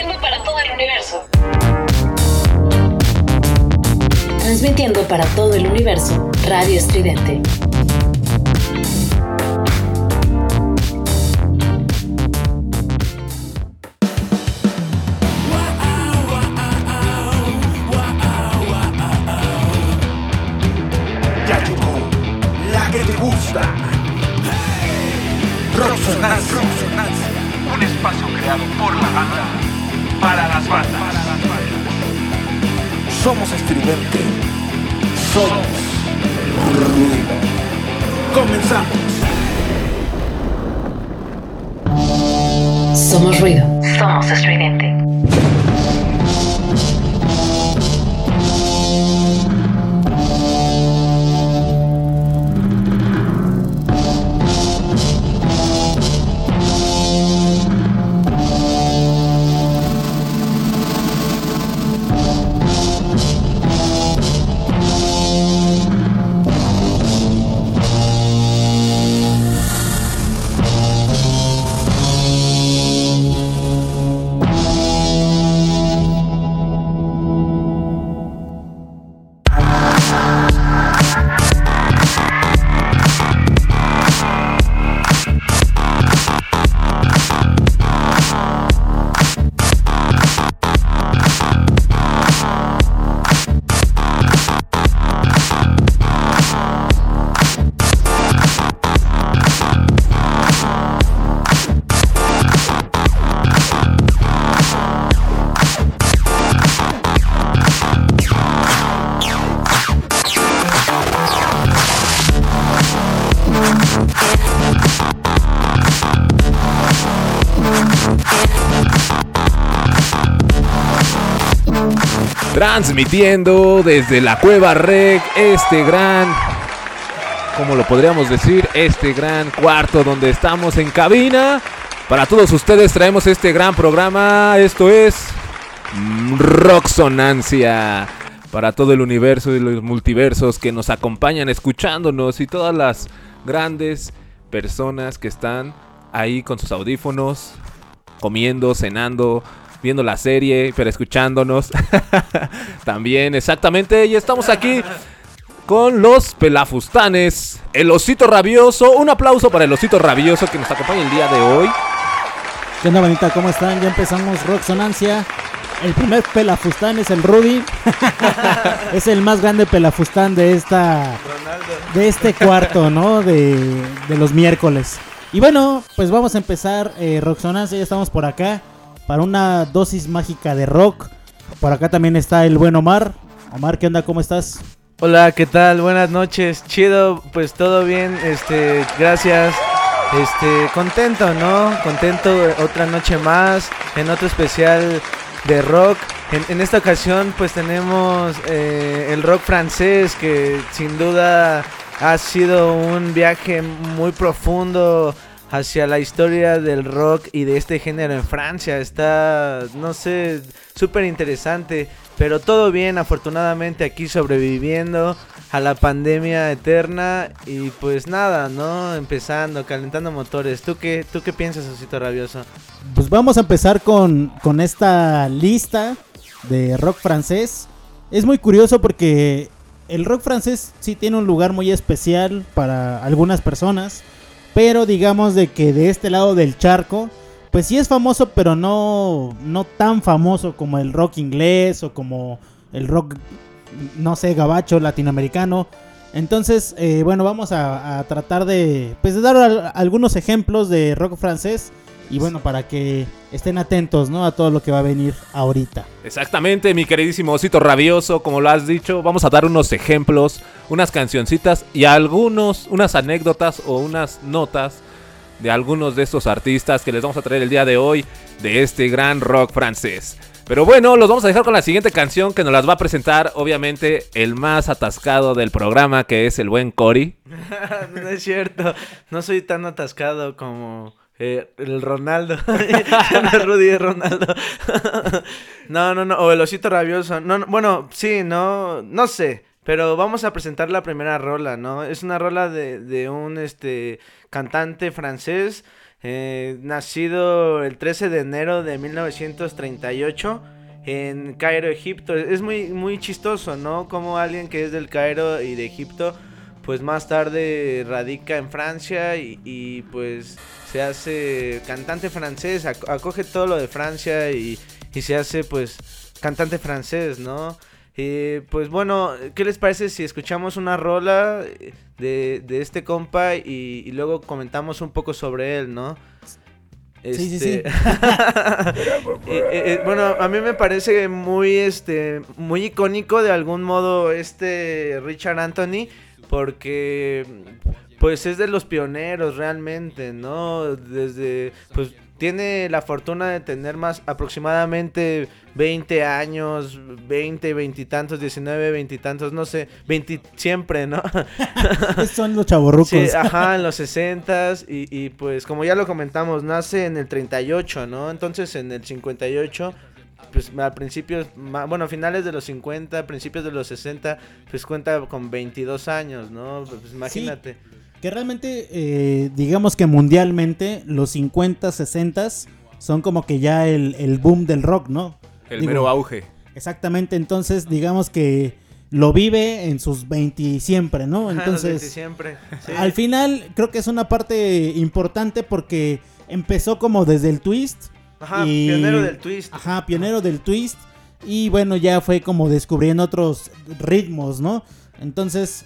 Transmitiendo para todo el universo. Transmitiendo para todo el universo, Radio Estridente. Ya llegó la que te gusta. Rocksonancia. Un espacio creado por Somos estridente. Somos ruido. Comenzamos. Somos ruido. Somos estridente. Transmitiendo desde la Cueva Rec este gran, como lo podríamos decir, este gran cuarto donde estamos en cabina. Para todos ustedes traemos este gran programa. Esto es Rocksonancia. Para todo el universo y los multiversos que nos acompañan escuchándonos y todas las grandes personas que están ahí con sus audífonos, comiendo, cenando, viendo la serie, pero escuchándonos. También, exactamente. Y estamos aquí con los pelafustanes. El osito rabioso. Un aplauso para el osito rabioso que nos acompaña el día de hoy. ¿Qué onda, bonita? ¿Cómo están? Ya empezamos Rocksonancia. El primer pelafustán es el Rudy. es el más grande pelafustán de esta. De este cuarto, ¿no? De, de los miércoles. Y bueno, pues vamos a empezar eh, Rocksonancia. Ya estamos por acá. Para una dosis mágica de rock. Por acá también está el buen Omar. Omar, ¿qué onda? ¿Cómo estás? Hola, ¿qué tal? Buenas noches. Chido, pues todo bien. Este, gracias. Este, contento, ¿no? Contento otra noche más en otro especial de rock. En, esta ocasión, pues tenemos eh, el rock francés que sin duda ha sido un viaje muy profundo hacia la historia del rock y de este género en Francia. Está, no sé, súper interesante. Pero todo bien, afortunadamente aquí sobreviviendo a la pandemia eterna. Y pues nada, ¿no? Empezando, calentando motores. ¿Tú qué, tú qué piensas, Osito Rabioso? Pues vamos a empezar con, con esta lista de rock francés. Es muy curioso porque el rock francés sí tiene un lugar muy especial para algunas personas. Pero digamos de que de este lado del charco, pues sí es famoso, pero no, no tan famoso como el rock inglés o como el rock, no sé, gabacho latinoamericano. Entonces, eh, bueno, vamos a, tratar de, pues, de dar al- algunos ejemplos de rock francés. Y bueno, para que estén atentos, ¿no? A todo lo que va a venir ahorita. Exactamente, mi queridísimo osito rabioso, como lo has dicho, vamos a dar unos ejemplos, unas cancioncitas y algunos, unas anécdotas o unas notas de algunos de estos artistas que les vamos a traer el día de hoy de este gran rock francés. Pero bueno, los vamos a dejar con la siguiente canción que nos las va a presentar, obviamente, el más atascado del programa, que es el buen Cory. no es cierto, no soy tan atascado como eh, el Ronaldo. no Rudy, es Ronaldo. no, no, no, o el osito rabioso. No, no, bueno, sí, no, no sé. Pero vamos a presentar la primera rola, ¿no? Es una rola de, de un este cantante francés eh, nacido el 13 de enero de 1938 en Cairo, Egipto. Es muy, muy chistoso, ¿no? Como alguien que es del Cairo y de Egipto, pues más tarde radica en Francia y, pues se hace cantante francés, acoge todo lo de Francia y, y se hace pues cantante francés, ¿no? Eh, pues bueno, ¿qué les parece si escuchamos una rola de, de este compa y, luego comentamos un poco sobre él, ¿no? Sí, sí, sí. Este, eh, eh, bueno, a mí me parece muy, este, muy icónico de algún modo este Richard Anthony, porque pues es de los pioneros realmente, ¿no? Desde, pues tiene la fortuna de tener más aproximadamente 20 años, 20, 20 y tantos, 19, 20 y tantos, no sé, 20 siempre, ¿no? Son los chavorrucos. Sí, ajá, en los 60 y, y pues como ya lo comentamos, nace en el 38, ¿no? Entonces en el 58 pues al principio, bueno, a finales de los 50, principios de los 60, pues cuenta con 22 años, ¿no? Pues imagínate. Que realmente, eh, digamos que mundialmente, los 50, 60 son como que ya el, boom del rock, ¿no? El mero auge. Exactamente, entonces digamos que lo vive en sus 20 siempre, ¿no? Entonces, siempre. al final creo que es una parte importante porque empezó como desde el twist. Ajá, pionero del twist. Ajá, pionero del twist. Y bueno, ya fue como descubriendo otros ritmos, ¿no? Entonces,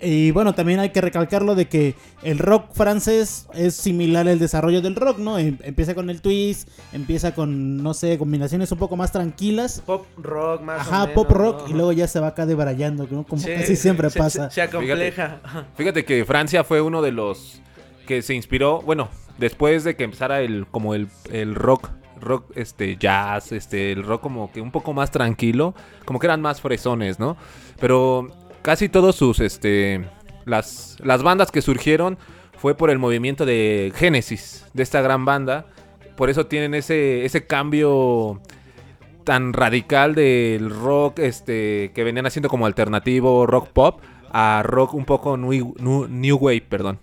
y bueno, también hay que recalcarlo de que el rock francés es similar al desarrollo del rock, ¿no? Em, empieza con el twist, empieza con, no sé, combinaciones un poco más tranquilas. Pop rock más Ajá, pop rock y luego ya se va acá debrayando, ¿no? Como casi siempre pasa. Se, acompleja. Fíjate, que Francia fue uno de los que se inspiró, bueno, después de que empezara el como el, el rock rock este jazz, este el rock como que un poco más tranquilo, como que eran más fresones, ¿no? Pero casi todos sus, este, las, las bandas que surgieron fue por el movimiento de Genesis, de esta gran banda. Por eso tienen ese, ese cambio tan radical del rock este, que venían haciendo como alternativo, rock pop, a rock un poco new, new, wave, perdón.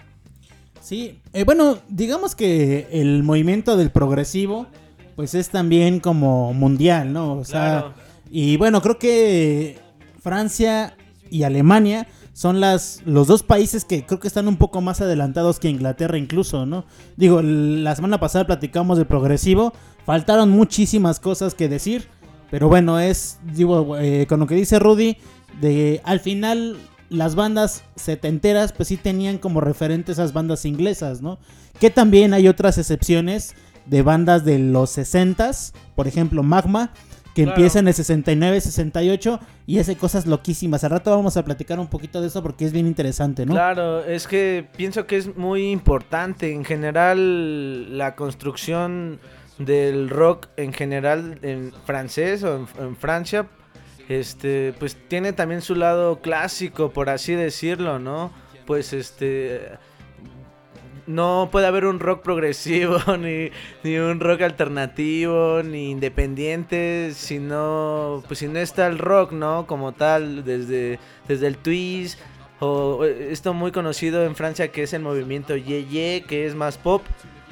Sí, eh, bueno, digamos que el movimiento del progresivo, pues es también como mundial, ¿no? O sea, y bueno, creo que Francia y Alemania son las los dos países que creo que están un poco más adelantados que Inglaterra incluso, ¿no? Digo, la semana pasada platicamos del progresivo, faltaron muchísimas cosas que decir, pero bueno, es digo eh, con lo que dice Rudy de al final las bandas setenteras pues sí tenían como referente esas bandas inglesas, ¿no? Que también hay otras excepciones de bandas de los 60s, por ejemplo, Magma que empieza en el 69, 68 y hace cosas loquísimas. Al rato vamos a platicar un poquito de eso porque es bien interesante, ¿no? Claro, es que pienso que es muy importante. En general, la construcción del rock en general en francés o en, en Francia, este, pues tiene también su lado clásico, por así decirlo, ¿no? Pues este no puede haber un rock progresivo, ni, ni, un rock alternativo, ni independiente, sino, pues si no está el rock, ¿no? Como tal, desde, desde el twist, o esto muy conocido en Francia que es el movimiento Ye Ye, que es más pop.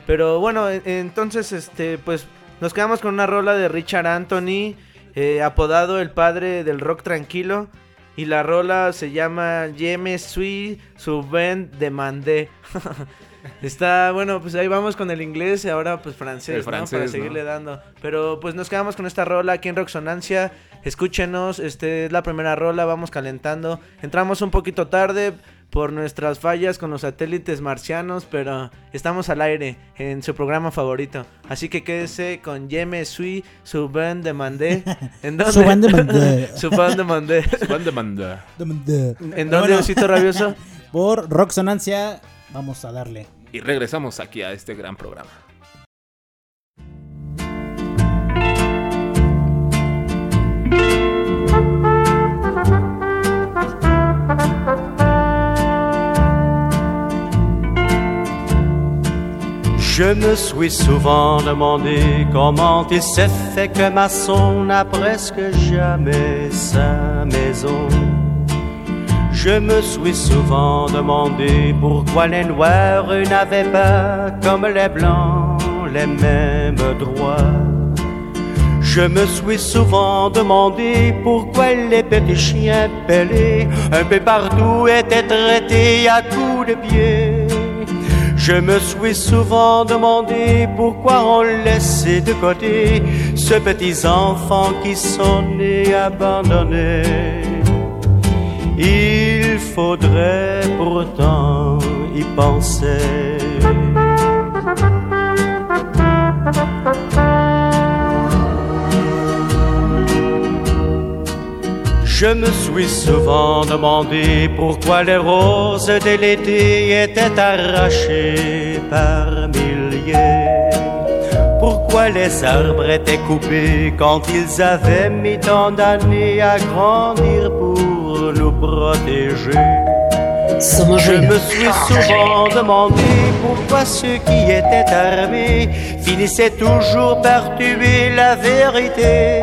Pero bueno, e, entonces, este, pues nos quedamos con una rola de Richard Anthony, eh, apodado el padre del rock tranquilo. Y la rola se llama Je me suis souvent demandé. Está, bueno, pues ahí vamos con el inglés y ahora pues francés, ¿no? Para seguirle dando. Pero pues nos quedamos con esta rola aquí en Roxonancia. Escúchenos, este es la primera rola, vamos calentando. Entramos un poquito tarde por nuestras fallas con los satélites marcianos, pero estamos al aire en su programa favorito. Así que quédese con Yeme Sui, su band de Mandé. ¿En dónde? Su band de Mandé. su band de Mandé. su band de Mandé. ¿En dónde, Osito Rabioso? Por Roxonancia Vamos a darle. Y regresamos aquí a este gran programa. Je me suis souvent demandé comment il s'est fait que Masson n'a presque jamais sa maison. Je me suis souvent demandé pourquoi les noirs n'avaient pas, comme les blancs, les mêmes droits. Je me suis souvent demandé pourquoi les petits chiens pelés, un peu partout, étaient traités à coups de pied. Je me suis souvent demandé pourquoi on laissait de côté ces petits enfants qui sont nés abandonnés. Il faudrait pourtant y penser. Je me suis souvent demandé pourquoi les roses de l'été étaient arrachées par milliers. Pourquoi les arbres étaient coupés quand ils avaient mis tant d'années à grandir pour nous protéger? Je me suis souvent demandé pourquoi ceux qui étaient armés finissaient toujours par tuer la vérité.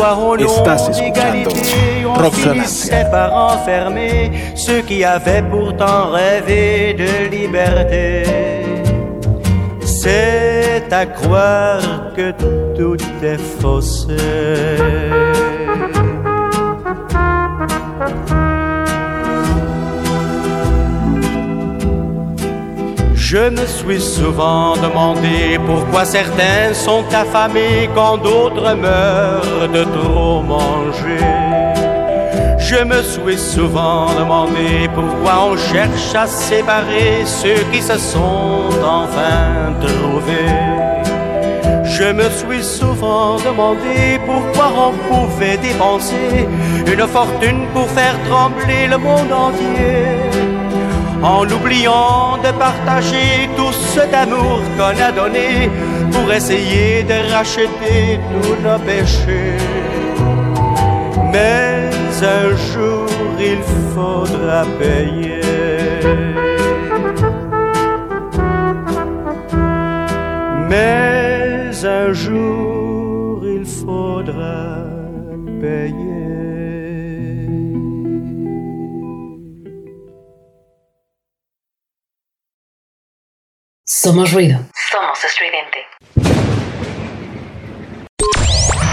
Pourquoi au nom d'égalité on Rock finissait par enfermer ceux qui avaient pourtant rêvé de liberté. C'est à croire que tout est faussé. Je me suis souvent demandé pourquoi certains sont affamés quand d'autres meurent de trop manger. Je me suis souvent demandé pourquoi on cherche à séparer ceux qui se sont enfin trouvés. Je me suis souvent demandé pourquoi on pouvait dépenser une fortune pour faire trembler le monde entier en oubliant de partager tout cet amour qu'on a donné pour essayer de racheter tous nos péchés. Mais un jour il faudra payer. Mais un jour il faudra payer. Somos ruido. Somos estridente.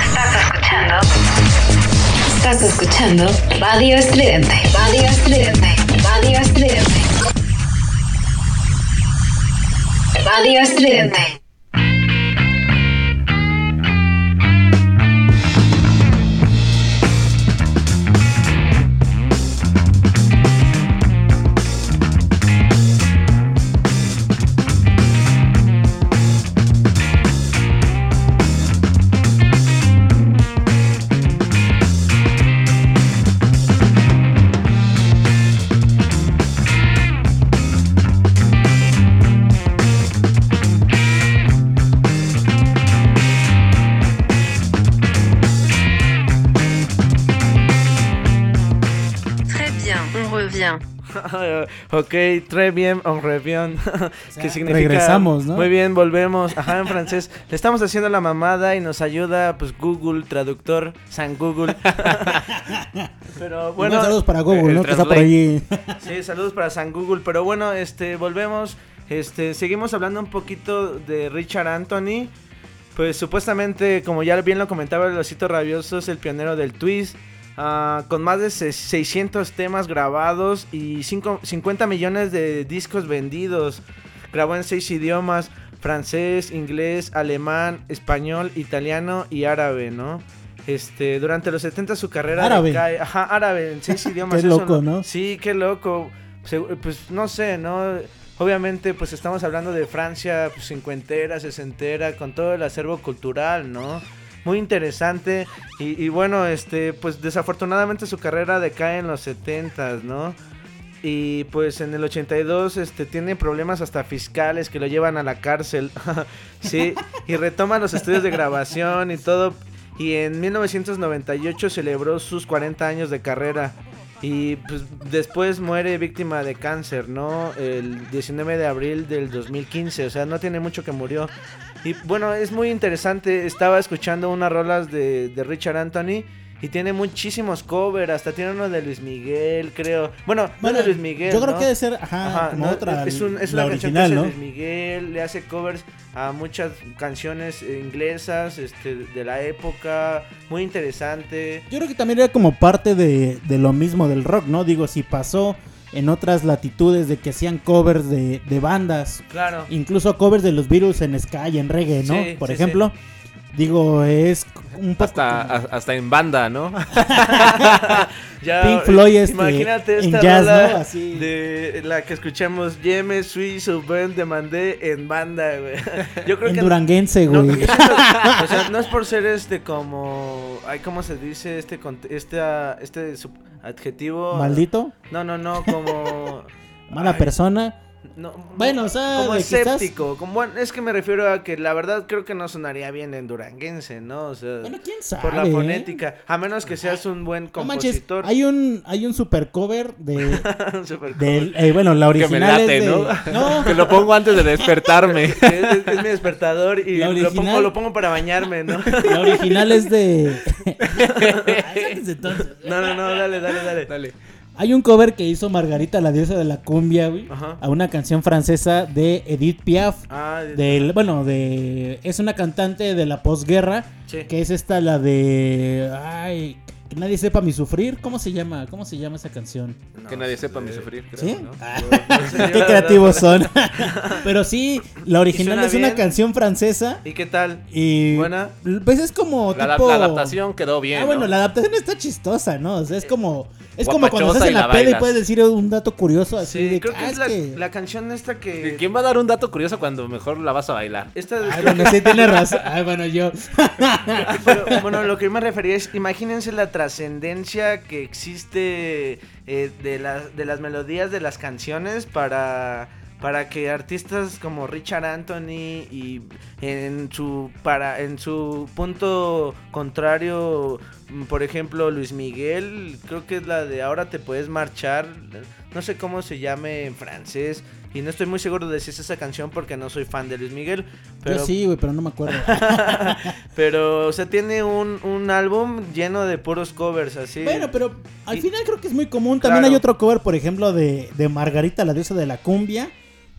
Estás escuchando. Estás escuchando Radio Estridente. Radio Estridente. Radio Estridente. Radio Estridente. ok, très bien, on revient. que significa. regresamos, ¿no? Muy bien, volvemos. Ajá, en francés. Le estamos haciendo la mamada y nos ayuda, pues, Google, traductor, San Google. Pero Bueno, saludos para Google, ¿no? Que está por allí. Sí, saludos para San Google. Pero bueno, este, volvemos. Este, seguimos hablando un poquito de Richard Anthony. Pues supuestamente, como ya bien lo comentaba el osito rabioso, es el pionero del twist. Ah, con más de se- 600 temas grabados y cinco- 50 millones de discos vendidos. Grabó en seis idiomas, francés, inglés, alemán, español, italiano y árabe, ¿no? Este, durante los 70 su carrera Árabe. decae- ajá, árabe, en seis idiomas. Qué eso loco, ¿no? Sí, qué loco. Se- Pues no sé, ¿no? Obviamente, pues estamos hablando de Francia pues, cincuentera, sesentera, con todo el acervo cultural, ¿no? Muy interesante. Y, bueno, este, pues desafortunadamente su carrera decae en los setentas, ¿no? Y pues en el 82 este, tiene problemas hasta fiscales que lo llevan a la cárcel. sí, y retoma los estudios de grabación y todo. Y en 1998 celebró sus 40 años de carrera. Y pues después muere víctima de cáncer, ¿no? El 19 de abril del 2015, o sea, no tiene mucho que murió. Y bueno, es muy interesante, estaba escuchando unas rolas de, de Richard Anthony Y tiene muchísimos covers, hasta tiene uno de Luis Miguel, creo. Bueno, Bueno, no de Luis Miguel. yo creo ¿no? que debe ser, ajá, como no, otra, Es, un- es la una canción que original, hace ¿no? Luis Miguel, le hace covers a muchas canciones inglesas este, de la época, muy interesante. Yo creo que también era como parte de, de lo mismo del rock, ¿no? Digo, si pasó en otras latitudes de que hacían covers de, de bandas, Claro. incluso covers de los Beatles en ska y en reggae, ¿no? Sí, Por sí, ejemplo, digo, es un poco Hasta, como- hasta en banda, ¿no? Ya, Pink Floyd, este, imagínate en esta jazz, rola ¿no? Así. de la que escuchamos Yeme, Sui, Subven, demandé en banda, güey. Yo creo en que duranguense, no, güey. o sea, no es por ser este como ay, ¿cómo se dice este este este sub- adjetivo? Maldito, No, no, no, como mala Ay, persona. No, Bueno, o sea, como de quizás- escéptico, como bueno, es que me refiero a que la verdad creo que no sonaría bien en duranguense, ¿no? O sea, Bueno, quién sabe. por la eh? fonética, a menos que seas un buen No manches, compositor. hay un, hay un super cover de, Super del, eh, bueno, la Que me original late, es de, ¿no? no, Que lo pongo antes de despertarme. Que es, es mi despertador y La lo, original- pongo, lo pongo para bañarme, ¿no? la original es de, entonces. No, no, no, dale, dale, dale. Dale. Hay un cover que hizo Margarita, la diosa de la cumbia, güey, Ajá. a una canción francesa de Edith Piaf. Ah, de- Del, bueno, de. Es una cantante de la posguerra. Sí. Que es esta, la de. Ay, que nadie sepa mi sufrir. ¿Cómo se llama? ¿Cómo se llama esa canción? No que nadie sepa mi sufrir, creo, ¿Sí? ¿no? Ah, Qué creativos son. Pero sí, la original es una bien? canción francesa. ¿Y qué tal? Y. ¿Buena? Pues es como. La, tipo... la adaptación quedó bien. Ah, bueno, ¿no? la adaptación está chistosa, ¿no? O sea, es como. Es como cuando estás en la la peda y puedes decir un dato curioso así Sí, de creo ah, que es la, la canción esta que... ¿Quién va a dar un dato curioso cuando mejor la vas a bailar? Esta Ay, bueno, sí tiene razón. Ay, bueno, yo. Pero, bueno, lo que yo me refería es, imagínense la trascendencia que existe eh, de, las de las melodías de las canciones para, para que artistas como Richard Anthony y en su, para, en su punto contrario, mm, por ejemplo, Luis Miguel, creo que es la de Ahora te puedes marchar, no sé cómo se llame en francés. Y no estoy muy seguro de si es esa canción porque no soy fan de Luis Miguel. Pero Yo sí, güey, pero no me acuerdo. pero, o sea, tiene un, un álbum lleno de puros covers, así. Bueno, pero al Y- final creo que es muy común. También Claro. hay otro cover, por ejemplo, de, de Margarita, la diosa de la cumbia.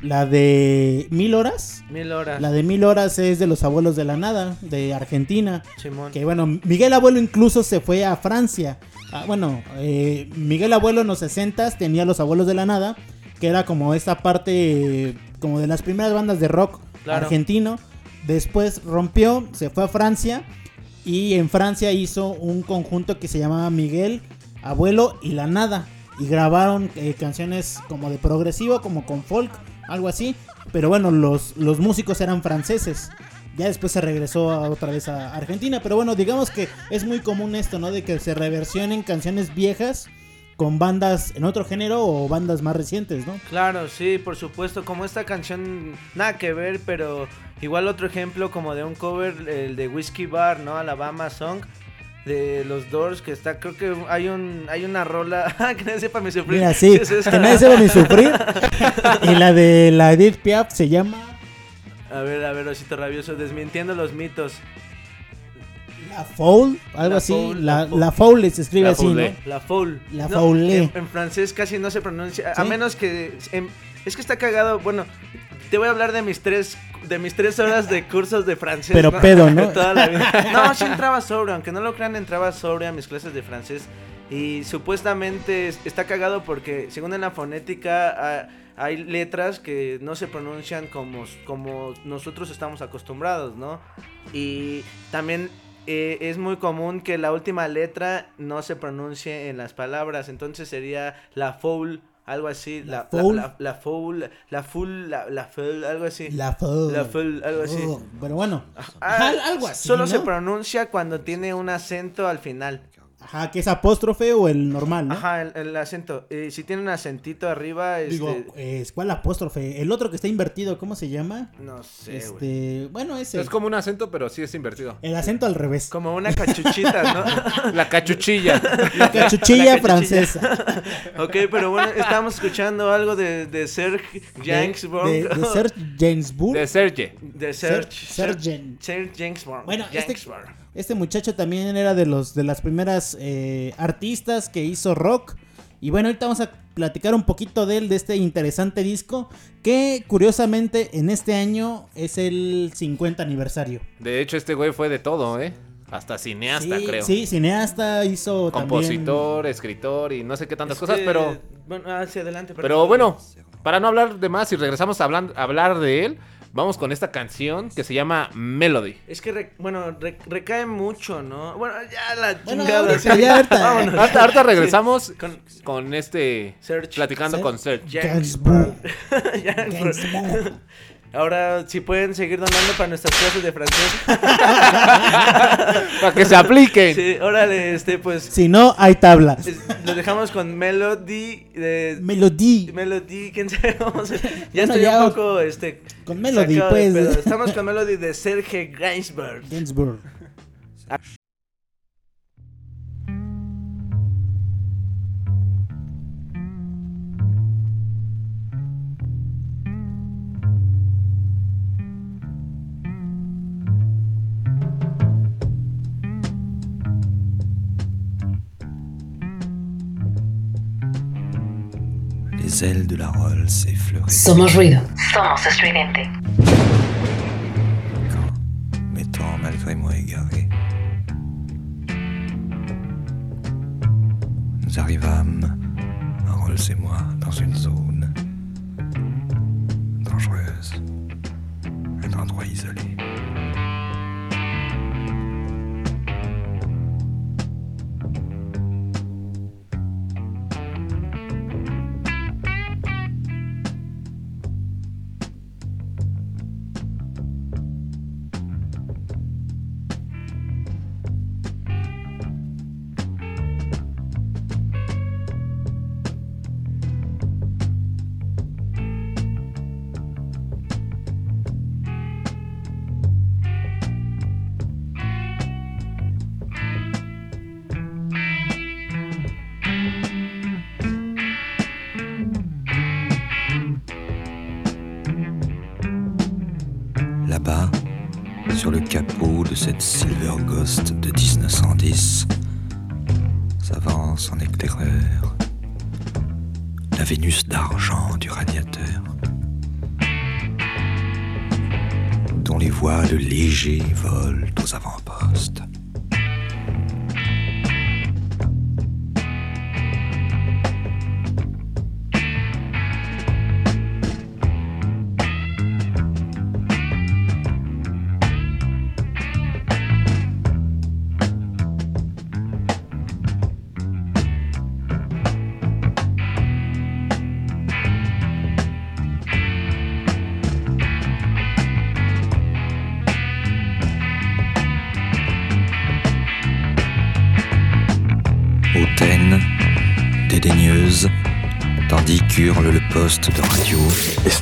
La de Mil Horas. Mil horas. La de Mil Horas es de los abuelos de la nada, de Argentina. Simón. Que bueno, Miguel Abuelo incluso se fue a Francia. Ah, bueno, eh, Miguel Abuelo en los 60 tenía los abuelos de la nada, que era como esta parte, como de las primeras bandas de rock Claro. argentino. Después rompió, se fue a Francia y en Francia hizo un conjunto que se llamaba Miguel, Abuelo y La Nada. Y grabaron eh, canciones como de progresivo, como con folk, algo así. Pero bueno, los, los músicos eran franceses. Ya después se regresó a- otra vez a Argentina. Pero bueno, digamos que es muy común esto, ¿no? De que se reversionen canciones viejas con bandas en otro género o bandas más recientes, ¿no? Claro, sí, por supuesto. Como esta canción, nada que ver, pero igual otro ejemplo como de un cover, el de Whiskey Bar, ¿no? Alabama Song. De los Doors, que está, creo que hay un hay una rola. que nadie sepa mi sufrir. Mira, sí, es que nadie sepa ni sufrir. y la de la Edith Piaf se llama A ver, a ver, osito rabioso, desmintiendo los mitos. La Foul, algo La así. Foul, la, la Foul. la Foul se escribe La así, Foul, ¿no? eh. La foul. La No, foulée. En, en francés casi no se pronuncia. A menos que. en- es que está cagado. Bueno, te voy a hablar de mis tres. De mis tres horas de cursos de francés. Pero pedo, ¿no? Toda la vida. No, sí entraba sobrio. Aunque no lo crean, entraba sobrio a mis clases de francés. Y supuestamente es- está cagado porque, según en la fonética, hay letras que no se pronuncian como, como nosotros estamos acostumbrados, ¿no? Y también eh, es muy común que la última letra no se pronuncie en las palabras. Entonces sería la foul, algo así. La foul. la, la foul, la full, la, la foul, algo así. La Foul. La foul, algo así. Oh, pero bueno, Ah, algo así. Solo ¿no? se pronuncia cuando tiene un acento al final. Ajá, que es apóstrofe o el normal, ¿no? Ajá, el, el acento. Y si tiene un acentito arriba, este... Digo, eh, ¿cuál apóstrofe? El otro que está invertido, ¿cómo se llama? no sé, este, bueno, ese. Es como un acento, pero sí es invertido. El acento al revés. Como una cachuchita, ¿no? La cachuchilla. La cachuchilla La cachuchilla. francesa. ok, pero bueno, estamos escuchando algo de, de Serge Gainsbourg. De, de ser James Bond. De Serge. De Ser- Serge. Sergen. Serge Gainsbourg. Bueno, este- Gainsbourg. Este muchacho también era de los de las primeras eh, artistas que hizo rock. Y bueno, ahorita vamos a platicar un poquito de él, de este interesante disco, que curiosamente en este año es el 50 aniversario. De hecho, este güey fue de todo, ¿eh? Hasta cineasta, sí, creo. Sí, cineasta, hizo Compositor, escritor y no sé qué tantas cosas, pero... Bueno, hacia adelante. Pero bueno, para no hablar de más y regresamos a hablar, a hablar de él, vamos con esta canción que se llama Melody. Es que, re- bueno, re- recae mucho, ¿no? Bueno, ya la Bueno, chingada. ahorita, sí. ya ahorita. Ahorita regresamos Con con este... Search. Platicando Ser- con Serge. Gainsbourg. Ya, Gainsbourg. Ahora, si pueden seguir donando para nuestras clases de francés. Para que se apliquen. Sí, órale, este, pues. Si no, hay tabla. es- Lo dejamos con Melody de. Melody. Melody, quién sabe cómo se- Ya Bueno, estoy ya- un poco, este. Con Melody, pues. Estamos con Melody de Serge Gainsbourg. Gainsbourg. Les ailes de la Rolls effleurées Somos ruido. Somos estridente. quand, m'étant malgré moi égaré, nous arrivâmes, Rolls et moi, dans une zone dangereuse, un endroit isolé. vol aux avant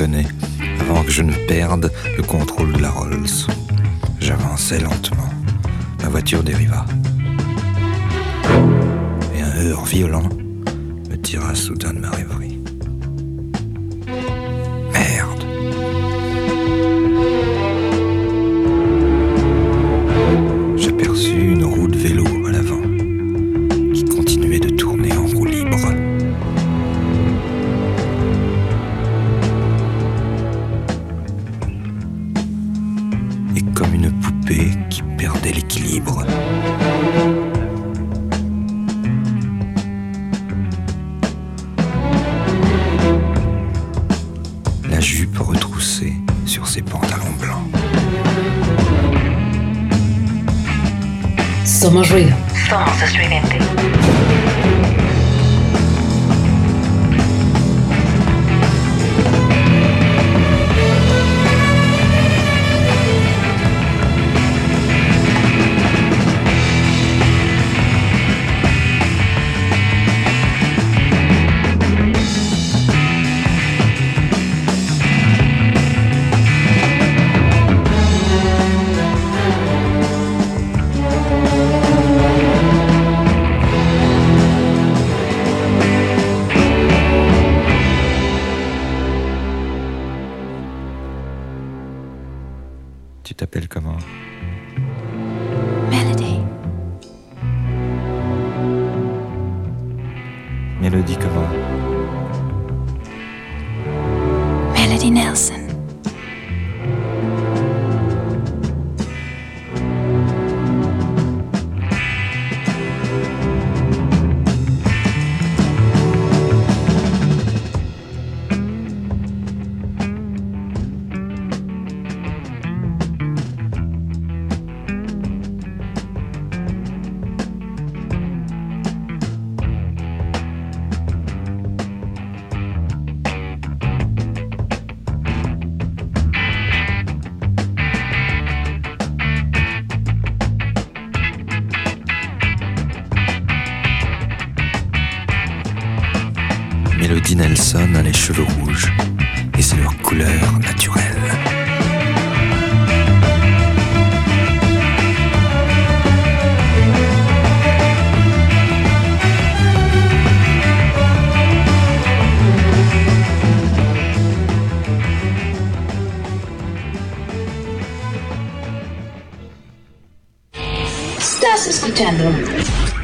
Avant que je ne perde le contrôle de la Rolls. J'avançais lentement. Ma voiture dériva. Et un heurt violent me tira soudain de ma rêverie.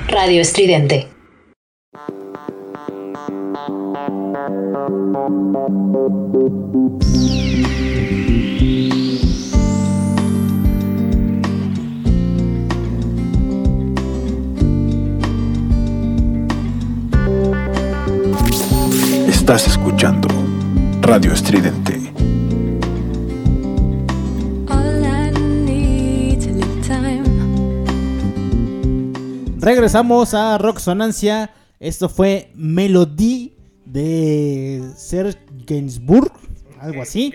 Radio Estridente. Regresamos a Rock Sonancia. Esto fue Melody de Serge Gainsbourg, algo así.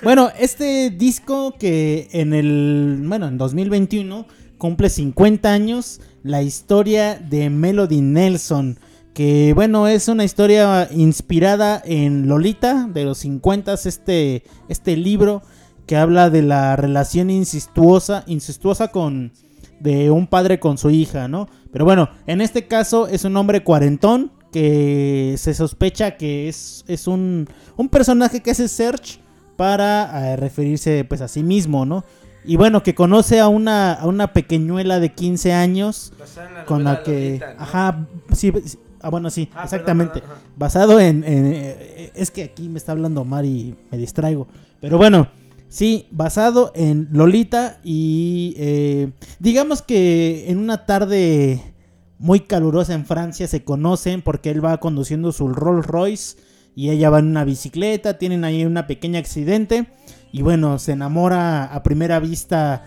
Bueno, este disco que en el, bueno, en 2021 cumple 50 años, la historia de Melody Nelson, que bueno, es una historia inspirada en Lolita de los 50, este, este libro que habla de la relación incestuosa, incestuosa con de un padre con su hija, ¿no? Pero bueno, en este caso es un hombre cuarentón que se sospecha que es, es un, un personaje que hace search para eh, referirse pues a sí mismo, ¿no? Y bueno, que conoce a una, a una pequeñuela de 15 años con la que... Ajá, sí, sí, ah, bueno, sí, Ah, exactamente. perdón, perdón, ajá. Basado en, en- eh, Es que aquí me está hablando Omar y me distraigo. Pero bueno, sí, basado en Lolita y... eh, digamos que en una tarde muy calurosa en Francia se conocen porque él va conduciendo su Rolls Royce y ella va en una bicicleta, tienen ahí una pequeña accidente y bueno, se enamora a primera vista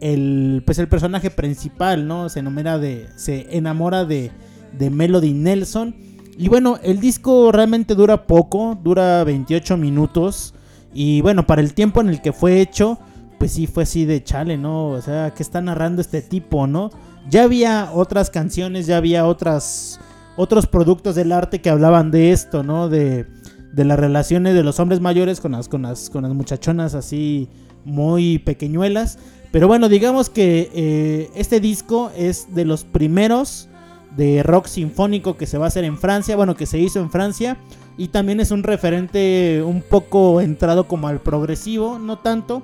el pues el personaje principal, ¿no? Se enamora de se enamora de de Melody Nelson y bueno, el disco realmente dura poco, dura 28 minutos y bueno, para el tiempo en el que fue hecho, pues sí fue así de chale, ¿no? O sea, que está narrando este tipo, ¿no? Ya había otras canciones, ya había otras otros productos del arte que hablaban de esto, ¿no? De, de las relaciones de los hombres mayores con las, con las, con las muchachonas así muy pequeñuelas. Pero bueno, digamos que eh, este disco es de los primeros de rock sinfónico que se va a hacer en Francia, bueno, que se hizo en Francia. Y también es un referente un poco entrado como al progresivo, no tanto,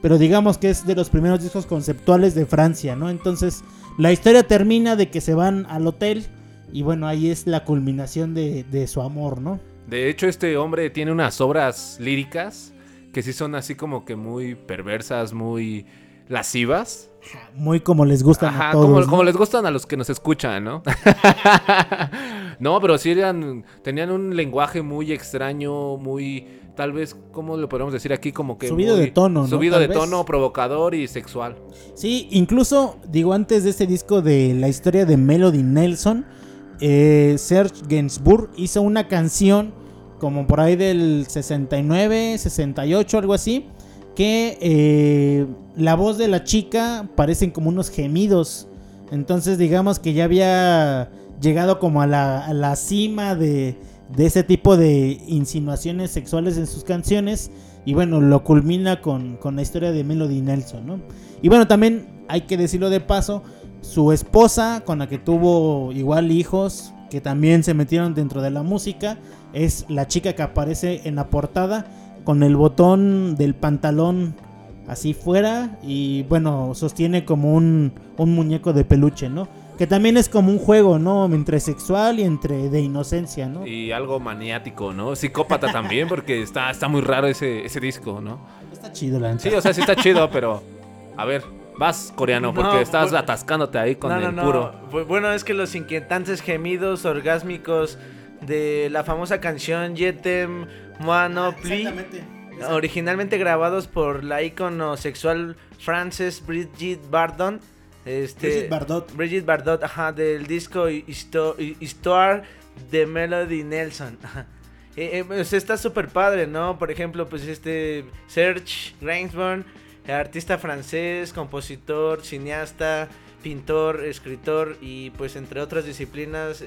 pero digamos que es de los primeros discos conceptuales de Francia, ¿no? Entonces, la historia termina de que se van al hotel y bueno, ahí es la culminación de, de su amor, ¿no? De hecho, este hombre tiene unas obras líricas que sí son así como que muy perversas, muy lascivas. Muy como les gustan a todos. como, ¿no? como les gustan a los que nos escuchan, ¿no? no, pero sí eran, tenían un lenguaje muy extraño, muy, tal vez, ¿cómo lo podemos decir aquí? Como que... Subido muy- de tono, ¿no? Subido Tal de vez. tono, provocador y sexual. Sí, incluso, digo, antes de este disco de la historia de Melody Nelson, eh, Serge Gainsbourg hizo una canción como por ahí del 69, 68, algo así, que eh, la voz de la chica parecen como unos gemidos. Entonces digamos que ya había llegado como a la, la cima de, de ese tipo de insinuaciones sexuales en sus canciones. Y bueno, lo culmina con, con la historia de Melody Nelson, ¿no? Y bueno, también hay que decirlo de paso, su esposa, con la que tuvo igual hijos, que también se metieron dentro de la música, es la chica que aparece en la portada con el botón del pantalón así fuera y bueno, sostiene como un, un muñeco de peluche, ¿no? Que también es como un juego, ¿no? Entre sexual y entre de inocencia, ¿no? Y algo maniático, ¿no? Psicópata también, porque está, está muy raro ese, ese disco, ¿no? Está chido, la. Sí, o sea, sí está chido, pero... A ver, vas coreano, porque No, estás atascándote ahí con no, el no, puro. Bu- Bueno, es que los inquietantes gemidos orgásmicos de la famosa canción Yetem Originalmente grabados por la ícono sexual Frances Brigitte Bardot, este, Brigitte Bardot. Brigitte Bardot, ajá, del disco Histo- Histoire de Melody Nelson. ajá. Eh, eh, pues está súper padre, ¿no? Por ejemplo, pues este Serge Gainsbourg, eh, artista francés, compositor, cineasta, pintor, escritor y pues entre otras disciplinas.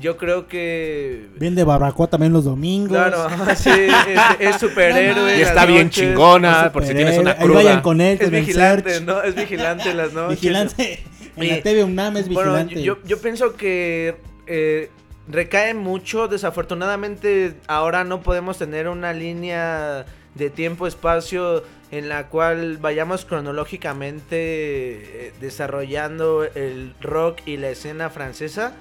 Yo creo que... Bien de barbacoa también los domingos. Claro, sí, es, es superhéroe. Y está bien noches, chingona, por si tienes una Ahí vayan cruda. con él, Es vigilante. ¿no? Es vigilante las noches. Vigilante. En Y- la TV UNAM es Bueno, vigilante. yo, yo pienso que eh, recae mucho. Desafortunadamente, ahora no podemos tener una línea de tiempo-espacio en la cual vayamos cronológicamente eh, desarrollando el rock y la escena francesa.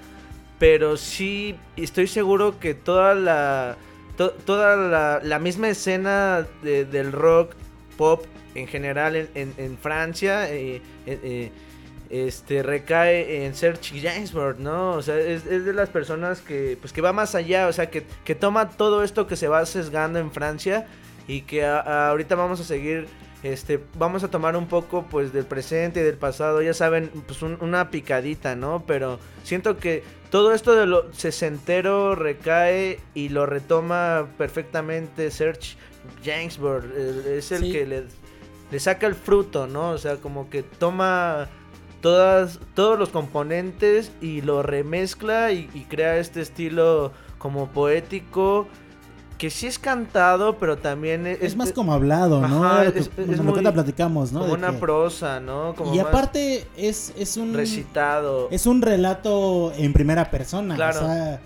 Pero sí estoy seguro que toda la. to- toda la, la misma escena de- del rock pop en general en, en- en Francia. eh, eh, eh, este recae en Serge Gainsbourg, ¿no? O sea, es, es de las personas que pues que va más allá, o sea, que, que toma todo esto que se va sesgando en Francia y que ahorita vamos a seguir este vamos a tomar un poco pues del presente y del pasado, ya saben, pues un- una picadita, ¿no? Pero siento que todo esto de lo sesentero recae y lo retoma perfectamente Serge Gainsbourg, eh, es el Sí. que le le saca el fruto, ¿no? O sea, como que toma todas, todos los componentes y lo remezcla y, y crea este estilo como poético que sí es cantado, pero también es, es más como hablado, ¿no? Ajá, Lo que- es- es muy- platicamos, ¿no? como De una que- prosa, ¿no? Como y aparte es, es un recitado. es un relato en primera persona. Claro. O sea,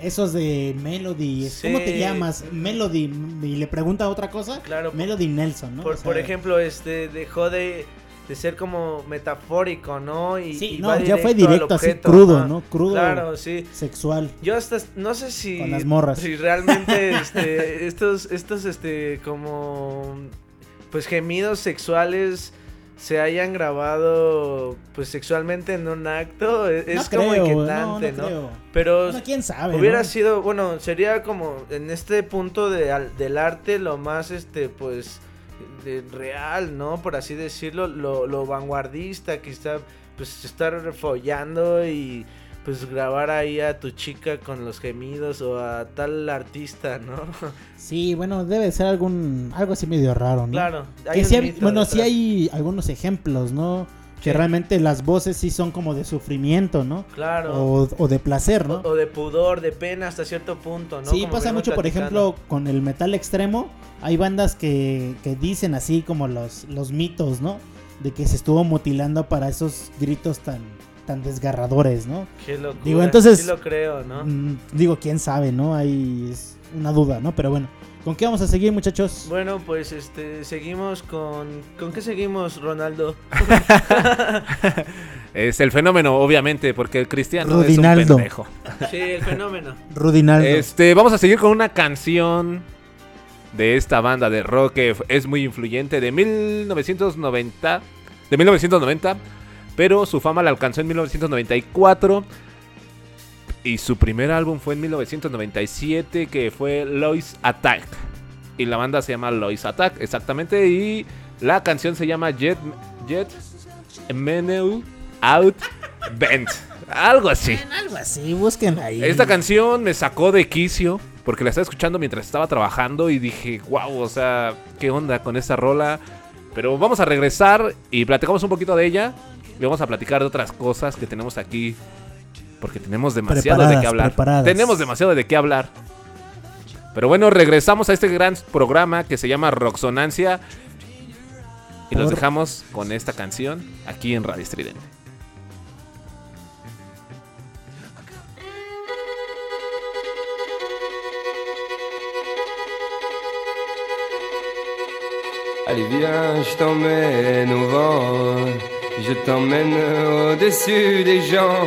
esos de Melody. es- ¿Cómo te llamas? Melody. Y le pregunta otra cosa. Claro. Melody Nelson, ¿no? Por, O sea, por ejemplo, este dejó de, de ser como metafórico, ¿no? Y, Sí, y no, va ya fue directo, así, objeto, crudo, ajá. ¿no? Crudo. Claro, sí. Sexual. Yo hasta no sé si Con las morras. si realmente este estos estos este como pues gemidos sexuales se hayan grabado pues sexualmente en un acto es, es No como creo, inquietante, no, ¿no? no creo. Pero Bueno, quién sabe. hubiera sido, bueno, sería como en este punto de, al- del arte lo más, este, pues, de- real, ¿no? Por así decirlo, lo, lo vanguardista, quizá, pues, estar follando y, pues, grabar ahí a tu chica con los gemidos o a tal artista, ¿no? Sí, bueno, debe ser algún algo así medio raro, ¿no? Claro, hay Que un sí hay- mito bueno, sí hay algunos ejemplos, ¿no? Que realmente las voces sí son como de sufrimiento, ¿no? Claro. O, o de placer, ¿no? O, o de pudor, de pena hasta cierto punto, ¿no? Sí, Como pasa mucho, por ejemplo, con el metal extremo. Hay bandas que, que dicen así como los, los mitos, ¿no? De que se estuvo mutilando para esos gritos tan, tan desgarradores, ¿no? Qué locura. Digo, entonces- Sí lo creo, ¿no? Mm, digo, quién sabe, ¿no? Es una duda, ¿no? Pero bueno, ¿con qué vamos a seguir, muchachos? Bueno, pues este, seguimos con... ¿Con qué seguimos, Ronaldo? Es el fenómeno, obviamente, porque el cristiano es un pendejo. Sí, el fenómeno. Rudinaldo. Este, vamos a seguir con una canción de esta banda de rock que es muy influyente de 1990, de 1990, pero su fama la alcanzó en 1994 y su primer álbum fue en 1997 que fue Lois Attack y la banda se llama Lois Attack exactamente y la canción se llama Jet Jet Menu Out Bent, algo así. Algo así, busquen ahí. Esta canción me sacó de quicio porque la estaba escuchando mientras estaba trabajando y dije, wow, o sea, ¿qué onda con esta rola? Pero vamos a regresar y platicamos un poquito de ella y vamos a platicar de otras cosas que tenemos aquí porque tenemos demasiado de qué hablar. preparadas. Tenemos demasiado de qué hablar. Pero bueno, regresamos a este gran programa que se llama Roxonancia y los Por- dejamos con esta canción aquí en Radio Estridente. Allez viens, je t'emmène au vent, je t'emmène au-dessus des gens,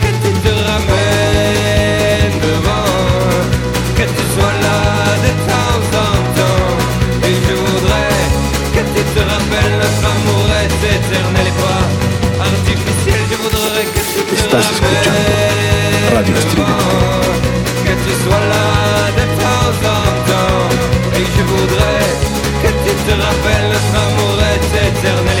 que Estás escuchando Radio Estridente. que tu sois là de temps en temps Et je voudrais que tu te rappelles notre amour est éternel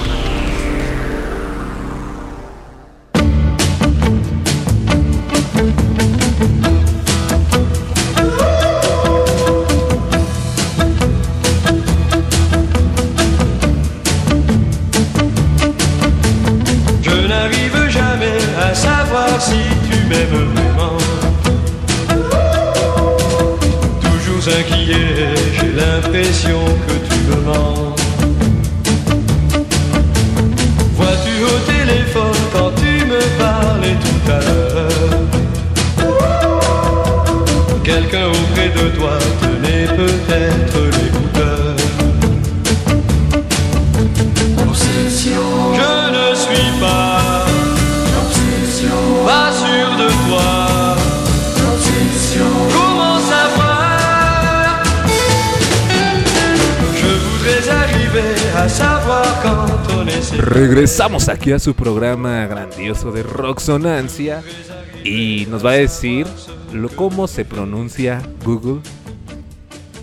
Regresamos aquí a su programa grandioso de Rocksonancia y nos va a decir lo, cómo se pronuncia Google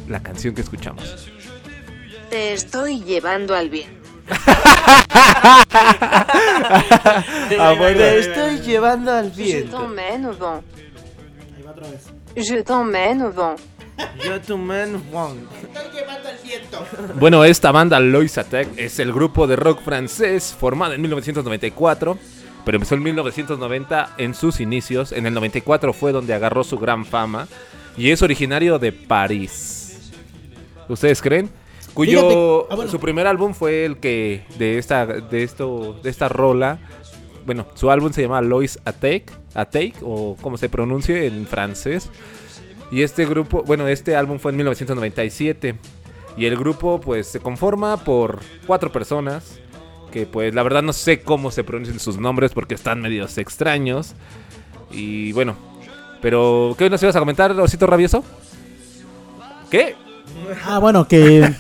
la canción que escuchamos. Te estoy llevando al bien. Ah, bueno. Te estoy llevando al Je viento. t'emmène au vent. Je t'emmène au vent. Yo tu man Wong. Bueno, esta banda Lois Attack es el grupo de rock francés formado en 1994, pero empezó en 1990 en sus inicios. En el 94 fue donde agarró su gran fama y es originario de París. ¿Ustedes creen? Cuyo Fíjate- ah, bueno. su primer álbum fue el que de esta de esto de esta rola. Bueno, su álbum se llama Lois Attack, Attack o como se pronuncie en francés. Y este grupo, bueno, este álbum fue en 1997. Y el grupo pues se conforma por cuatro personas. Que pues la verdad no sé cómo se pronuncian sus nombres porque están medios extraños. Y bueno, pero ¿qué nos ibas a comentar, Osito Rabioso? ¿Qué? Ah, bueno, que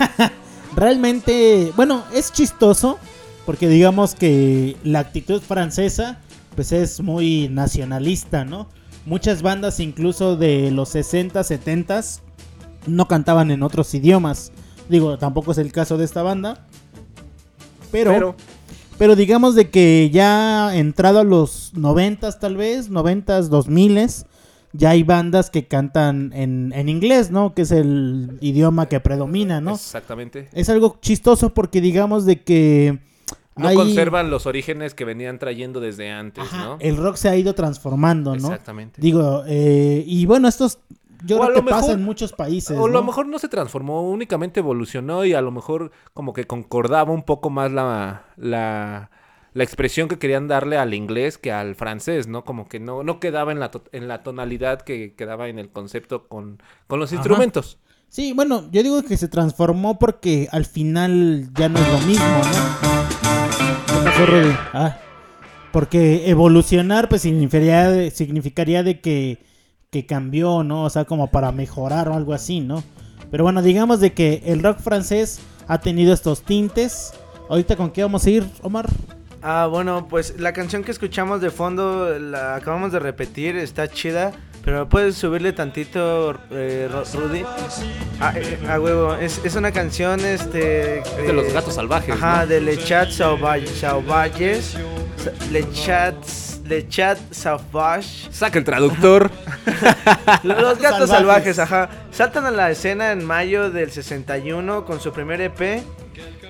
realmente, bueno, es chistoso porque digamos que la actitud francesa pues es muy nacionalista, ¿no? Muchas bandas incluso de los 60, 70 no cantaban en otros idiomas. Digo, tampoco es el caso de esta banda. Pero, Pero- pero, digamos de que ya entrado a los 90 tal vez, 90 2000 ya hay bandas que cantan en, en inglés, ¿no? Que es el idioma que predomina, ¿no? Exactamente. Es algo chistoso porque digamos de que No hay- conservan los orígenes que venían trayendo desde antes, ¿no? el rock se ha ido transformando, ¿no? Exactamente. Digo, eh, y bueno, estos yo O a creo lo que pasa mejor- en muchos países. O a lo mejor no se transformó, únicamente evolucionó y a lo mejor como que concordaba un poco más la, la, la expresión que querían darle al inglés que al francés, ¿no? Como que no, no quedaba en la, to- en la tonalidad que quedaba en el concepto con, con los Ajá. instrumentos. Sí, bueno, yo digo que se transformó porque al final ya no es lo mismo, ¿no? ¿Qué pasó, Rudy? Ah, porque evolucionar pues significaría significaría de que, que cambió, ¿no? O sea, como para mejorar o algo así, ¿no? Pero bueno, digamos de que el rock francés ha tenido estos tintes. Ahorita con qué vamos a ir, Omar? Ah, bueno, pues la canción que escuchamos de fondo la acabamos de repetir, está chida, pero puedes subirle tantito, eh, Rudy. Ah, eh, a huevo, es, es una canción, este... Es de los gatos salvajes, Ajá, ¿no? de Le Chat Sauvage- Sauvages. Sa- Le Chat... Le Chat Sauvage. Saca el traductor. Los gatos Salvajes. salvajes, ajá. Saltan a la escena en mayo del 61 con su primer EP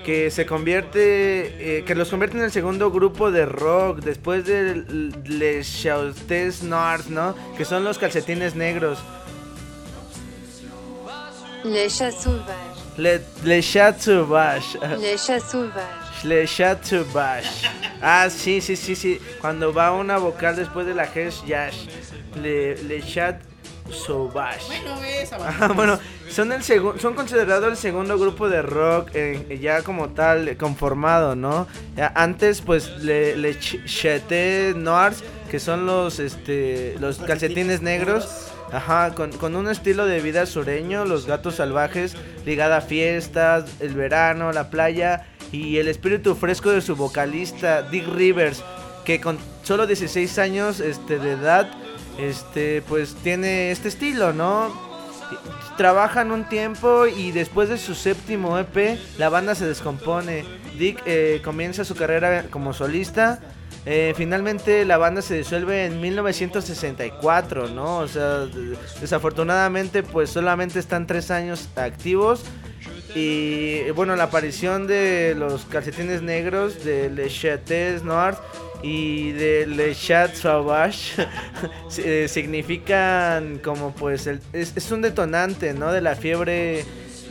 que se convierte, eh, que los convierte en el segundo grupo de rock después de Les Chautes Noirs, ¿no? Que son los calcetines negros. Les chats sauvages. Le, Les Chats Sauvages. Les chats sauvages. Le Chat Sauvage. Ah, sí, sí, sí, sí. Cuando va una vocal después de la Hesh Yash. Le, Le Chat Sauvage. Ajá, bueno, son el segundo, son considerados el segundo grupo de rock eh, ya como tal conformado, ¿no? Ya antes, pues, le, le Ch- Chete Noirs, que son los, este, los calcetines negros. Ajá, con, con un estilo de vida sureño, los gatos salvajes, ligada a fiestas, el verano, la playa y el espíritu fresco de su vocalista, Dick Rivers, que con solo 16 años este, de edad, este, pues tiene este estilo, ¿no? Trabajan un tiempo y después de su séptimo EP, la banda se descompone. Dick eh, comienza su carrera como solista. Eh, finalmente la banda se disuelve en 1964, ¿no? O sea, de- desafortunadamente pues solamente están tres años activos. Y bueno, la aparición de los calcetines negros, de Le Chates Noirs y de Le Chat Sauvage eh, significan como pues el- es, es un detonante, ¿no? De la fiebre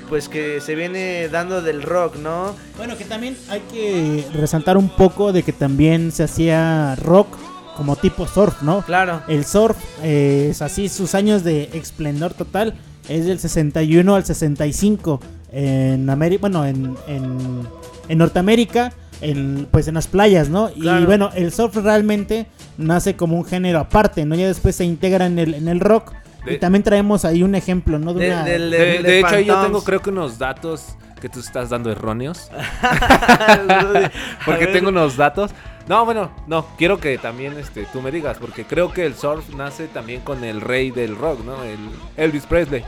pues que se viene dando del rock, ¿no? Bueno, que también hay que resaltar un poco de que también se hacía rock como tipo surf, ¿no? Claro. El surf eh, es así, sus años de esplendor total es del 61 al 65 en América, bueno, en, en, en Norteamérica, en, pues en las playas, ¿no? Y bueno, el surf realmente nace como un género aparte, ¿no? Ya después se integra en el, en el rock. Y también traemos ahí un ejemplo, ¿no? De, de, hecho, yo tengo creo que unos datos que tú estás dando erróneos. porque tengo unos datos. No, bueno, no, quiero que también este, tú me digas, porque creo que el surf nace también con el rey del rock, ¿no? El Elvis Presley.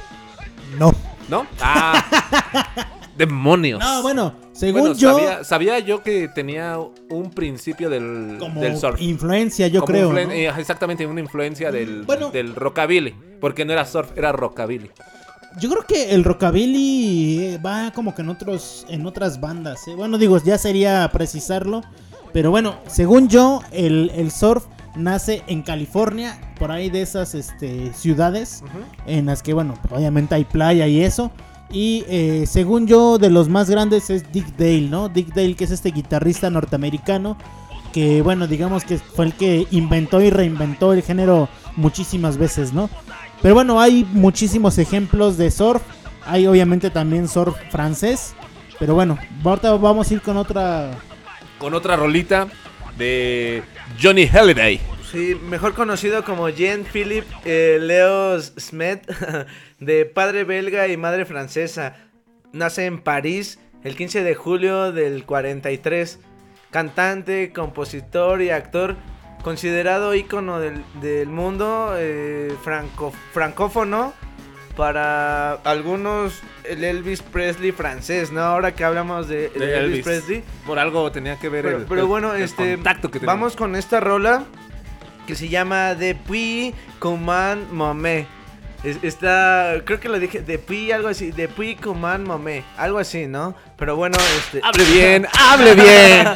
No. ¿No? Ah. demonios. No, bueno, según yo. Sabía, yo que tenía un principio del, del surf. Influencia, yo creo. Eh, exactamente, una influencia del, del rockabilly. Porque no era surf, era rockabilly. Yo creo que el rockabilly va como que en otros en otras bandas. ¿eh? Bueno, digo, ya sería precisarlo. Pero bueno, según yo, el, el surf nace en California, por ahí de esas este, ciudades, en las que, bueno, obviamente hay playa y eso. Y eh, según yo, de los más grandes es Dick Dale, ¿no? Dick Dale, que es este guitarrista norteamericano, que, bueno, digamos que fue el que inventó y reinventó el género muchísimas veces, ¿no? Pero bueno, hay muchísimos ejemplos de surf. Hay obviamente también surf francés. Pero bueno, ahorita vamos a ir con otra. Con otra rolita de Johnny Halliday. Sí, mejor conocido como Jean Philippe eh, Leo Smet, de padre belga y madre francesa. Nace en París el 15 de julio del 43. Cantante, compositor y actor considerado ícono del, del mundo eh, franco, francófono para algunos el Elvis Presley francés, ¿no? Ahora que hablamos de, Elvis, Presley. Por algo tenía que ver pero, el, pero bueno, este, contacto que Vamos con esta rola que se llama Depuis Command Momé. Está, creo que lo dije, Depuis algo así, Depuis Command Momé, algo así, ¿no? Pero bueno, este... Hable bien, hable bien.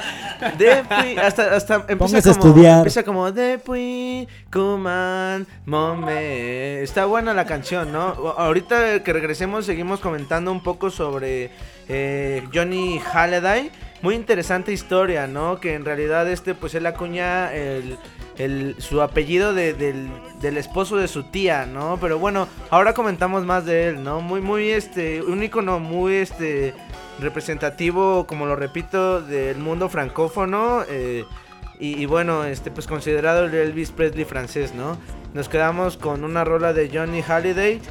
Depuis, hasta, hasta empieza como, a estudiar. Empieza como Depuis Command Momé. Está buena la canción, ¿no? Ahorita que regresemos seguimos comentando un poco sobre eh, Johnny Halliday. Muy interesante historia, ¿no? Que en realidad este, pues él acuña el el, su apellido de, del, del, esposo de su tía, ¿no? Pero bueno, ahora comentamos más de él, ¿no? Muy, muy, este, un icono muy, este, representativo, como lo repito, del mundo francófono. Eh, y, bueno, este, pues considerado el Elvis Presley francés, ¿no? Nos quedamos con una rola de Johnny Halliday,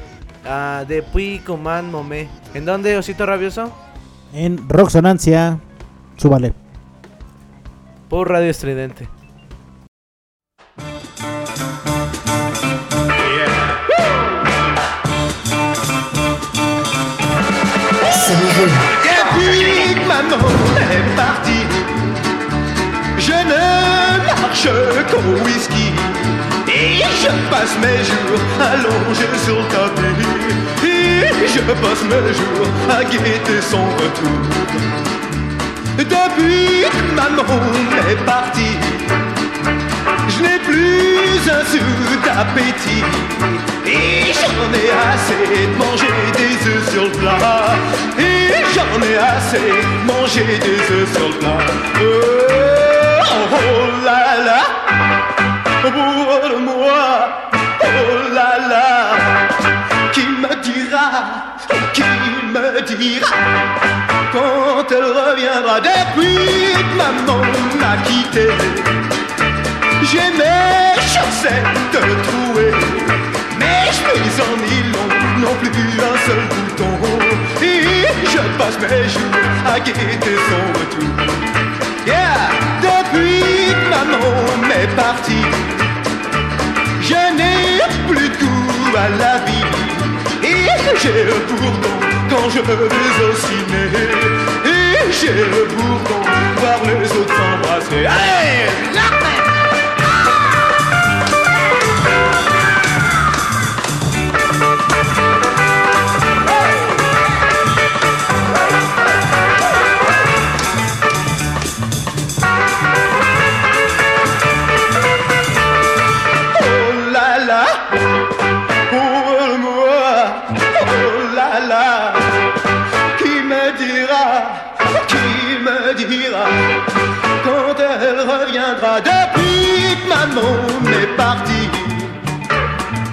uh, de Puy Command Momé. ¿En dónde, Osito Rabioso? En Roxonancia, súbale. Por Radio Estridente. Depuis que maman est partie, je ne marche qu'au whisky. Et je passe mes jours allongé sur le tapis. Et je passe mes jours à guetter son retour. Depuis que maman est partie, je n'ai plus un sou d'appétit. Et j'en ai assez de manger des œufs sur le plat. Et j'en ai assez de manger des œufs sur le plat. Oh, oh, là là, pour moi, oh là là, qui me dira, qui me dira quand elle reviendra depuis que maman m'a quitté? J'ai mes chaussettes trouées mes en nylon n'ont plus un seul bouton. Et je passe mes jours à guetter son retour. Yeah, depuis que maman m'est partie, je n'ai plus de goût à la vie. Et j'ai le bourdon quand je vais au ciné. Et j'ai le bourdon voir les autres s'embrasser. Allez, reviendra depuis que maman est partie.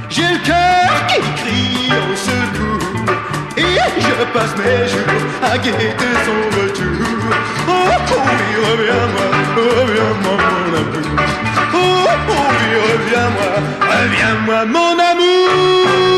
J'ai le cœur qui crie au secours et je passe mes jours à guetter son retour. Oh, oh oui, reviens-moi, reviens-moi mon amour. Oh, oh oui, reviens-moi, reviens-moi mon amour.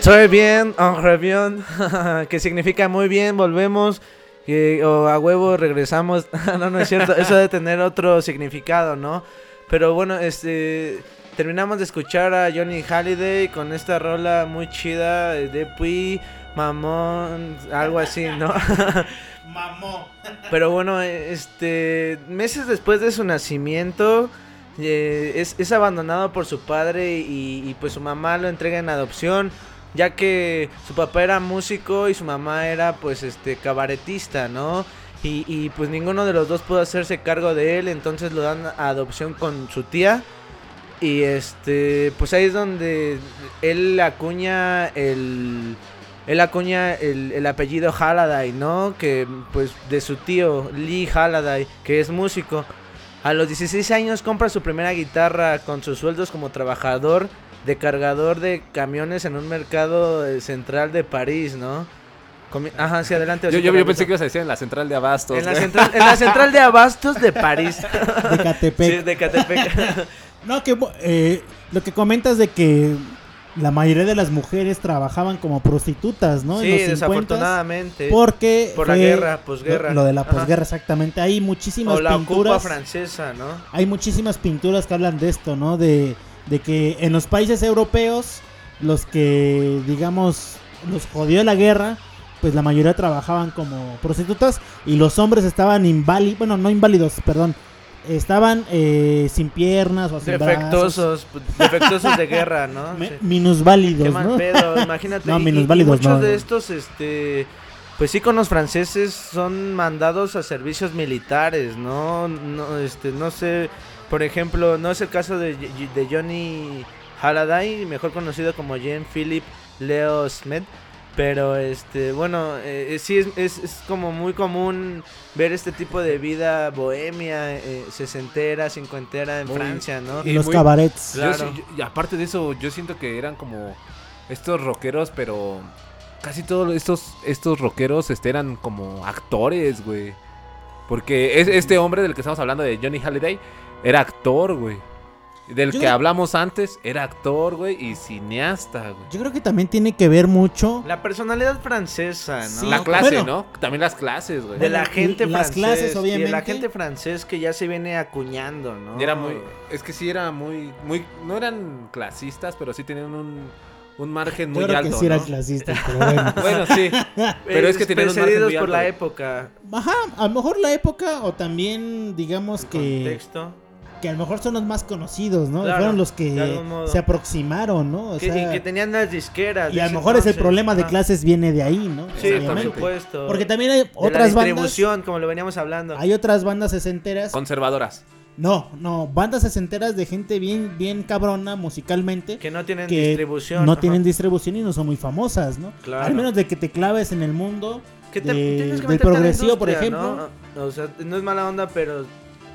Soy bien, en revient, que significa muy bien, volvemos, o a huevo regresamos. no, no es cierto, eso debe tener otro significado, ¿no? Pero bueno, este terminamos de escuchar a Johnny Halliday con esta rola muy chida de Pui, Mamón, algo así, ¿no? Mamón. Pero bueno, este meses después de su nacimiento eh, es, es abandonado por su padre y, y pues su mamá lo entrega en adopción ya que su papá era músico y su mamá era pues este cabaretista, ¿no? Y, y, pues ninguno de los dos pudo hacerse cargo de él, entonces lo dan a adopción con su tía. Y este, pues ahí es donde él acuña el, acuña el, el apellido Halliday, ¿no? Que pues de su tío Lee Halliday, que es músico. A los 16 años compra su primera guitarra con sus sueldos como trabajador de cargador de camiones en un mercado eh, central de París, ¿no? Comi Ajá, sí, adelante. Yo, yo, yo, pensé que ibas a decir en la central de Abastos. En la central, en la central de Abastos de París. De Catepec. Sí, de Catepec. no, que eh, lo que comentas de que la mayoría de las mujeres trabajaban como prostitutas, ¿no? Sí, desafortunadamente. Porque por la guerra, posguerra. Lo, lo, de la posguerra, exactamente. Hay muchísimas o la pinturas. Francesa, ¿no? Hay muchísimas pinturas que hablan de esto, ¿no? De de que en los países europeos, los que, digamos, los jodió la guerra, pues la mayoría trabajaban como prostitutas y los hombres estaban inválidos, bueno, no inválidos, perdón, estaban eh, sin piernas o sin defectuosos, brazos. defectuosos de guerra, ¿no? Me, sí. Minusválidos, Qué mal ¿no? pedo, imagínate. no, y, minusválidos, y muchos no. de estos, este, pues íconos franceses son mandados a servicios militares, ¿no? No, este, no sé, por ejemplo, no es el caso de, de Johnny Halliday, mejor conocido como Jean-Philippe Leo Smith. Pero este, bueno, eh, sí es, es, es, como muy común ver este tipo de vida bohemia, eh, sesentera, cincuentera en muy, Francia, ¿no? Y los muy, cabarets. Claro. Yo, y aparte de eso, yo siento que eran como estos rockeros, pero casi todos estos, estos rockeros este, eran como actores, güey. Porque es, este hombre del que estamos hablando, de Johnny Halliday, era actor, güey. Del yo que hablamos antes, era actor, güey, y cineasta, güey. Yo creo que también tiene que ver mucho. La personalidad francesa, ¿no? Sí, la clase, bueno, ¿no? También las clases, güey. De la gente las francés. clases, obviamente. de la gente francés que ya se viene acuñando, ¿no? Y era muy. Es que sí era muy. muy No eran clasistas, pero sí tenían un. Un margen muy Yo creo alto. que sí ¿no? eran clasistas, pero bueno. bueno, sí. Pero es que tenían un margen muy alto. por la época. Ajá, a lo mejor la época o también, digamos El que. Contexto. Que a lo mejor son los más conocidos, ¿no? Claro, Fueron los de que se aproximaron, ¿no? O Que, sea, y que tenían las disqueras. y de a lo mejor es el entonces. problema de clases viene de ahí, ¿no? Sí, por supuesto. Porque también hay De otras la bandas. distribución, como lo veníamos hablando. Hay otras bandas sesenteras. Conservadoras. No, no, bandas sesenteras de gente bien, bien cabrona musicalmente. Que no tienen que distribución. No ajá. tienen distribución y no son muy famosas, ¿no? Claro. Al menos de que te claves en el mundo Que te- de- tienes que del la progresivo, por ejemplo. ¿no? O sea, no es mala onda, pero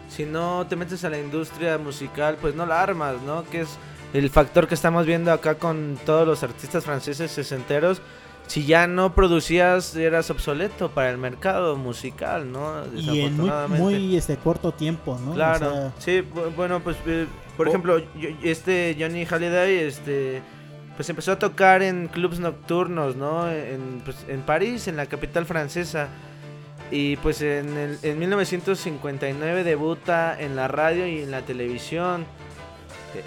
si no te metes a la industria musical, pues no la armas, ¿no? Que es el factor que estamos viendo acá con todos los artistas franceses sesenteros. Si ya no producías, eras obsoleto para el mercado musical, ¿no? Y en muy, muy este corto tiempo, ¿no? Claro, sí, bueno, pues eh, por ejemplo, este Johnny Halliday, este pues empezó a tocar en clubs nocturnos, ¿no? En, pues, en París, en la capital francesa. Y pues en, el, en 1959 debuta en la radio y en la televisión.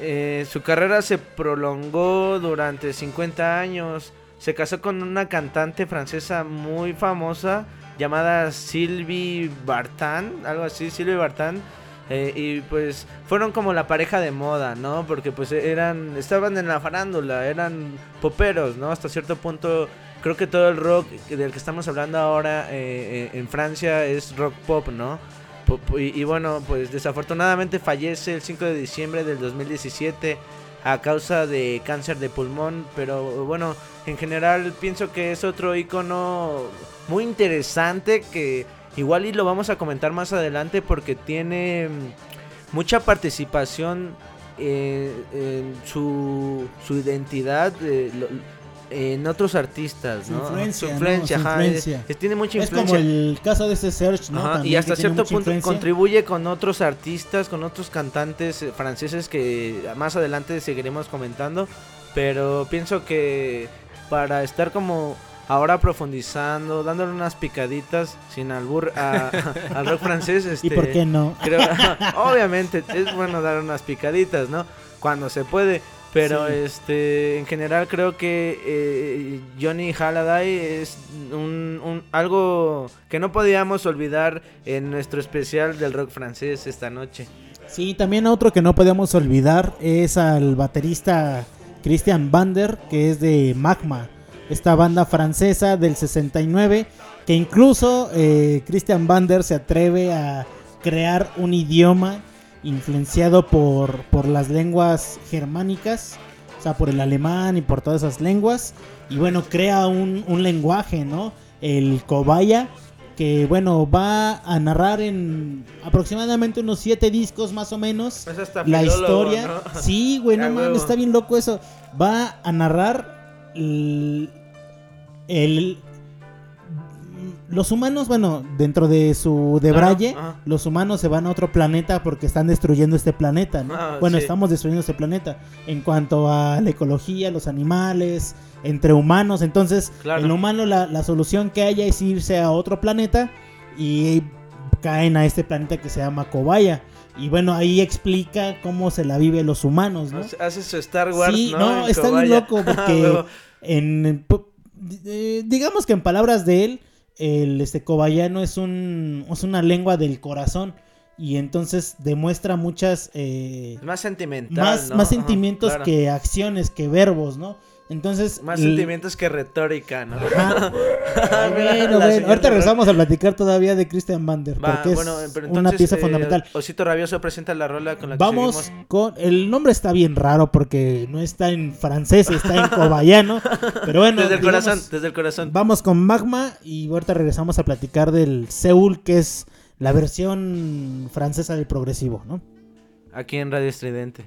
Eh, su carrera se prolongó durante 50 años. Se casó con una cantante francesa muy famosa llamada Sylvie Bartan, algo así, Sylvie Bartan. Eh, y pues fueron como la pareja de moda, ¿no? Porque pues eran, estaban en la farándula, eran poperos, ¿no? Hasta cierto punto creo que todo el rock del que estamos hablando ahora eh, en Francia es rock pop, ¿no? Y, bueno, pues desafortunadamente fallece el 5 de diciembre del 2017 a causa de cáncer de pulmón, pero bueno, en general pienso que es otro icono muy interesante que igual y lo vamos a comentar más adelante porque tiene mm, mucha participación eh, en su, su identidad. Eh, en otros artistas, ¿no? Su influencia, tiene mucha influencia. Es como el caso de ese Search, ¿no? y hasta cierto punto contribuye con otros artistas, con otros cantantes eh, franceses que más adelante seguiremos comentando. Pero pienso que para estar como ahora profundizando, dándole unas picaditas sin albur al rock francés. Este, ¿Y por qué no? obviamente es bueno dar unas picaditas, ¿no? Cuando se puede. Pero este, en general creo que eh, Johnny Halliday es un, algo que no podíamos olvidar en nuestro especial del rock francés esta noche. Sí, también otro que no podíamos olvidar es al baterista Christian Bander, que es de Magma, esta banda francesa del 69, que incluso eh, Christian Bander se atreve a crear un idioma influenciado por, por las lenguas germánicas, o sea, por el alemán y por todas esas lenguas. Y bueno, crea un, lenguaje, ¿no? El Kobaya, que bueno, va a narrar en aproximadamente unos siete discos más o menos la historia. Sí, güey, no mames, está bien loco eso. Va a narrar el, los humanos, bueno, dentro de su de Braille, los humanos se van a otro planeta porque están destruyendo este planeta, ¿no? Ah, bueno, estamos destruyendo este planeta en cuanto a la ecología, los animales, entre humanos. Entonces, el humano, la, solución que haya es irse a otro planeta y caen a este planeta que se llama Kobaya. Y bueno, ahí explica cómo se la vive los humanos, ¿no? Hace su Star Wars, sí, no, está muy loco porque en, eh, digamos que en palabras de él, el este cobayano es un es una lengua del corazón y entonces demuestra muchas eh, más sentimental más, más sentimientos que acciones que verbos no entonces. Más sentimientos que retórica, ¿no? bueno, bueno. Ahorita regresamos a platicar todavía de Christian Bander. porque es una pieza eh, fundamental. Osito Rabioso presenta la rola con la que Vamos con. El nombre está bien raro porque no está en francés, está en cobayano. pero bueno. Desde el corazón, desde el corazón. Vamos con Magma y ahorita regresamos a platicar del Seúl, que es la versión francesa del progresivo, ¿no? Aquí en Radio Estridente.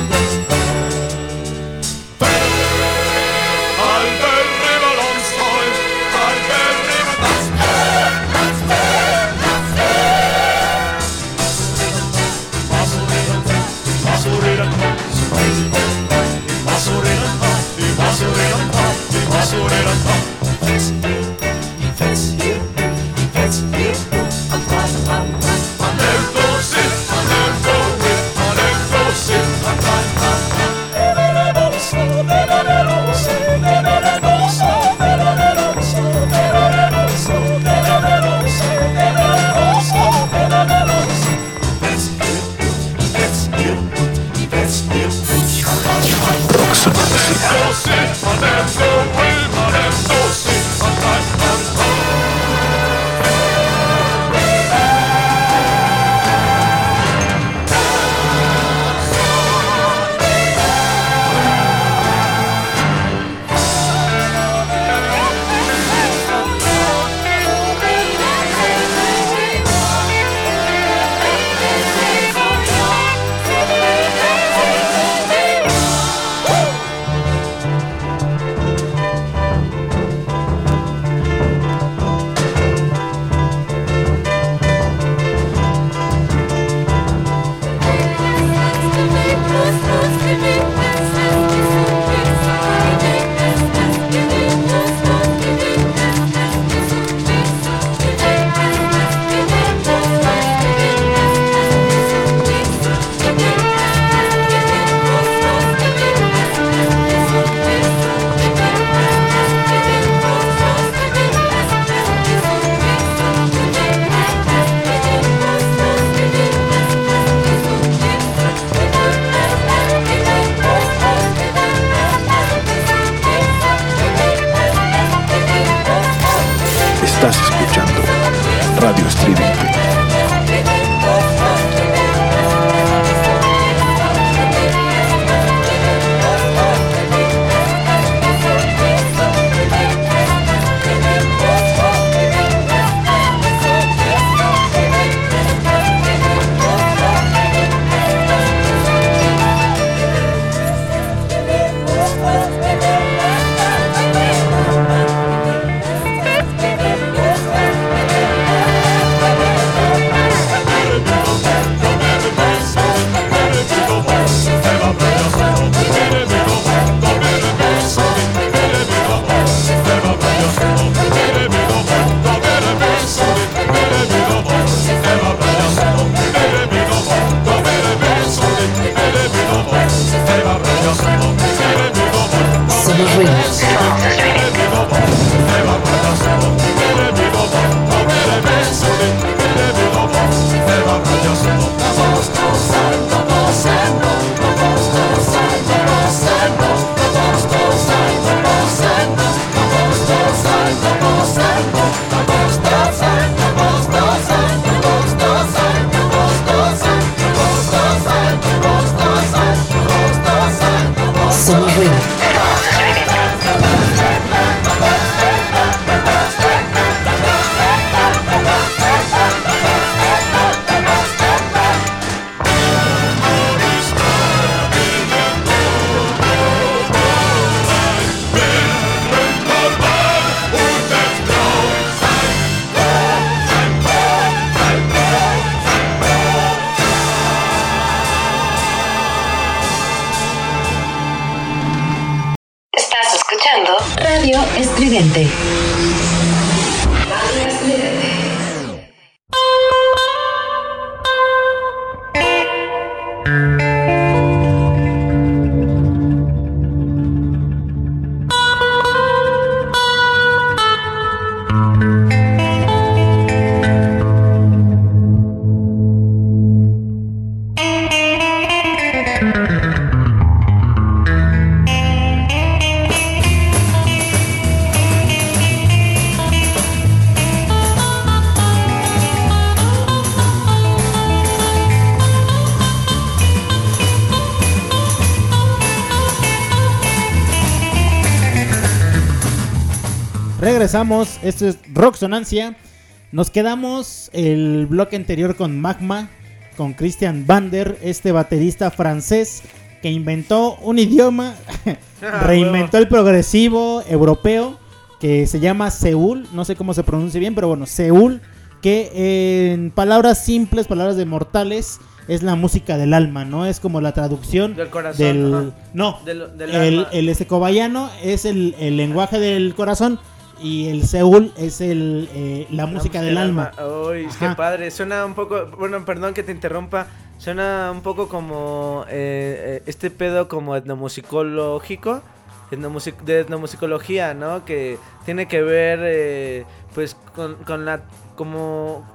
Regresamos, esto es Rock Sonancia. Nos quedamos el bloque anterior con Magma, con Christian Bander, este baterista francés que inventó un idioma, reinventó el progresivo europeo que se llama Seúl, no sé cómo se pronuncia bien, pero bueno, Seúl, que en palabras simples, palabras de mortales, es la música del alma, ¿no? Es como la traducción Del corazón, del- no, Del- del el, alma. el cobayano es el, el lenguaje del corazón y el Seúl es el, eh, la música del alma. Uy, qué padre. Suena un poco. Bueno, perdón que te interrumpa. Suena un poco como eh, eh, este pedo como etnomusicológico. etnomusic- de etnomusicología, ¿no? Que tiene que ver, eh, pues, con, con la. como.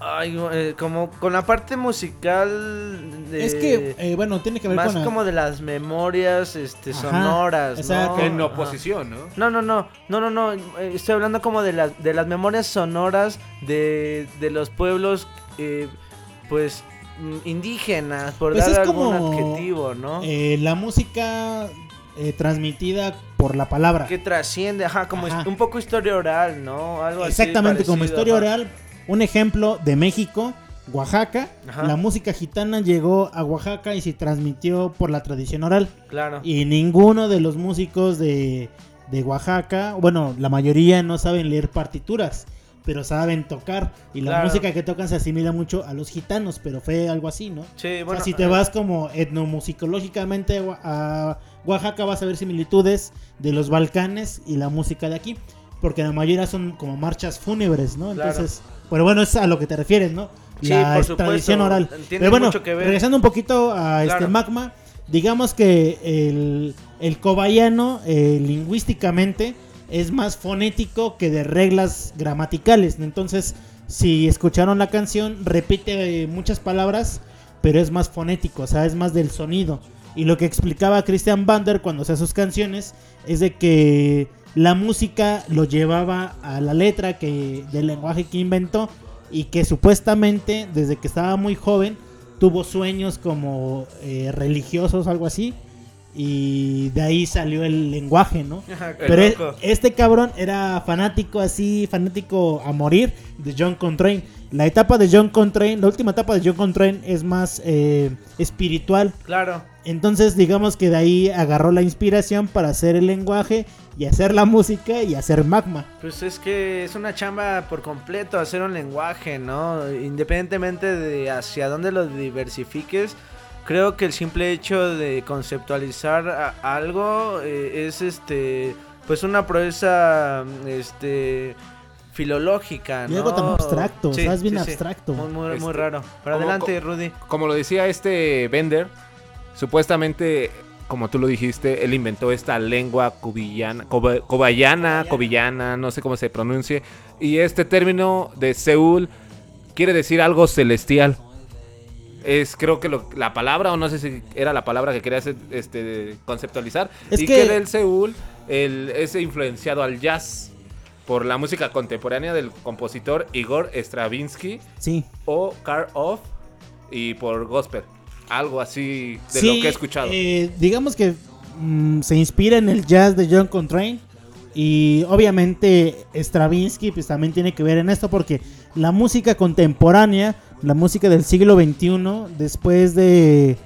Ay, eh, como con la parte musical de... Es que, eh, bueno, tiene que ver más con... como de las memorias este, Ajá, sonoras, exacto. ¿no? En Ajá. oposición, ¿no? No, no, no, no, no, no, eh, estoy hablando como de las, de las memorias sonoras de, de los pueblos, eh, pues, mm, indígenas, por Pues dar algún como, adjetivo, ¿no? eh, la música eh, transmitida por la palabra. que trasciende, ajá, como Ajá. un poco historia oral, ¿no? Algo así Exactamente, como historia ajá. oral. Un ejemplo de México, Oaxaca. Ajá. La música gitana llegó a Oaxaca y se transmitió por la tradición oral. Claro. Y ninguno de los músicos de, de Oaxaca, bueno, la mayoría no saben leer partituras, pero saben tocar. Y la Claro. música que tocan se asimila mucho a los gitanos, pero fue algo así, ¿no? Sí, O sea, bueno, si te eh, vas como etnomusicológicamente a Oaxaca vas a ver similitudes de los Balcanes y la música de aquí, porque la mayoría son como marchas fúnebres, ¿no? Claro. Entonces, pero bueno, es a lo que te refieres, ¿no? Sí, la por tradición oral. tiene Pero bueno, mucho que ver. regresando un poquito a este magma, digamos que el, el cobayano eh, lingüísticamente es más fonético que de reglas gramaticales. ¿no? Entonces, si escucharon la canción, repite eh, muchas palabras, pero es más fonético, o sea, es más del sonido. Y lo que explicaba Christian Bander cuando hacía sus canciones es de que la música lo llevaba a la letra que del lenguaje que inventó y que supuestamente desde que estaba muy joven tuvo sueños como eh, religiosos algo así y de ahí salió el lenguaje, ¿no? Ajá, Pero e- este cabrón era fanático así, fanático a morir de John Coltrane. La etapa de John Coltrane, la última etapa de John Coltrane es más eh, espiritual. Claro. Entonces digamos que de ahí agarró la inspiración para hacer el lenguaje y hacer la música y hacer magma. Pues es que es una chamba por completo hacer un lenguaje, ¿no? Independientemente de hacia dónde lo diversifiques, creo que el simple hecho de conceptualizar a- algo eh, es este pues una proeza este filológica, Y ¿no? algo tan abstracto, o sea, es bien abstracto. Muy, muy, muy Este, raro. Pero como- adelante, Rudy. Como lo decía este Bender, supuestamente, como tú lo dijiste, él inventó esta lengua cubillana, coba- cobayana, cobillana, no sé cómo se pronuncie. Y este término de Seúl quiere decir algo celestial. Es creo que lo- la palabra, o no sé si era la palabra que querías este, conceptualizar. Es y que- que del Seúl el, es influenciado al jazz por la música contemporánea del compositor Igor Stravinsky Sí. o Car Off y por gospel. Algo así de Sí, lo que he escuchado. eh, digamos que mm, se inspira en el jazz de John Coltrane. Y obviamente Stravinsky pues también tiene que ver en esto porque la música contemporánea, la música del siglo XXI, después de...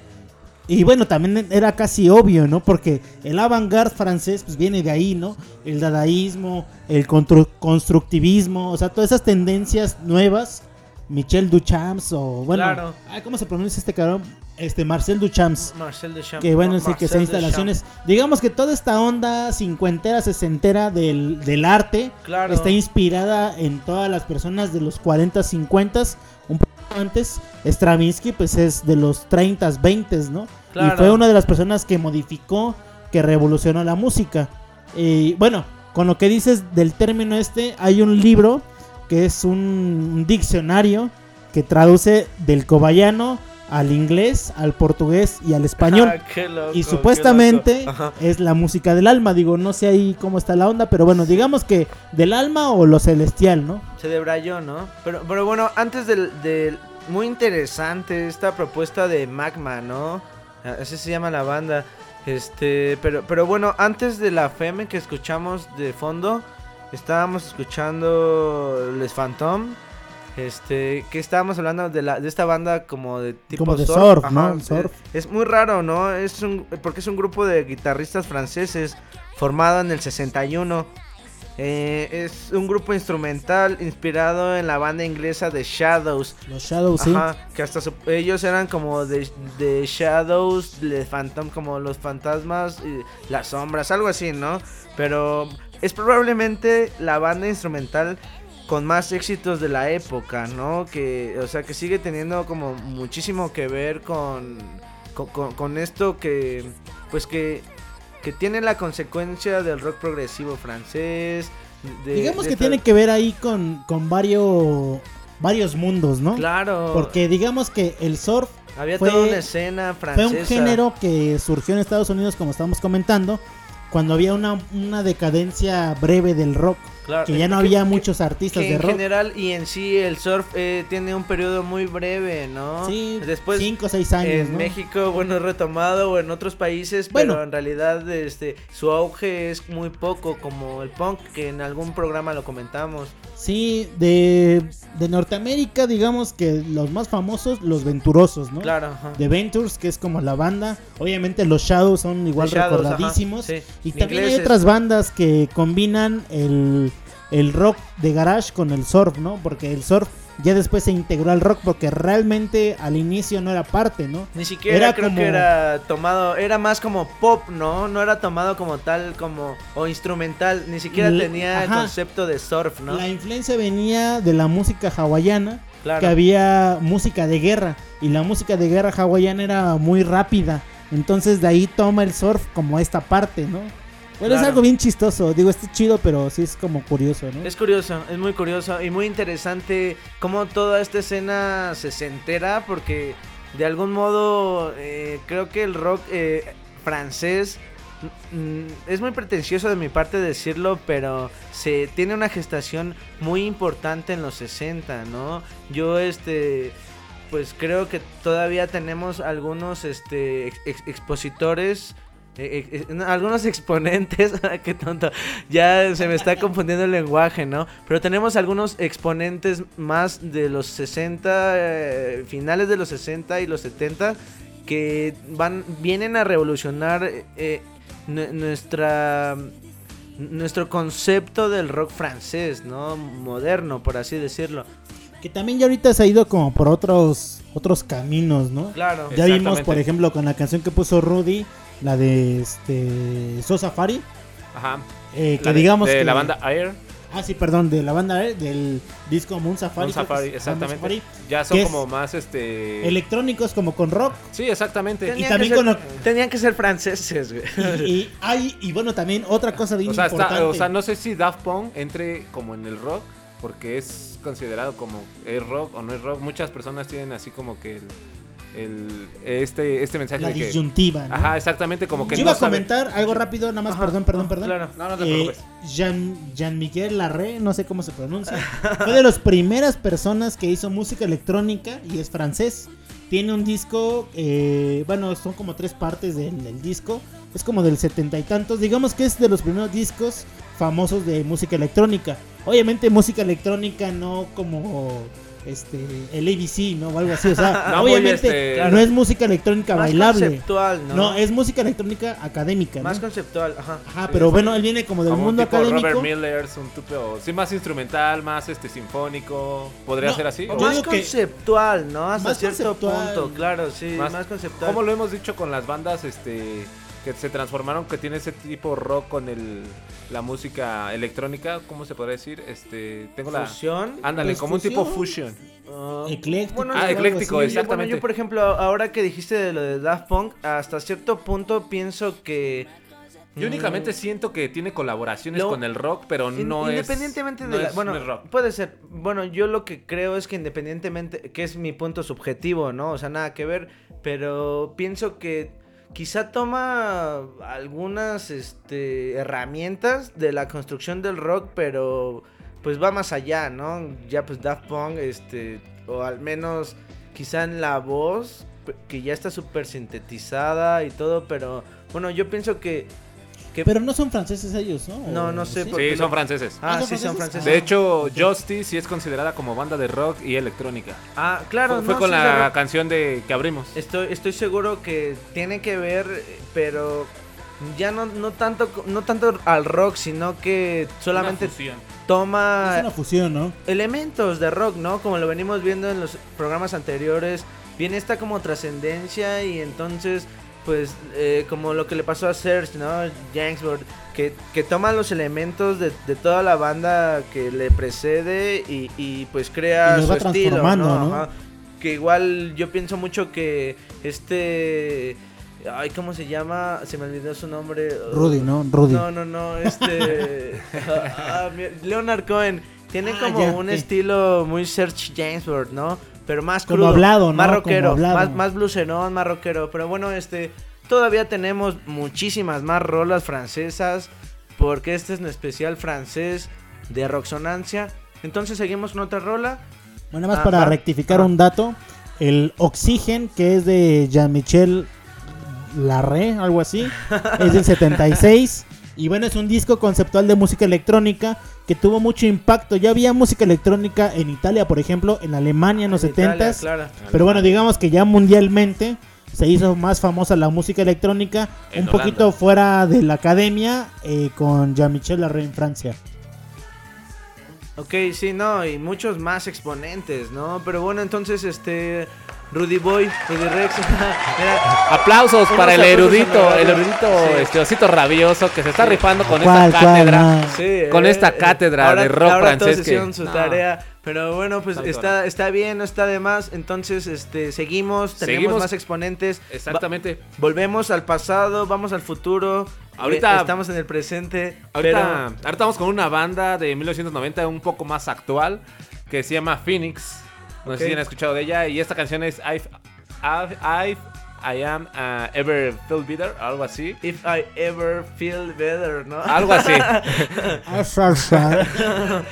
Y bueno, también era casi obvio, ¿no? Porque el avant-garde francés pues viene de ahí, ¿no? El dadaísmo, el constru- constructivismo, o sea, todas esas tendencias nuevas. Michel Duchamp o bueno, Claro. ay, ¿cómo se pronuncia este cabrón? Este Marcel Duchamp. Marcel Duchamp. Que bueno, sí, que Marcel sea instalaciones. Digamos que toda esta onda cincuentera, sesentera del, del arte Claro. está inspirada en todas las personas de los 40, 50, un poco antes. Stravinsky, pues es de los 30, 20, ¿no? Claro. Y fue una de las personas que modificó, que revolucionó la música. Y bueno, con lo que dices del término este, hay un libro que es un diccionario que traduce del cobayano al inglés, al portugués y al español. Ah, loco, y supuestamente es la música del alma. Digo, no sé ahí cómo está la onda, pero bueno, digamos que del alma o lo celestial, ¿no? Se debrayó, ¿no? Pero, pero bueno, antes del, del- Muy interesante esta propuesta de Magma, ¿no? Así se llama la banda. Este, pero, pero bueno, antes de la FM que escuchamos de fondo, estábamos escuchando Les Phantom. Este, que estábamos hablando de, la, de esta banda como de tipo Como de surf, ¿no? Surf. Es muy raro, ¿no? Es un, porque es un grupo de guitarristas franceses formado en el 61. Eh, es un grupo instrumental inspirado en la banda inglesa de Shadows. Los Shadows, sí. Ajá, que hasta su- ellos eran como de, de Shadows, de Phantom, como los fantasmas, y las sombras, algo así, ¿no? Pero es probablemente la banda instrumental con más éxitos de la época, ¿no? Que, o sea, que sigue teniendo como muchísimo que ver con, con, esto que, pues que, que tiene la consecuencia del rock progresivo francés. de- Digamos de que tiene que ver ahí con, con varios varios mundos, ¿no? Claro. Porque digamos que el surf Había fue, toda una escena francesa. fue un género que surgió en Estados Unidos, como estábamos comentando, cuando había una, una decadencia breve del rock. Claro, que ya no que- había muchos artistas que de en rock. general y en sí el surf eh, tiene un periodo muy breve, ¿no? Sí, después cinco o seis años, en ¿no? México, bueno, es retomado o en otros países, Bueno. pero en realidad este su auge es muy poco como el punk que en algún programa lo comentamos. Sí, de, de Norteamérica, digamos que los más famosos, los Venturosos, ¿no? Claro, ajá. The Ventures, que es como la banda. Obviamente los Shadows son igual Shadows, recordadísimos. sí. Y también hay otras bandas que combinan el, el rock de garage con el surf, ¿no? Porque el surf ya después se integró al rock porque realmente al inicio no era parte, ¿no? Ni siquiera Era creo como- que era tomado, era más como pop, ¿no? No era tomado como tal, como, o instrumental, ni siquiera tenía el concepto de surf, ¿no? La influencia venía de la música hawaiana, Claro. que había música de guerra y la música de guerra hawaiana era muy rápida. Entonces de ahí toma el surf como esta parte, ¿no? Bueno, es algo bien chistoso. Digo, está chido, pero sí es como curioso, ¿no? Es curioso, es muy curioso y muy interesante cómo toda esta escena se entera porque de algún modo eh, creo que el rock eh, francés mm, es muy pretencioso de mi parte decirlo, pero se tiene una gestación muy importante en los 60, ¿no? Yo este pues creo que todavía tenemos algunos este ex- ex- expositores eh, eh, eh, no, algunos exponentes, qué tonto, ya se me está confundiendo el lenguaje, ¿no? Pero tenemos algunos exponentes más de los 60, eh, finales de los 60 y los 70, que van, vienen a revolucionar eh, nu- nuestra nuestro concepto del rock francés, ¿no? Moderno, por así decirlo. Que también ya ahorita se ha ido como por otros otros caminos, ¿no? Claro. Ya vimos, por ejemplo, con la canción que puso Rudy, la de este So Safari, Ajá. eh, que La de- digamos de que la banda Air. Ah, sí, perdón, de la banda eh, del disco Moon Safari. Moon Safari, es, exactamente. Moon Safari, Ya son que es como más este. electrónicos como con rock. Sí, exactamente. Y Tenían, también que ser, con tenían que ser franceses, güey. Y, y hay y bueno, también otra cosa bien O sea, está- importante. o sea, no sé si Daft Punk entre como en el rock, porque es considerado como es rock o no es rock. Muchas personas tienen así como que el, el- este este mensaje La de que disyuntiva, ¿no? Ajá, exactamente como que Yo iba no a sabe- comentar algo rápido, nada más, perdón, perdón, perdón. claro. No, no te Eh, preocupes. Jean, Jean-Miguel Larré, no sé cómo se pronuncia, fue de las primeras personas que hizo música electrónica y es francés. Tiene un disco, eh, bueno, son como tres partes del, del disco, es como del setenta y tantos, digamos que es de los primeros discos famosos de música electrónica. Obviamente música electrónica no como este el ABC, ¿no? O algo así, o sea, No, obviamente este, no es música electrónica Más bailable. conceptual, ¿no? No, es música electrónica académica. Más ¿no? conceptual, ajá. Ajá, Sí, pero sí. bueno, él viene como del como un mundo tipo académico. Robert Miller, es un tipo, sí, más instrumental, más este sinfónico, podría ser así. O más conceptual, ¿no? Hasta Más cierto conceptual. punto, claro, sí, más, Más- conceptual. Como lo hemos dicho con las bandas este que se transformaron, que tiene ese tipo rock con el la música electrónica, ¿cómo se podría decir? Este, tengo la Fusión. Ándale, Pues como un tipo fusión. fusion. Ah, Ecléctico. bueno, Ah, ecléctico, yo- exactamente. Bueno, yo, por ejemplo, ahora que dijiste de lo de Daft Punk, hasta cierto punto pienso que. Yo mm, únicamente siento que tiene colaboraciones Lo- con el rock, pero no es independientemente no de la, es- bueno no es rock. puede ser bueno yo lo que creo es que independientemente que es mi punto subjetivo no o sea nada que ver pero pienso que quizá toma algunas este herramientas de la construcción del rock pero pues va más allá no ya pues Daft Punk este o al menos quizá en la voz que ya está súper sintetizada y todo pero bueno yo pienso que Pero no son franceses ellos, ¿no? No, ¿O no sé, sí? porque Sí, son franceses. ah ¿Ah, son sí son franceses? De hecho. Justice sí es considerada como banda de rock y electrónica. Ah, claro, fue fue no, con sí, la canción de que abrimos. Estoy, estoy seguro que tiene que ver, pero ya no, no tanto no tanto al rock, sino que solamente Es toma una fusión, ¿no? elementos de rock, ¿no? Como lo venimos viendo en los programas anteriores, viene esta como trascendencia y entonces, pues, eh, como lo que le pasó a Serge, ¿no? Jangsford, que, que toma los elementos de, de toda la banda que le precede y, y, pues crea Y su estilo, ¿no? ¿no? Que igual yo pienso mucho que este... Ay, ¿cómo se llama? Se me olvidó su nombre. Rudy, ¿no? Rudy. No, no, no, este... ah, mi- Leonard Cohen. Tiene Ah, como ya, un estilo muy Serge Gainsbourg, ¿no? Pero más Como crudo, hablado, ¿no? más Como rockero, hablado. más, más más rockero. Pero bueno, este, todavía tenemos muchísimas más rolas francesas, porque este es un especial francés de Roxonancia. Entonces seguimos con otra rola. Bueno, nada más Ah, para va. rectificar Ah. un dato. El Oxygen, que es de Jean-Michel Larré, algo así, es del 76. Y bueno, es un disco conceptual de música electrónica que tuvo mucho impacto. Ya había música electrónica en Italia, por ejemplo, en Alemania en los En Italia, 70s. claro. Pero bueno, digamos que ya mundialmente se hizo más famosa la música electrónica, En un poquito fuera de la academia, eh, con Jean-Michel Larré en Francia. Ok, sí, no, y muchos más exponentes, ¿no? Pero bueno, entonces, este, Rudy Boy, Rudy Rex, Aplausos para el erudito, el erudito Sí. este osito rabioso que se está rifando con ¿Cuál, esta cuál, cátedra. no? Sí, Con eh, esta eh, cátedra ahora- de rock ahora todos francés que- su no. tarea, pero bueno, pues Está está, está bien, no está de más. Entonces, este, seguimos, tenemos Seguimos. más exponentes. Exactamente. Va- volvemos al pasado, vamos al futuro. Ahorita- eh, estamos en el presente. Ahorita, ahorita vamos con una banda de 1990 un poco más actual que se llama Phoenix. No sé si han escuchado de ella. Y esta canción es I've, I've, I've- I am uh, ever feel better, algo así. If I ever feel better, ¿no? Algo así.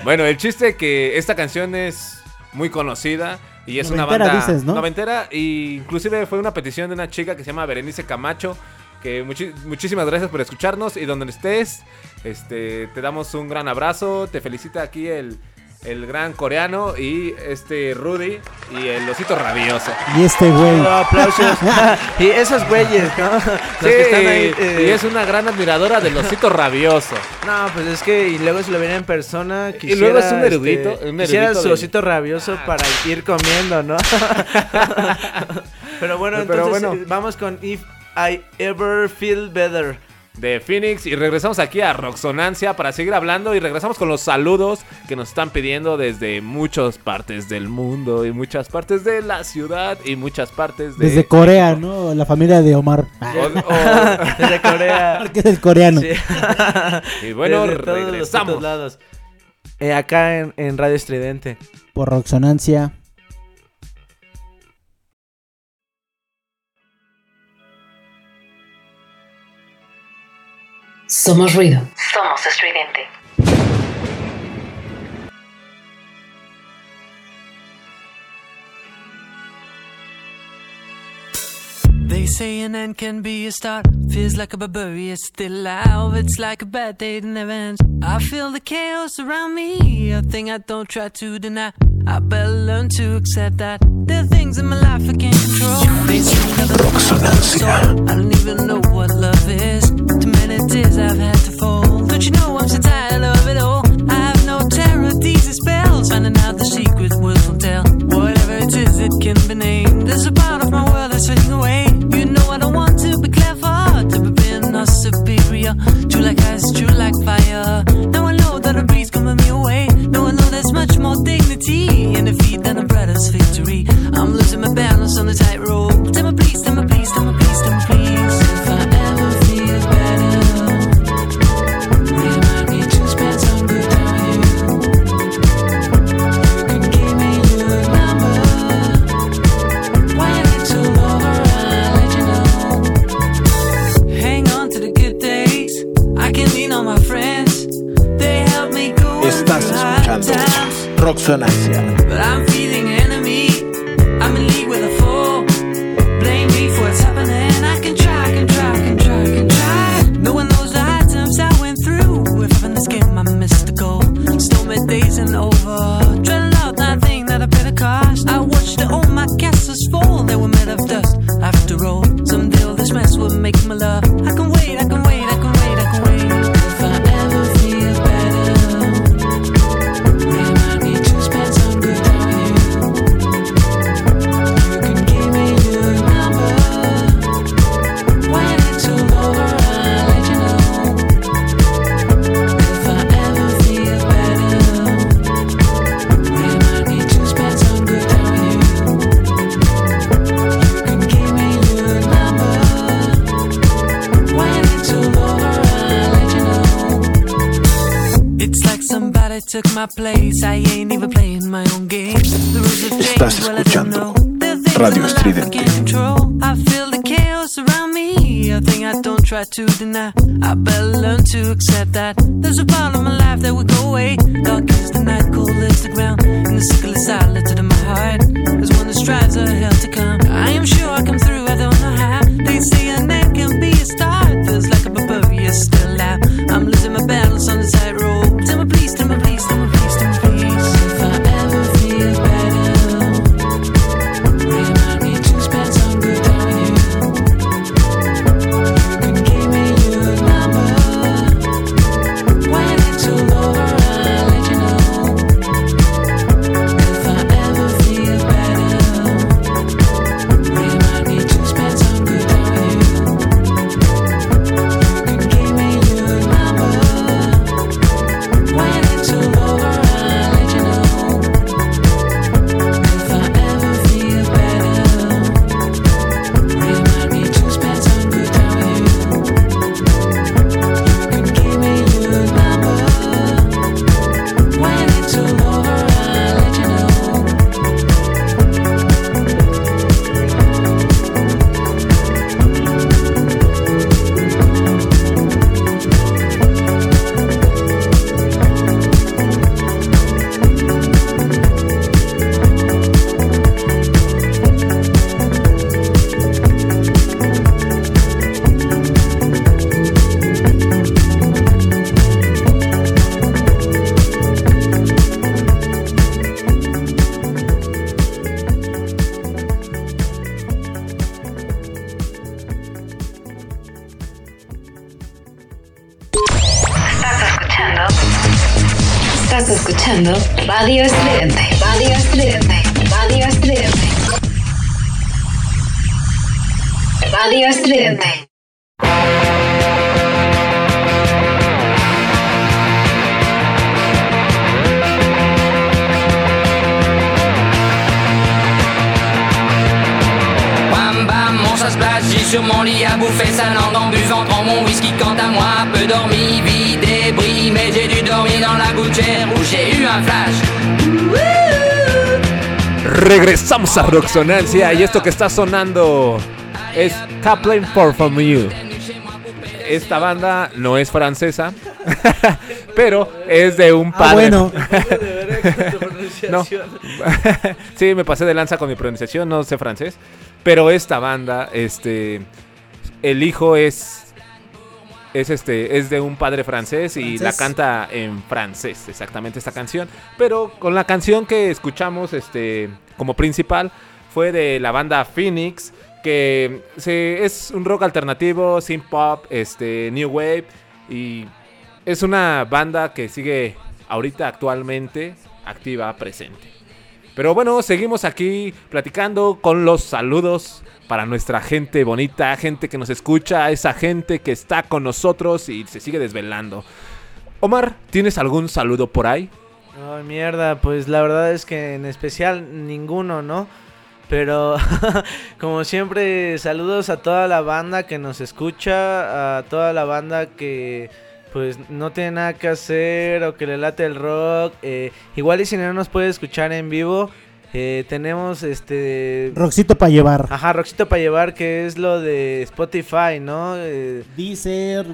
bueno, el chiste que esta canción es muy conocida y es una banda dices, ¿no? noventera y inclusive fue una petición de una chica que se llama Berenice Camacho que muchísimas gracias por escucharnos y donde estés este te damos un gran abrazo te felicita aquí el el gran coreano y este Rudy y el osito rabioso. Y este güey. Aplausos. y esos güeyes, ¿no? Los Sí, que están ahí, eh, y es una gran admiradora del osito rabioso. No, pues es que y luego si lo viera en persona Y luego es un quisiera, erudito, este, un quisiera erudito su de- osito rabioso para ir comiendo, ¿no? Pero bueno, Pero entonces bueno. eh, vamos con If I Ever Feel Better. De Phoenix y regresamos aquí a Roxonancia para seguir hablando y regresamos con los saludos que nos están pidiendo desde muchas partes del mundo y muchas partes de la ciudad y muchas partes de Desde Corea, ¿no? La familia de Omar. O- o- Desde Corea. Porque es el coreano. Sí. Y bueno, Desde todos los regresamos. putos lados. Eh, acá en, en Radio Estridente. Por Roxonancia. Somos ruido. Somos estridente. They say an end can be a start. Feels like a barbarian still alive. It's like a bad day that never ends. I feel the chaos around me, a thing I don't try to deny. I better learn to accept that there are things in my life I can't control. They seem never so I don't even know what love is. Too many tears I've had to fold. Don't you know I'm tired of it all? I have no terror, these spells. Finding out the secret words won't tell. Whatever it is, it can be named. There's a part of my world that's fading away. You know I don't want to be clever, to be being or superior. True like ice, true like fire. Now I know that a breeze coming me away. Now I know there's much more dignity in defeat than a brother's victory. I'm losing my balance on the tightrope. Tell me please, tell me please, tell me please. But I'm feeling enemy. I'm in league with a fool. Blame me for what's happening. I can try, can try, can try, can try. I went through. If I'm the. Stormy days and over. Cost. I watched all my castles fall. They were made of dust. After all, someday this mess will make me love. I can wait, I can wait, Estás well, I don't know. escuchando Radio Estridente. control. I feel the chaos around me. A thing I don't try to deny. I better learn to accept that there's a part of my life that will go away. Dark is the night, cold is the ground, and the sickle is silent in my heart. There's one that strives a hell to come. I am sure I come through. I don't know how. They say end can be a start. Feels like Regresamos a Roxonancia y esto que está sonando es Kaplan for From You. Esta banda no es francesa, pero es de un Ah, padre. bueno. no. sí, me pasé de lanza con mi pronunciación, no sé francés. Pero esta banda, este, el hijo es es este es de un padre francés y Francés. la canta en francés exactamente esta canción pero con la canción que escuchamos este como principal fue de la banda Phoenix que se, es un rock alternativo synth pop este new wave y es una banda que sigue ahorita actualmente activa presente pero bueno, seguimos aquí platicando con los saludos para nuestra gente bonita, gente que nos escucha, esa gente que está con nosotros y se sigue desvelando. Omar, ¿tienes algún saludo por ahí? Ay, mierda, pues la verdad es que en especial ninguno, ¿no? Pero como siempre, saludos a toda la banda que nos escucha, a toda la banda que pues no tiene nada que hacer o que le late el rock. eh, igual y si no nos puede escuchar en vivo, eh, tenemos este... Roxito para llevar. Ajá, Roxito para llevar, que es lo de Spotify, ¿no? Eh, Deezer,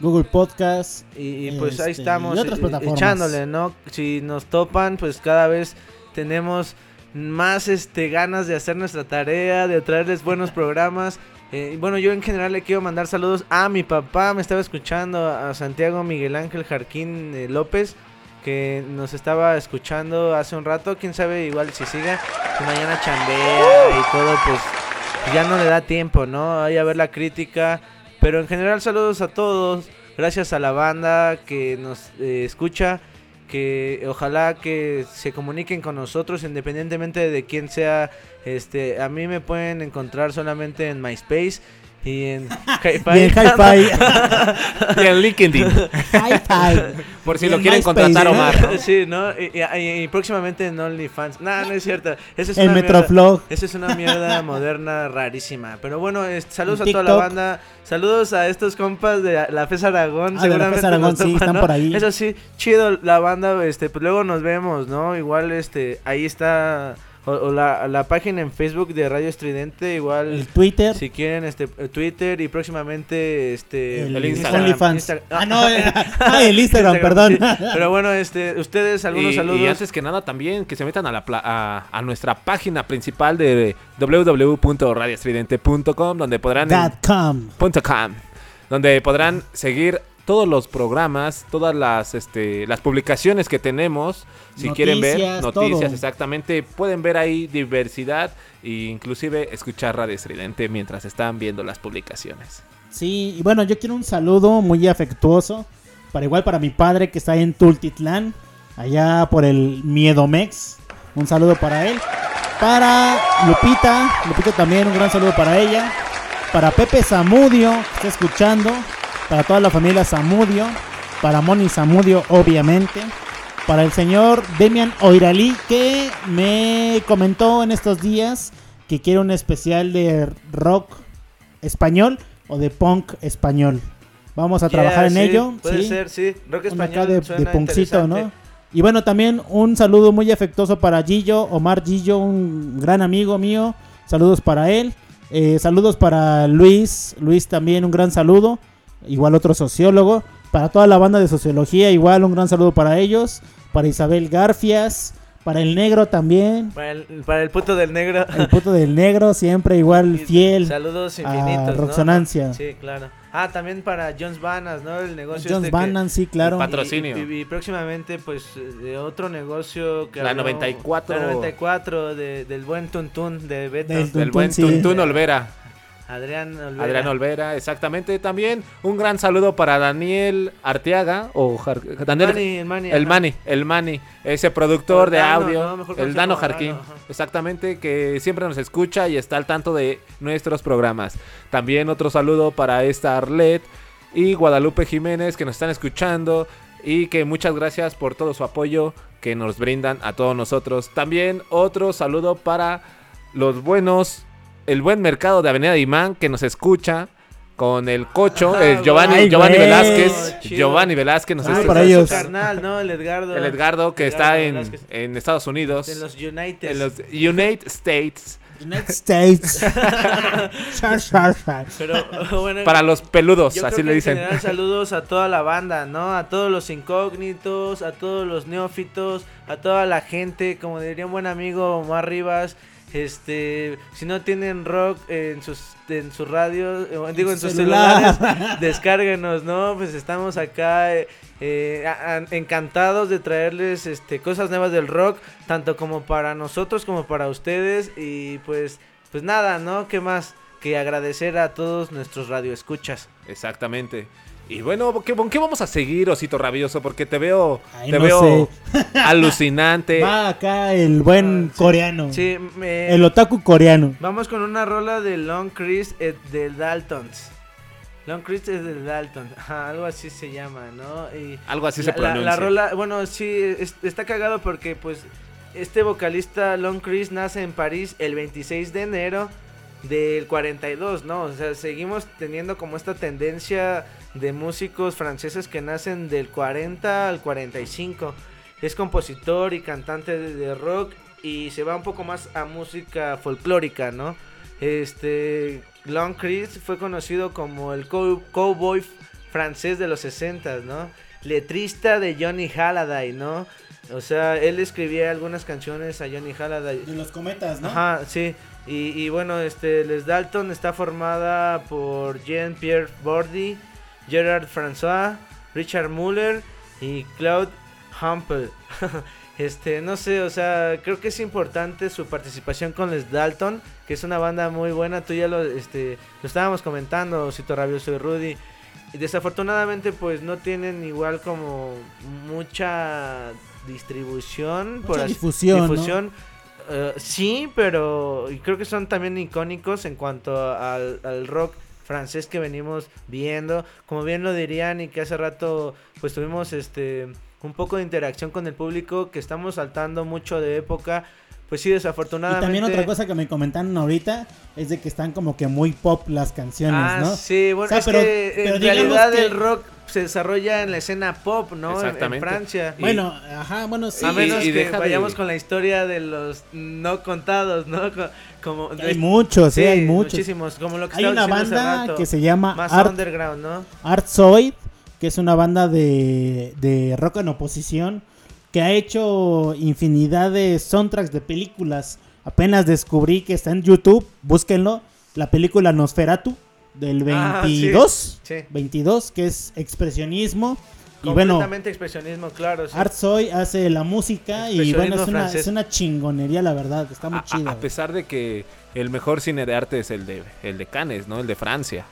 Google Podcast. y, y pues ahí este, estamos y otras eh, plataformas. echándole, ¿no? Si nos topan, pues cada vez tenemos más este ganas de hacer nuestra tarea, de traerles buenos programas. Eh, bueno, yo en general le quiero mandar saludos a mi papá, me estaba escuchando, a Santiago Miguel Ángel Jarquín eh, López, que nos estaba escuchando hace un rato, quién sabe, igual si sigue, que mañana chambea y todo, pues ya no le da tiempo, ¿no? Ahí a ver la crítica, pero en general saludos a todos, gracias a la banda que nos eh, escucha, que ojalá que se comuniquen con nosotros independientemente de quién sea, este, a mí me pueden encontrar solamente en MySpace y en Y en Hi-Fi. Y en LinkedIn. Hi-Fi. Por si Y lo en quieren MySpace, contratar. Omar. ¿no? Sí, ¿no? Y, y- y próximamente en OnlyFans. No, no es cierto. Esa es En una Metroflog. Mierda, esa es una mierda moderna rarísima. Pero bueno, este, saludos En a toda la banda. Saludos a estos compas de la FES Aragón. Ah, de la seguramente FES Aragón, sí, están ¿no? por ahí. Eso sí, chido la banda. Este, pues luego nos vemos, ¿no? Igual, este, ahí está. O, o la, la página en Facebook de Radio Estridente, igual. El Twitter. Si quieren, este, eh, Twitter y próximamente, este. El, El Instagram. OnlyFans. Insta- Ah, no, eh, ah, el Instagram, perdón. sí. Pero bueno, este, ustedes, algunos y, saludos. y antes que nada también que se metan a, la pla- a, a nuestra página principal de www.radiostridente.com donde podrán com. punto com, donde podrán seguir todos los programas, todas las este, las publicaciones que tenemos, si quieren ver Noticias, noticias todo. exactamente, pueden ver ahí diversidad e inclusive escuchar Radio Estridente mientras están viendo las publicaciones. Sí, y bueno, yo quiero un saludo muy afectuoso. Para igual para mi padre que está en Tultitlán, allá por el Miedomex. Un saludo para él. Para Lupita, Lupita también, un gran saludo para ella. Para Pepe Zamudio, que está escuchando. Para toda la familia Zamudio. Para Moni Zamudio, obviamente. Para el señor Demian Oiralí, que me comentó en estos días que quiere un especial de rock español o de punk español. Vamos a Yeah, trabajar en ello. Puede sí. ser, sí. Rock español acá de, suena de punkcito, ¿no? Y bueno, también un saludo muy afectuoso para Gillo, Omar Gillo, un gran amigo mío. Saludos para él. Eh, saludos para Luis, Luis también un gran saludo. Igual otro sociólogo. Para toda la banda de sociología, igual un gran saludo para ellos. Para Isabel Garfias. Para el negro también. Para el, para el puto del negro. El puto del negro, siempre igual fiel. Saludos a infinitos. ¿no? Roxonancia. Sí, claro. Ah, también para Jones Banas, ¿no? El negocio Jones este que- Bannan, sí, claro. y- Patrocinio. Y, y- y próximamente, pues, de otro negocio que La habló- 94. La 94, de, del buen Tuntún de Beto. Del Del buen sí. Tuntún Olvera. Adrián Olvera. Adrián Olvera, exactamente. También un gran saludo para Daniel Arteaga o Jar- Daniel, Mani, el Mani, el. Mani, el Mani, ese productor de Dano, audio, el Dano Jarquín, Dano, exactamente, que siempre nos escucha y está al tanto de nuestros programas. También otro saludo para esta Arlet y Guadalupe Jiménez que nos están escuchando y que muchas gracias por todo su apoyo que nos brindan a todos nosotros. También otro saludo para los buenos, el buen mercado de Avenida Imán que nos escucha con el cocho, Ajá, el Giovanni, Ay, Giovanni güey. Velázquez, Chido. Giovanni Velázquez nos Ah, está para Su ellos. carnal, ¿no? El Edgardo. el Edgardo que Edgardo está en, en Estados Unidos, De los United. en los United States, United States. Pero, bueno, para los peludos, Yo así creo le dicen. En general, saludos a toda la banda, ¿no? A todos los incógnitos, a todos los neófitos, a toda la gente, como diría un buen amigo Omar Rivas. Este, si no tienen rock en sus en sus radios, eh, digo en su sus celular. celulares, descárguenos, ¿no? Pues estamos acá eh, eh, a- a- encantados de traerles este cosas nuevas del rock, tanto como para nosotros como para ustedes y pues pues nada, ¿no? ¿Qué más que agradecer a todos nuestros radioescuchas? Exactamente. Y bueno, ¿qué, ¿con qué vamos a seguir, Osito Rabioso? Porque te veo, Ay, te no veo alucinante. Va acá el buen coreano. Sí, me- El otaku coreano. Vamos con una rola de Long Chris de Daltons. Long Chris es de Dalton, ajá, algo así se llama, ¿no? Y Algo así la, se la- pronuncia. La, rola, bueno, sí, es- está cagado porque pues este vocalista Long Chris nace en París el 26 de enero del 42, ¿no? O sea, seguimos teniendo como esta tendencia de músicos franceses que nacen del 40 al 45. Es compositor y cantante de, rock y se va un poco más a música folclórica, ¿no? Este Long Chris fue conocido como el cow- cowboy francés de los 60, ¿no? Letrista de Johnny Halliday, ¿no? O sea, él escribía algunas canciones a Johnny Halliday. De los cometas, ¿no? Ajá, sí. Y, y bueno, este, Les Dalton está formada por Jean-Pierre Bordy, Gerard François, Richard Muller y Claude Hampel. este, no sé, o sea, creo que es importante su participación con Les Dalton, que es una banda muy buena. Tú ya lo, este, lo estábamos comentando, Cito Rabioso y Rudy. Y desafortunadamente, pues no tienen igual como mucha distribución, Mucha por así- difusión, ¿no? Eh, sí, pero y creo que son también icónicos en cuanto al, al rock francés que venimos viendo. Como bien lo dirían y que hace rato pues tuvimos este un poco de interacción con el público, que estamos saltando mucho de época. Pues sí, Y desafortunadamente. también otra cosa que me comentaron ahorita es de que están como que muy pop las canciones, Ah, ¿no? sí, bueno, O sea, es pero- que pero en realidad que- el rock se desarrolla en la escena pop, ¿no? En- En, Exactamente. Francia. Bueno, ajá, bueno, sí. a menos y que de- vayamos con la historia de los no contados, ¿no? Co- Como, Hay muchos, sí, hay muchos. Muchísimos, como lo que Hay una banda rato, que se llama Más Art- underground, ¿no? Artsoid, que es una banda de, de rock en oposición, que ha hecho infinidad de soundtracks de películas. Apenas descubrí que está en YouTube, búsquenlo, la película Nosferatu del Ah, sí, 22, sí. 22, que es expresionismo. Y bueno, Completamente expresionismo, claro. sí. Artsoy hace la música y bueno, es una, es una chingonería, la verdad, está muy A, chido. a pesar de que el mejor cine de arte es el de el de Cannes, ¿no? El de Francia.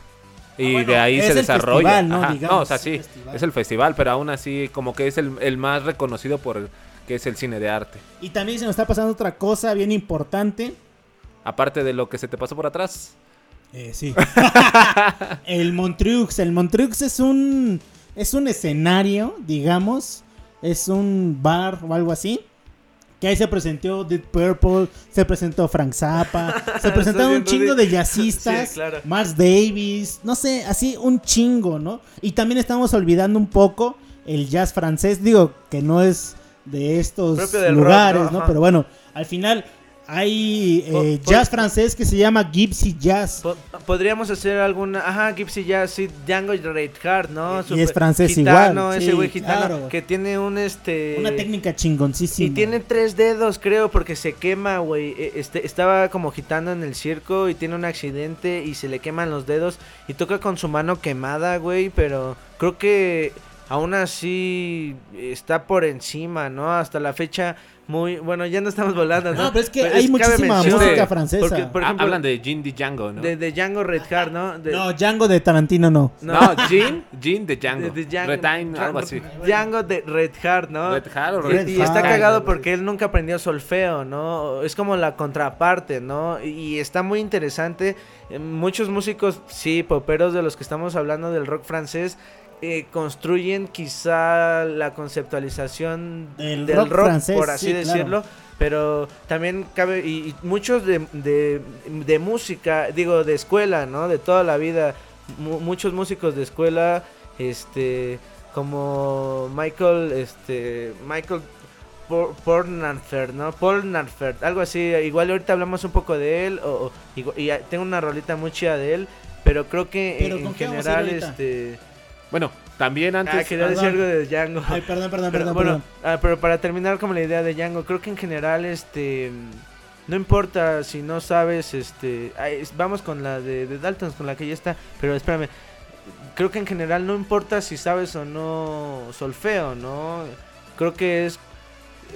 Y Ah, bueno, de ahí es se el desarrolla. festival, ¿no? Digamos, no, o sea, sí, el festival. es el festival, pero aún así como que es el, el más reconocido por que es el cine de arte. Y también se nos está pasando otra cosa bien importante. Aparte de lo que se te pasó por atrás. Eh, sí. el Montreux. El Montreux es un. Es un escenario, digamos. Es un bar o algo así. Que ahí se presentó Deep Purple, se presentó Frank Zappa, se presentaron un chingo de jazzistas, Sí, claro. Miles Davis, no sé, así un chingo, ¿no? Y también estamos olvidando un poco el jazz francés, digo que no es de estos lugares, rock, ¿no? Pero bueno, al final hay eh, jazz francés que se llama Gypsy Jazz. Po- Podríamos hacer alguna, ajá, Gypsy Jazz, sí, Django Reinhardt, ¿no? Y es francés gitano, igual, ese sí, güey gitano claro. que tiene un este Una técnica chingoncísima. y tiene tres dedos, creo, porque se quema, güey. Eh, Este, estaba como gitano en el circo y tiene un accidente y se le queman los dedos y toca con su mano quemada, güey, pero creo que aún así está por encima, ¿no? Hasta la fecha muy, bueno, ya no estamos volando, ¿no? No, pero es que hay muchísima música francesa. Porque, por Ah, ejemplo, hablan de Jean de Django, ¿no? de, de Django Reinhardt, ¿no? De- No, Django de Tarantino no. No, Jean, Jean de Django. de- de Django- Retain, algo así. Django de Red Heart, ¿no? Red Heart o Y- Red y, está Heart. cagado porque él nunca aprendió solfeo, ¿no? Es como la contraparte, ¿no? Y, y está muy interesante. Eh, Muchos músicos, sí, poperos de los que estamos hablando del rock francés, eh, construyen quizá la conceptualización Del del rock rock, francés, por así sí, claro. decirlo. Pero también cabe, y, y muchos de, de, de música, digo, de escuela, ¿no? De toda la vida, mu- muchos músicos de escuela, este, como Michael, este, Michael Por- Pornarfer, ¿no? Pornarfer, algo así, igual ahorita hablamos un poco de él, o, y, tengo una rolita muy chida de él, pero creo que ¿Pero en, en general, este... Bueno, también antes... Ah, quería decir algo de Django. Ay, perdón, perdón, Pero, perdón, bueno, perdón. ah, pero para terminar como la idea de Django, creo que en general, este, no importa si no sabes, este, ay, vamos con la de, de Dalton, con la que ya está, pero espérame, creo que en general no importa si sabes o no solfeo, ¿no? Creo que es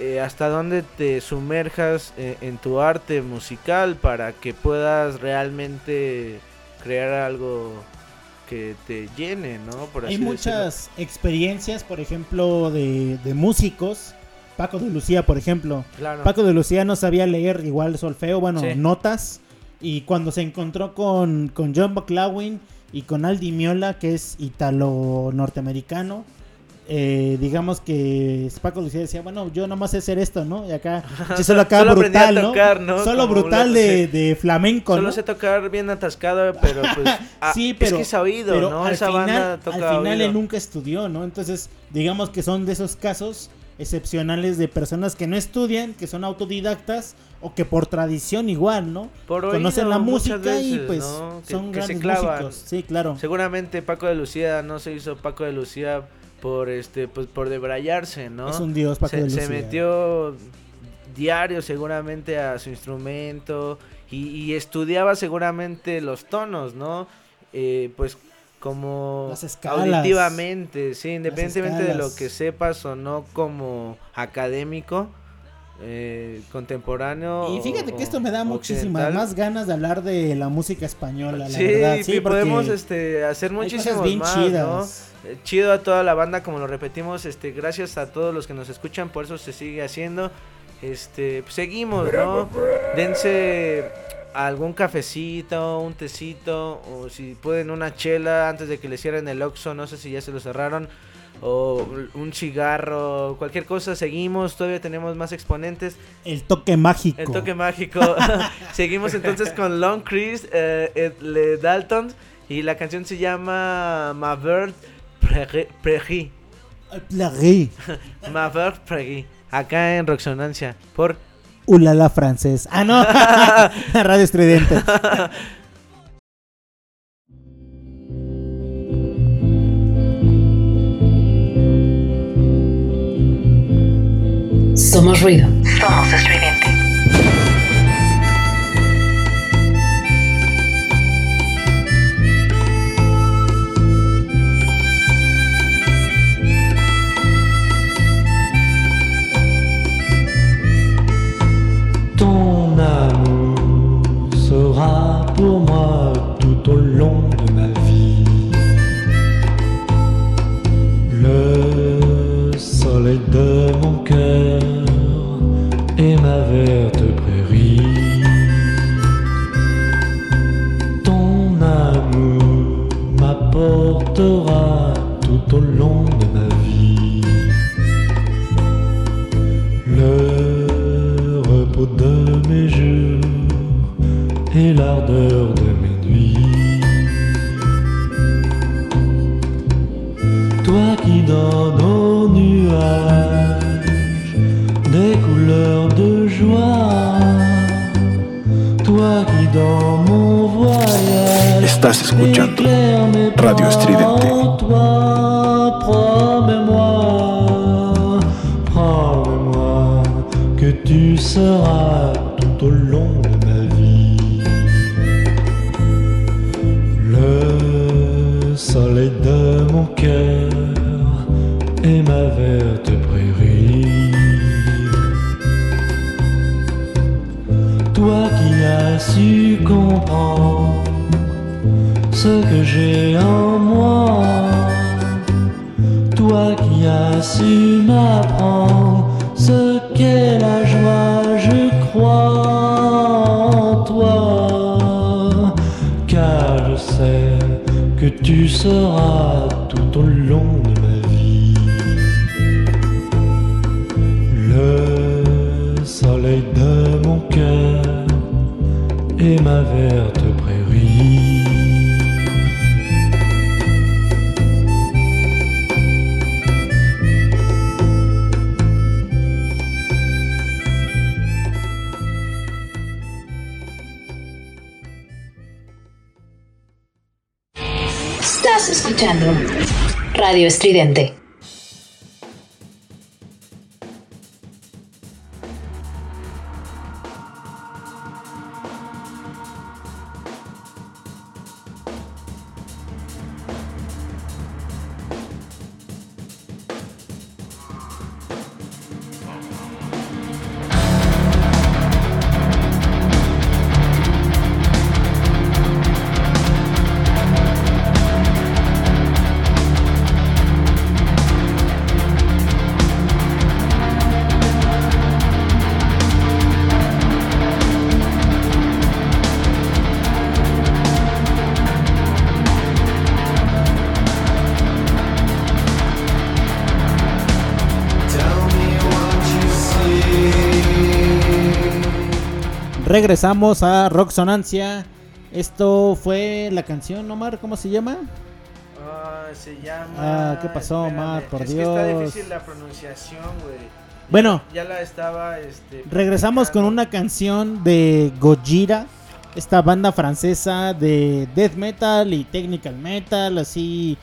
eh, hasta dónde te sumerjas eh, en tu arte musical para que puedas realmente crear algo que te llene, ¿no? Por Hay así decirlo. muchas experiencias, por ejemplo, de, de músicos. Paco de Lucía, por ejemplo. Claro. Paco de Lucía no sabía leer igual solfeo, bueno, Sí. notas. Y cuando se encontró con, con John McLaughlin y con Aldi Miola, que es italo-norteamericano, eh, digamos que Paco Lucía decía, bueno, yo nomás sé hacer esto, ¿no? Y acá, sí, solo acá Solo brutal, ¿no? tocar, ¿no? Solo Como brutal de, sí. de flamenco, Solo ¿no? sé tocar bien atascado, pero pues. ah, sí, pero, Es que es oído, pero ¿no? al Esa final, banda toca al final él nunca estudió, ¿no? Entonces, digamos que son de esos casos excepcionales de personas que no estudian, que son autodidactas o que por tradición igual, ¿no? Por Conocen oído la muchas música y pues ¿no? Que- son que grandes músicos. Sí, claro. Seguramente Paco de Lucía no se hizo Paco de Lucía por este pues por debrayarse, ¿no? Es un dios, Paco se, de se metió diario seguramente a su instrumento y, y estudiaba seguramente los tonos, ¿no? Eh, pues como Las escalas. auditivamente, sí, independientemente de lo que sepas o no como académico. Eh, contemporáneo Y fíjate o- que esto me da muchísimas más ganas de hablar de la música española, la Sí, verdad. Sí, y podemos este, hacer cosas bien más, chidas. ¿no? Eh, Chido a toda la banda, como lo repetimos, este, gracias a todos los que nos escuchan, por eso se sigue haciendo. Este, pues, seguimos, ¿no? Dense algún cafecito, un tecito, o si pueden una chela antes de que le cierren el Oxxo, no sé si ya se lo cerraron, o un cigarro, cualquier cosa, seguimos, todavía tenemos más exponentes. El toque mágico. El toque mágico. seguimos entonces con Long Chris, eh, Le Dalton, y la canción se llama Ma Vert Prairie. Prairie. Ma Prairie. Acá en Roxonancia, por Ulala francés. Ah, no. Radio Estridente. Somos ruido. Somos estridente. pour moi Regresamos a Rocksonancia. Esto fue la canción, Omar, ¿cómo se llama? Ah, se llama. Ah, ¿qué pasó, espérame, Omar? Por es Dios. Que está difícil la pronunciación, güey. Bueno. Ya la estaba, este. Regresamos con una canción de Gojira, esta banda francesa de death metal y technical metal, así,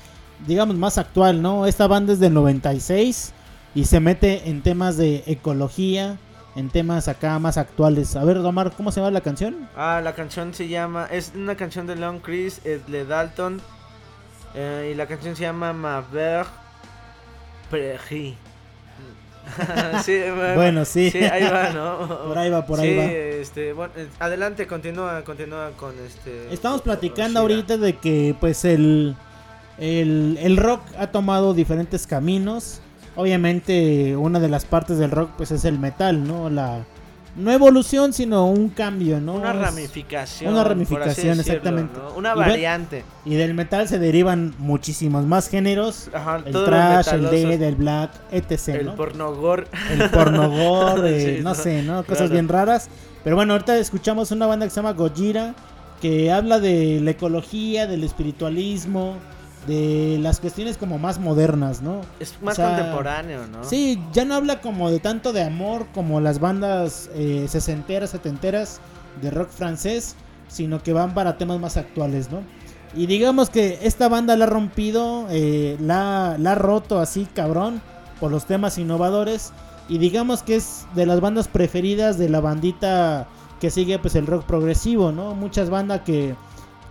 digamos, más actual, ¿no? Esta banda es del 96 y se mete en temas de ecología, en temas acá más actuales. A ver, Omar, ¿cómo se llama la canción? Ah, la canción se llama. Es una canción de Long Chris, es de Dalton. eh, y la canción se llama Ma Vert Prairie. sí, Bueno, sí. Sí, ahí va, ¿no? Por ahí va, por ahí va. Este, bueno, eh, adelante, continúa, continúa con este. Estamos platicando ahorita de que pues el, el, el rock ha tomado diferentes caminos. Obviamente una de las partes del rock pues es el metal, ¿no? La, no evolución, sino un cambio, ¿no? Una ramificación. Una ramificación, decirlo, exactamente. ¿no? Una variante. Y del metal se derivan muchísimos más géneros. Ajá, el trash, el dead, el black, etc. El ¿no? pornogor. El pornogor, eh, Sí, no, no, sé, ¿no? Cosas claro. bien raras. Pero bueno, ahorita escuchamos una banda que se llama Gojira, que habla de la ecología, del espiritualismo, de las cuestiones como más modernas, ¿no? Es más O sea, contemporáneo, ¿no? Sí, ya no habla como de tanto de amor como las bandas eh, sesenteras, setenteras de rock francés, sino que van para temas más actuales, ¿no? Y digamos que esta banda la ha rompido, eh, la, la ha roto así cabrón por los temas innovadores y digamos que es de las bandas preferidas de la bandita que sigue pues el rock progresivo, ¿no? Muchas bandas que,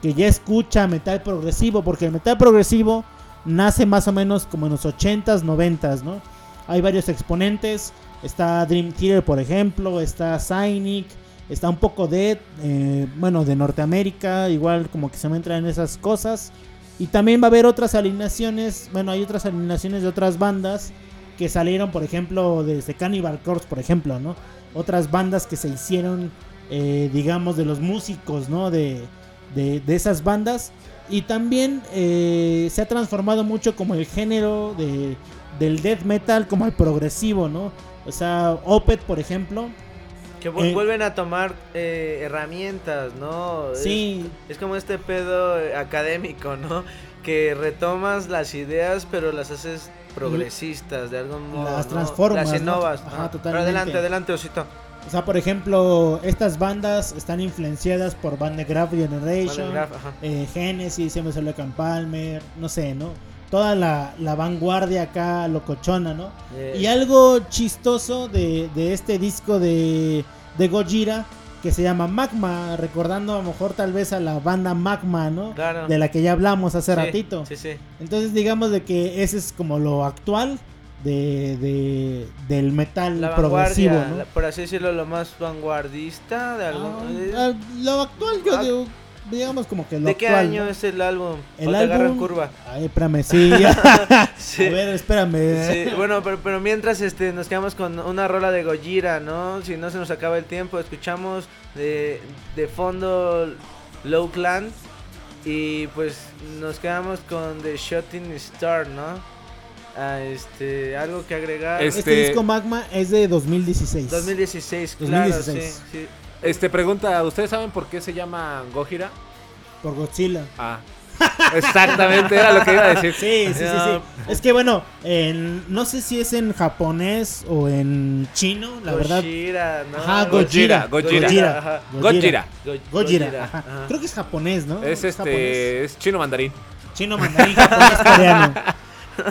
que ya escucha metal progresivo, porque el metal progresivo nace más o menos como en los 80s, 90s, ¿no? Hay varios exponentes, está Dream Theater, por ejemplo, está Cynic, está un poco Dead, eh, bueno, de Norteamérica, igual como que se me entran en esas cosas. Y también va a haber otras alineaciones, bueno, hay otras alineaciones de otras bandas que salieron, por ejemplo, desde Cannibal Corpse, por ejemplo, ¿no? Otras bandas que se hicieron, eh, digamos, de los músicos, ¿no? De, de, de esas bandas. Y también eh, se ha transformado mucho como el género de, del death metal, como el progresivo, ¿no? O sea, Opeth, por ejemplo. Que vu- Eh, vuelven a tomar eh, herramientas, ¿no? Sí. Es, como este pedo académico, ¿no? Que retomas las ideas, pero las haces progresistas de algún modo. Las ¿no? transformas, Las ¿no? innovas. Ajá. Pero totalmente. adelante, adelante, Osito. O sea, por ejemplo, estas bandas están influenciadas por Van de Graaf Generation, Graaf, eh, Genesis, and Palmer, no sé, ¿no? Toda la, la vanguardia acá locochona, ¿no? Y algo chistoso de, de este disco de, de Gojira que se llama Magma, recordando a lo mejor tal vez a la banda Magma, ¿no? Claro. De la que ya hablamos hace Sí, ratito. Sí, sí. Entonces digamos de que ese es como lo actual de, de- del metal La progresivo, ¿no? por así decirlo, lo más vanguardista de algún... eh, Ah, lo actual, yo digo, digamos como que lo ¿De qué año ¿no? es el álbum? El ¿O te agarra en álbum- curva? Ay, espérame, sí. Sí. A ver, espérame. Sí, bueno, pero, pero mientras este, nos quedamos con una rola de Gojira, ¿no? Si no se nos acaba el tiempo, escuchamos de, de fondo Low Clan y pues nos quedamos con The Shooting Star, ¿no? Ah, este, algo que agregar. Este disco Magma es de 2016. 2016, claro, 2016. sí, sí. Este pregunta, ¿ustedes saben por qué se llama Gojira? Por Godzilla. Ah. Exactamente, era lo que iba a decir. Sí, sí, sí, sí. Es que bueno, en- no sé si es en japonés o en chino, la verdad. Gojira, ¿no? Ajá, Gojira. Gojira, Gojira. ajá. Gojira. Gojira. Gojira, Gojira, ajá. ajá. Creo que es japonés, ¿no? Es japonés. este, es chino mandarín. Chino mandarín, japonés, coreano.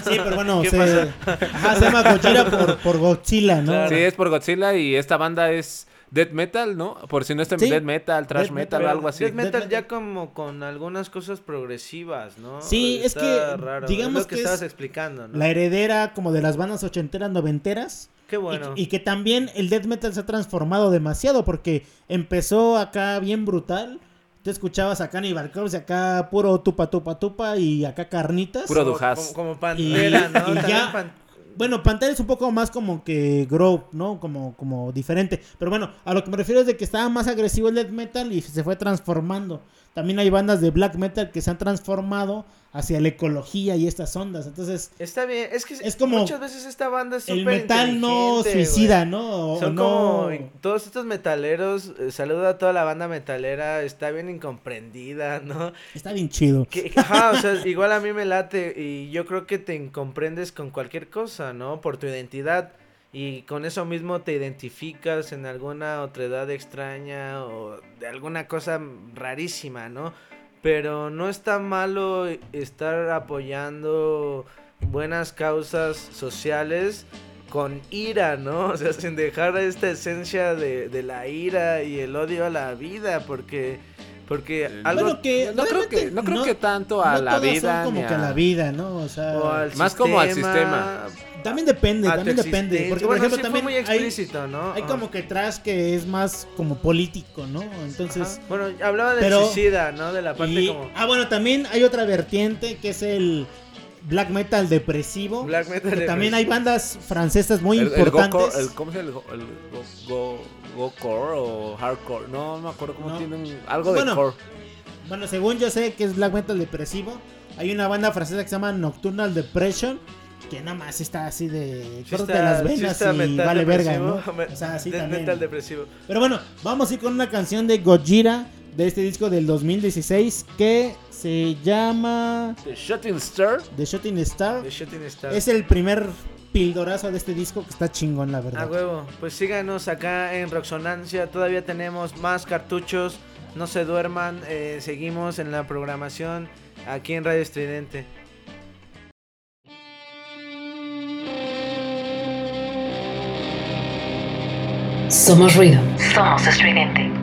Sí, pero bueno, ¿Qué se, ajá, se llama Gojira por, por Godzilla, ¿no? Sí, es por Godzilla y esta banda es death metal, ¿no? Por si no está Sí. death metal, trash Death metal, metal, o algo así. Death metal ya como con algunas cosas progresivas, ¿no? Sí, es que, raro. digamos es lo que, que es estabas explicando, ¿no? La heredera como de las bandas ochenteras, noventeras. Qué bueno. Y, y que también el death metal se ha transformado demasiado porque empezó acá bien brutal. Tú escuchabas acá Cannibal Corpse, acá puro tupa tupa tupa y acá carnitas. Puro Como- Dujas. Como, como Y, Pantera, ¿no? y ya, Pan- bueno, Pantera es un poco más como que Grove, ¿no? Como, como diferente. Pero bueno, a lo que me refiero es de que estaba más agresivo el death metal y se fue transformando. También hay bandas de black metal que se han transformado hacia la ecología y estas ondas. Entonces, Está bien, es que Es como muchas veces esta banda es el metal no suicida. ¿no? O Son no- como todos estos metaleros, eh, saludo a toda la banda metalera, está bien incomprendida, ¿no? está bien chido. Que, ajá, o sea, igual a mí me late y yo creo que te comprendes con cualquier cosa, ¿no? Por tu identidad y con eso mismo te identificas en alguna otra edad extraña o de alguna cosa rarísima, ¿no? Pero no está malo estar apoyando buenas causas sociales con ira, ¿no? O sea, sin dejar esta esencia de, de la ira y el odio a la vida, porque porque algo Bueno, que no creo que no creo que tanto a no la todas son vida como ni que a a- la vida, ¿no? O sea, o al Más como al sistema, También depende, a también depende. Porque, por Bueno, ejemplo, sí también muy hay- explícito, ¿no? Hay Ajá. como que trash que es más como político, ¿no? Entonces. Ajá. Bueno, hablaba del pero- suicida, ¿no? De la parte y- como Ah, bueno, también hay otra vertiente que es el black metal depresivo. Black metal que también depresivo. hay bandas francesas muy el, el importantes. Goko- el- ¿Cómo se llama? El, go- el go- go- go core o hardcore. No, no me acuerdo cómo No. tienen algo Bueno. de core. Bueno, según yo sé que es black metal depresivo, hay una banda francesa que se llama Nocturnal Depression. Que nada más está así de. Sí está- las venas y vale verga, ¿no? O sea, sí de- también. metal depresivo. Pero bueno, vamos a ir con una canción de Gojira de este disco del 2016 que se llama The Shooting Star. The Shooting Star. The Shooting Star. Es el primer pildorazo de este disco que está chingón, la verdad. A huevo, pues síganos acá en Roxonancia, todavía tenemos más cartuchos, no se duerman, eh, seguimos en la programación aquí en Radio Estridente. Somos ruido. Somos estridente.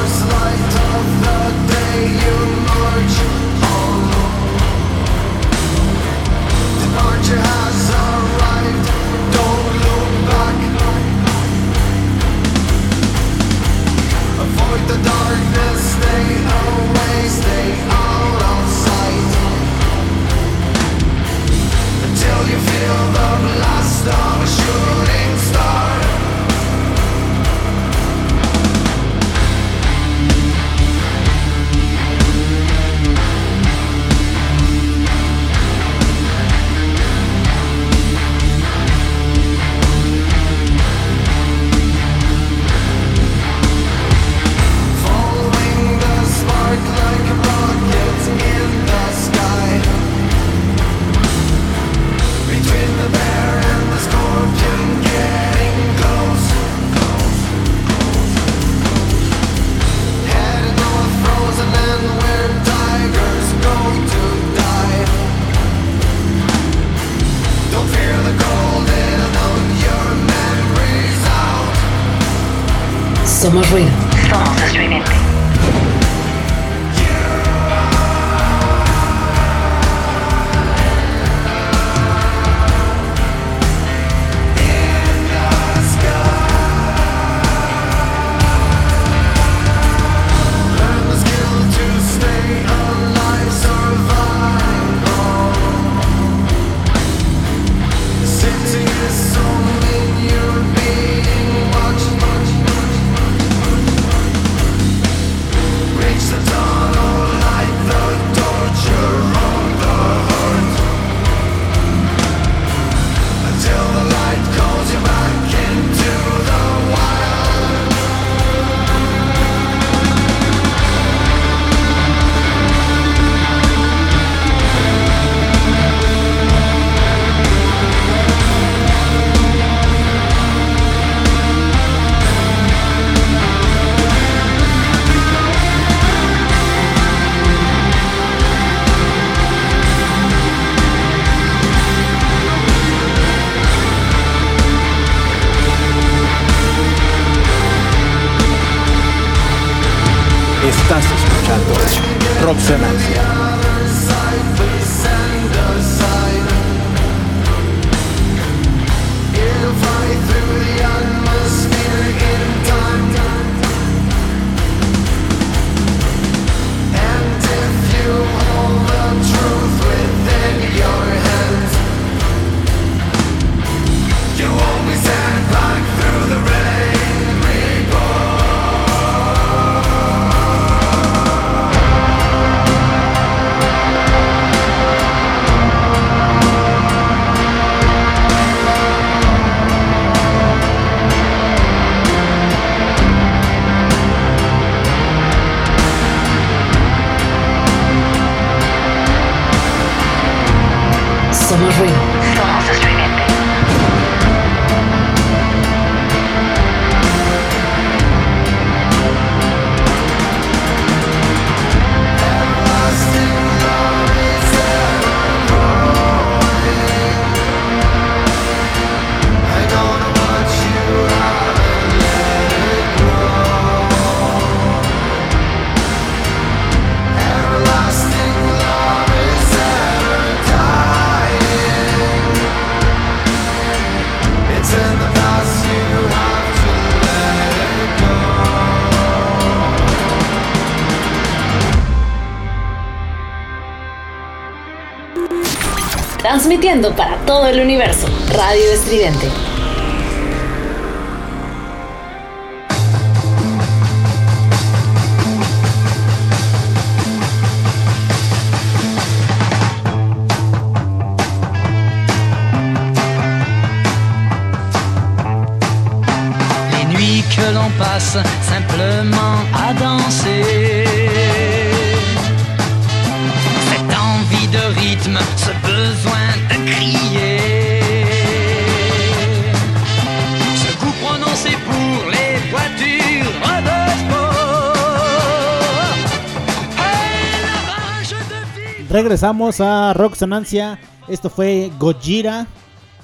Transmitiendo para todo el universo. Radio Estridente. Les nuits que l'on passe simplement à danser. Regresamos a Rock Sonancia. Esto fue Gojira,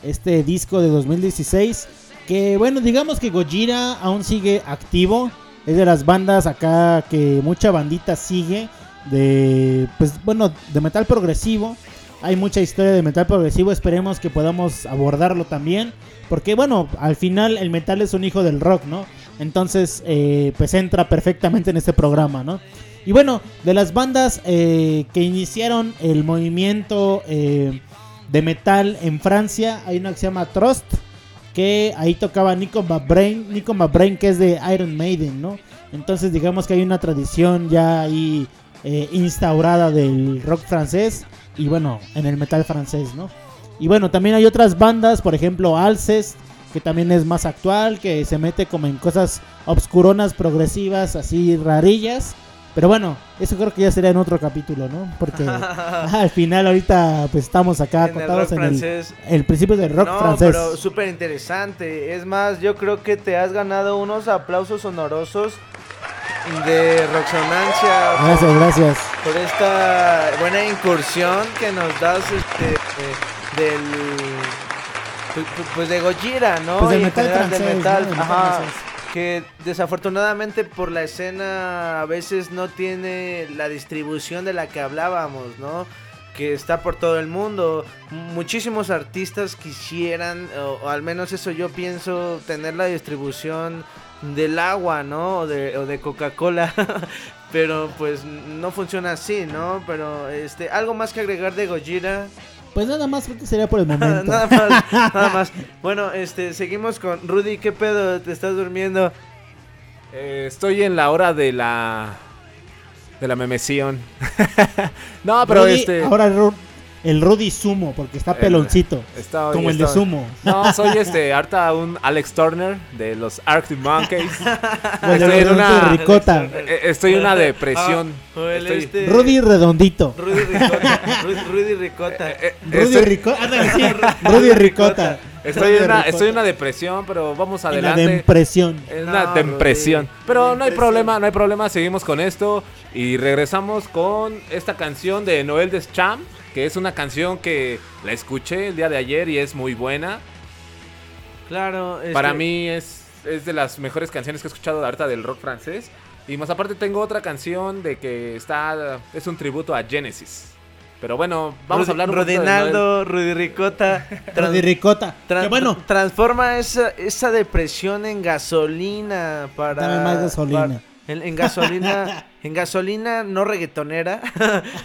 este disco de 2016. Que bueno, digamos que Gojira aún sigue activo. Es de las bandas acá que mucha bandita sigue. De, pues bueno, de metal progresivo. Hay mucha historia de metal progresivo. Esperemos que podamos abordarlo también. Porque bueno, al final el metal es un hijo del rock, ¿no? Entonces, eh, pues entra perfectamente en este programa, ¿no? Y bueno, de las bandas eh, que iniciaron el movimiento eh, de metal en Francia, hay una que se llama Trust, que ahí tocaba Nico McBrain, Nico McBrain que es de Iron Maiden, ¿no? Entonces digamos que hay una tradición ya ahí eh, instaurada del rock francés y bueno, en el metal francés, ¿no? Y bueno, también hay otras bandas, por ejemplo Alcest, que también es más actual, que se mete como en cosas obscuronas, progresivas, así rarillas. Pero bueno, eso creo que ya sería en otro capítulo, ¿no? Porque al final ahorita pues estamos acá En el en el, el principio del rock no, francés. pero súper interesante. Es más, yo creo que te has ganado unos aplausos honorosos de Roxonancia. Gracias, gracias. Por esta buena incursión que nos das este, del. pu- pu- Pues de Gojira, ¿no? Pues del metal general del metal, ¿no? Del metal ajá, francés. que desafortunadamente por la escena a veces no tiene la distribución de la que hablábamos, ¿no? Que está por todo el mundo. Muchísimos artistas quisieran, o, o al menos eso yo pienso, tener la distribución del agua, ¿no? O de, o de Coca-Cola. Pero pues no funciona así, ¿no? Pero este, algo más que agregar de Gojira. Pues nada más creo que sería por el momento. nada más, nada más. Bueno, este, seguimos con Rudy, ¿qué pedo? ¿Te estás durmiendo? Eh, estoy en la hora de la. de la memesión. no, pero Rudy, este. Ahora el Rudy Sumo, porque está El- peloncito. Estoy- como el de estoy- Sumo. No, soy este, harta un Alex Turner de los Arctic Monkeys. Los de Redondito de Ricota. eh, Estoy en una depresión. Ah, Estoy- este- Rudy Redondito. Rudy Ricota. Rudy, Ricota. Rudy Estoy- Ricota. ándale, sí, Rudy Ricota. Estoy en, una, Ricota. estoy en una depresión, pero vamos En la adelante. depresión. En una No, depresión. Rudy. Pero no hay problema, no hay problema. Seguimos con esto y regresamos con esta canción de Noel Deschamps, que es una canción que la escuché el día de ayer y es muy buena. Claro. este- Para mí es, es de las mejores canciones que he escuchado ahorita del rock francés. Y más aparte tengo otra canción de que está es un tributo a Genesis. Pero bueno, vamos Rudy- a hablar un poquito de Noel. Rodinaldo, Rudy Ricota. trans- Rudy Ricota. Que bueno, Transforma esa, esa depresión en gasolina para. Dame más gasolina. para- en, en gasolina. en gasolina no reggaetonera.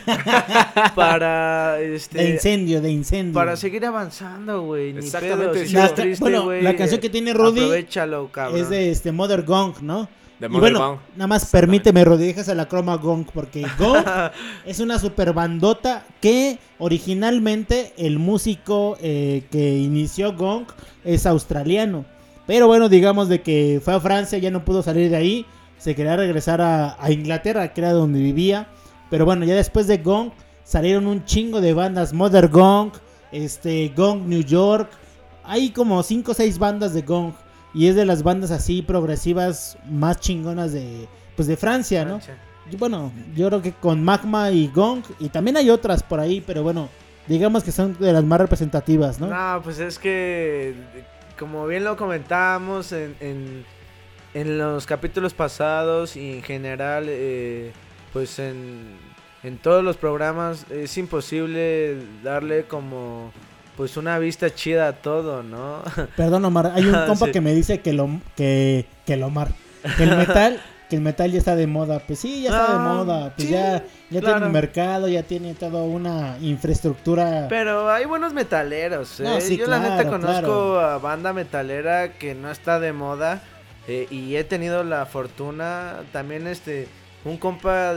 para. Este, de incendio, de incendio. Para seguir avanzando, güey. Ni Exactamente, pedo, si. La triste, bueno, güey, la canción que tiene Rudy Aprovechalo, cabrón. es de este Mother Gong, ¿no? De y Mother bueno, Gong. nada más permíteme, Rudy, déjase la croma Gong, porque Gong es una super bandota que originalmente el músico eh, que inició Gong es australiano. Pero bueno, digamos de que fue a Francia, ya no pudo salir de ahí, se quería regresar a, a Inglaterra, que era donde vivía. Pero bueno, ya después de Gong salieron un chingo de bandas, Mother Gong, este Gong New York. Hay como 5 o 6 bandas de Gong y es de las bandas así progresivas más chingonas de pues de Francia, ¿no? Y bueno, yo creo que con Magma y Gong y también hay otras por ahí, pero bueno, digamos que son de las más representativas, ¿no? No, pues es que, como bien lo comentábamos en, en, en los capítulos pasados y en general, eh, pues en, en todos los programas es imposible darle como pues una vista chida a todo, ¿no? Perdón, Omar, hay un compa Sí. que me dice que lo que que el Omar, que el metal, que el metal ya está de moda. Pues sí, ya está de Ah, moda, pues sí, ya ya claro. tiene mercado, ya tiene toda una infraestructura. Pero hay buenos metaleros, ¿eh? No, sí, Yo la neta claro, conozco a banda metalera que no está de moda eh, y he tenido la fortuna también este un compa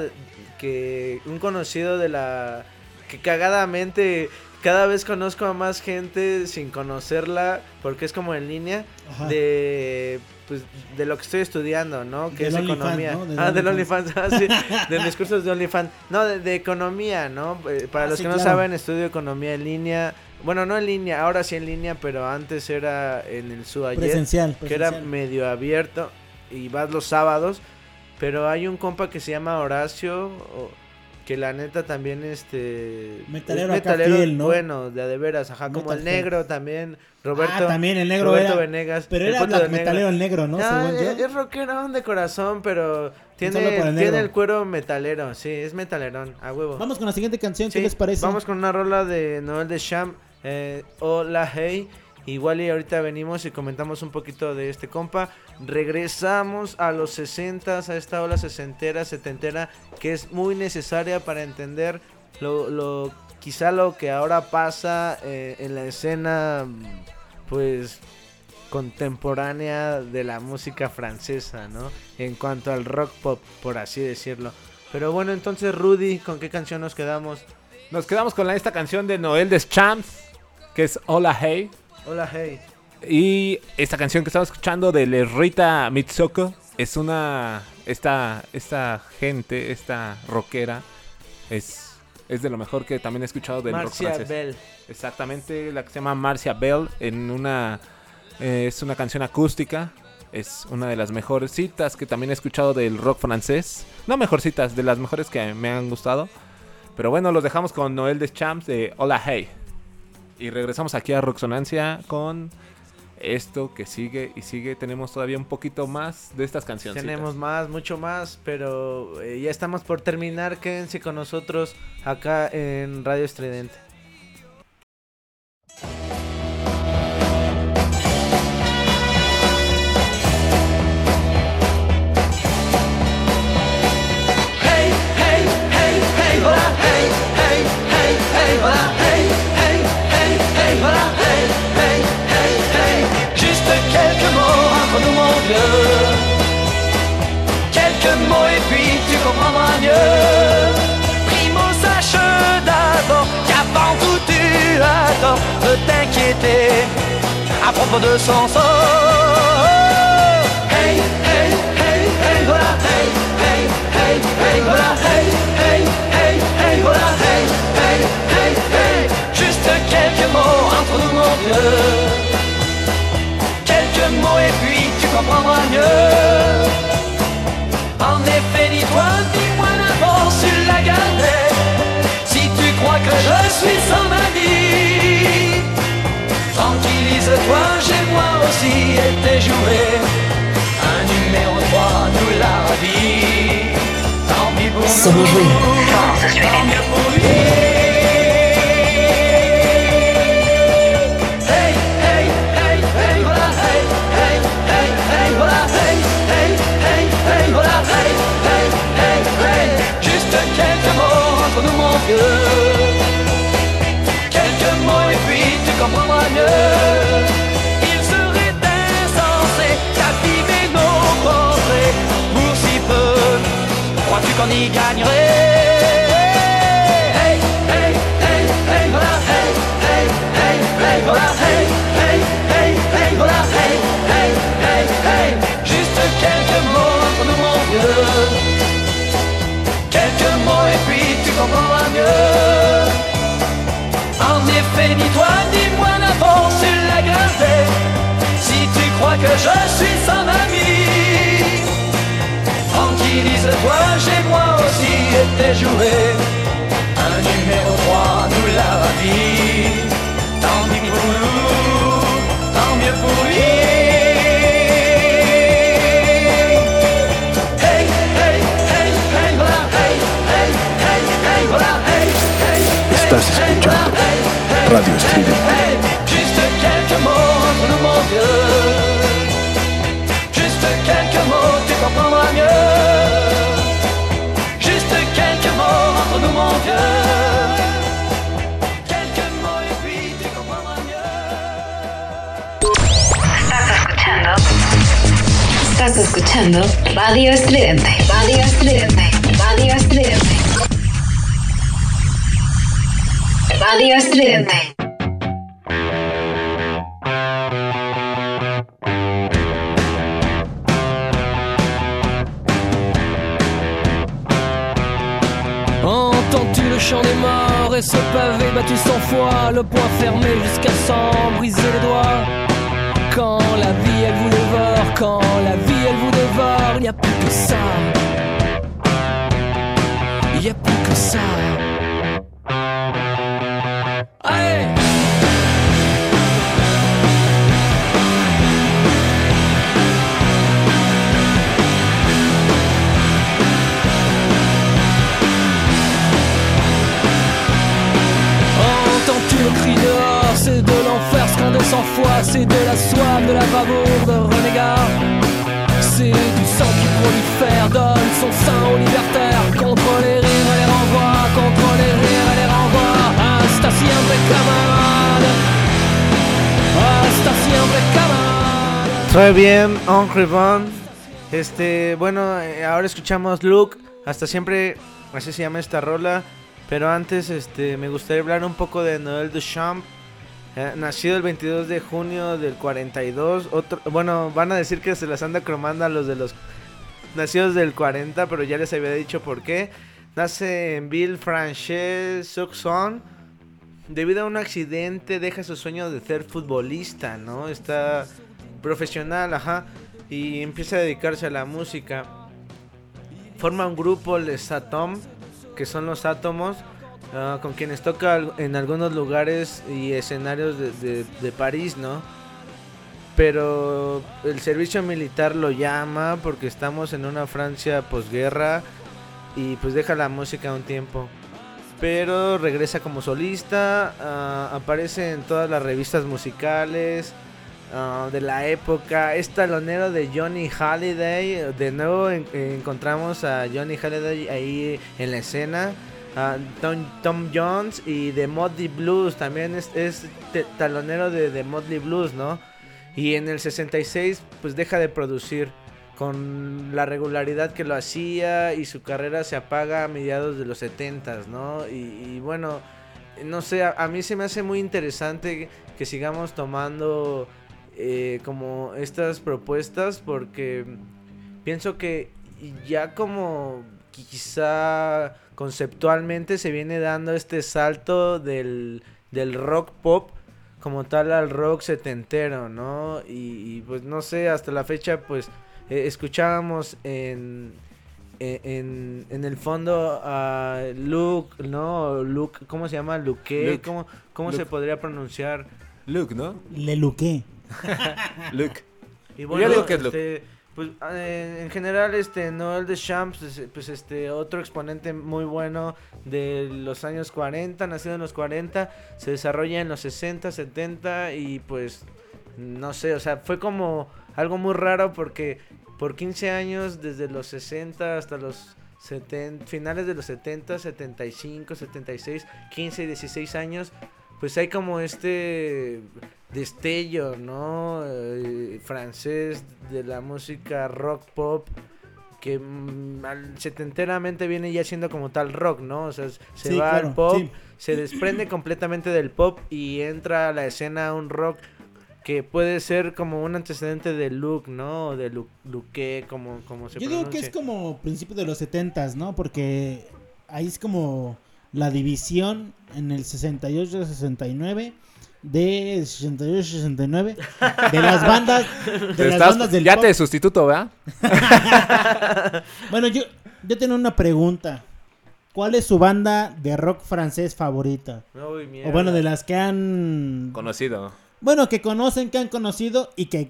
que un conocido de la que cagadamente cada vez conozco a más gente sin conocerla porque es como en línea Ajá. de pues de lo que estoy estudiando, ¿no? Que Del es economía. ¿no? Del ah, del OnlyFans. OnlyFans, ah, sí, de mis cursos de OnlyFans. No, de, de economía, ¿no? Eh, Para Ah, los sí, que no claro. saben, estudio economía en línea. Bueno, no en línea, ahora sí en línea, pero antes era en el SUAYET. Presencial, Que era medio abierto y vas los sábados. Pero hay un compa que se llama Horacio, que la neta también este... Metalero es metalero fiel, ¿no? bueno, de de veras, ajá, como Metal el fiel. negro también, Roberto. Ah, también el negro Roberto era- Venegas. pero era black metalero el negro, ¿no? No, Según es, yo. es rockerón de corazón, pero tiene, el tiene el cuero metalero, sí, es metalerón, a huevo. Vamos con la siguiente canción, ¿qué Sí, les parece? Vamos con una rola de Noel de Sham, eh, Hola Hey. Igual y ahorita venimos y comentamos un poquito de este compa. Regresamos a los 60 a esta ola sesentera, setentera, que es muy necesaria para entender lo, quizá lo que ahora pasa eh, en la escena, pues contemporánea de la música francesa, ¿no? En cuanto al rock pop, por así decirlo. Pero bueno, entonces Rudy, ¿con qué canción nos quedamos? Nos quedamos con esta canción de Noel Deschamps, que es Hola Hey. Hola, hey. Y esta canción que estamos escuchando de Le Rita Mitsoko es una. Esta, esta gente, esta rockera, es, es de lo mejor que también he escuchado del rock Marcia francés. Bell. Exactamente, la que se llama Marcia Bell. En una. eh, es una canción acústica. Es una de las mejores citas que también he escuchado del rock francés. No mejorcitas, de las mejores que me han gustado. Pero bueno, los dejamos con Noel Deschamps de Hola Hey. Y regresamos aquí a Roxonancia con esto que sigue y sigue. Tenemos todavía un poquito más de estas canciones. Tenemos más, mucho más, pero eh, ya estamos por terminar. Quédense con nosotros acá en Radio Estridente. T'inquiéter à propos de son sort. Hey, hey, hey, hey, voilà, hey, hey, hey, hey, voilà, hey, hey, hey, hey, voilà, hey, hey, hey, hey. Juste quelques mots entre nous, mon vieux. Quelques mots et puis tu comprendras mieux. En effet, dis-toi, dis-moi d'avance sur la galette. Si tu crois que je suis ma vie, tranquillise-toi, j'ai moi aussi été joué. Un numéro 3 nous l'a dit. Tant pis pour nous. Tant mieux pour lui. Hey, hey, hey, hey, voilà, hey, hey, hey, hey, voilà, hey, hey, hey, hey, voilà, hey, hey, hey, hey. Juste quelques mots entre nous, mon vieux. Il serait insensé d'abîmer nos portraits pour si peu. Crois-tu qu'on y gagnerait? Hey, hey, hey, hey, voilà, hey, hey, hey, hey, voilà, hey, hey, hey, hey, voilà, hey, hey, hey, hey. Juste quelques mots entre nous, mon vieux. Quelques mots et puis tu comprendras mieux. En effet, ni toi ni si tu crois que je suis son ami. Tranquillise-toi, j'ai moi aussi été joué. Un numéro 3 nous l'a ravi. Tant mieux pour nous, tant mieux pour lui. Hey, hey, hey, hey, voilà, hey, hey, hey, hey, voilà, hey, Dieu. Juste quelques mots, tu comprendras mieux. Juste quelques mots entre nous, mon. Quelques mots et puis tu comprendras Estás escuchando Radio Estridente. Radio Estridente. Radio Estridente. Radio Estridente. Le chant des morts et ce pavé battu sans foi, le poing fermé jusqu'à s'en briser les doigts Quand la vie elle vous dévore, quand la vie elle vous dévore, il n'y a plus que ça. Il n'y a plus que ça. C'est de la soif, de la bravoure, de renégat C'est du sang qui prolifère Donne son sein aux libertaires Contre les rires et les renvois Contre les rires et les renvois Hasta siempre camarade Hasta siempre camarade Très bien, Uncle Von. Este, bueno, eh, ahora escuchamos Luke. Hasta siempre, así se llama esta rola. Pero antes, este, me gustaría hablar un poco de Noël Duchamp. Eh, nacido el 22 de junio del 42. Otro, bueno, van a decir que se las anda cromando a los de los nacidos del 40, pero ya les había dicho por qué. Nace en Ville Frances Suxon. Debido a un accidente, deja su sueño de ser futbolista, ¿no? Está profesional, ajá. Y empieza a dedicarse a la música. Forma un grupo, Les Atom, que son los átomos, ah, con quienes toca en algunos lugares y escenarios de, de- de París, ¿no? Pero el servicio militar lo llama porque estamos en una Francia posguerra y pues deja la música un tiempo. Pero regresa como solista, ah, aparece en todas las revistas musicales ah, de la época. Es talonero de Johnny Halliday. De nuevo en- encontramos a Johnny Halliday ahí en la escena. Ah, Tom, Jones y de Motley Blues también es, talonero de, de Motley Blues, ¿no? Y en el 66 pues deja de producir con la regularidad que lo hacía y su carrera se apaga a mediados de los 70s, ¿no? Y, bueno, no sé, a, a mí se me hace muy interesante que sigamos tomando eh, como estas propuestas porque pienso que ya como quizá conceptualmente se viene dando este salto del, del rock pop como tal al rock setentero, ¿no? Y, y, pues no sé, hasta la fecha pues eh, escuchábamos en, en, en- en el fondo a Luke, ¿no? Luke, ¿cómo se llama? Luque, Luke. ¿cómo, cómo se podría pronunciar? Luke, ¿no? Le luqué. Luke. Y Yo bueno, digo que es Luke. este, pues, eh, en general, este Noel de Champs, pues, pues este otro exponente muy bueno de los años 40, nacido en los 40, se desarrolla en los 60, 70 y pues no sé, o sea, fue como algo muy raro porque por 15 años, desde los 60 hasta los 70, finales de los 70, 75, 76, 15 y 16 años, pues hay como este destello, ¿no? Eh, francés de la música rock pop que mm, setenteramente viene ya siendo como tal rock, ¿no? O sea, se Sí, va claro, al pop, sí. se desprende completamente del pop y entra a la escena un rock que puede ser como un antecedente de Luke, ¿no? O de Lu- Luque, como, como se Yo digo que es como principio de los setentas, ¿no? Porque ahí es como la división en el 68-69 de 68-69 de las bandas de Te las estás- bandas del ya pop. te sustituto, ¿verdad? Bueno, yo yo tengo una pregunta. ¿Cuál es su banda de rock francés favorita? Uy. O bueno, de las que han Conocido. bueno, que conocen, que han conocido y que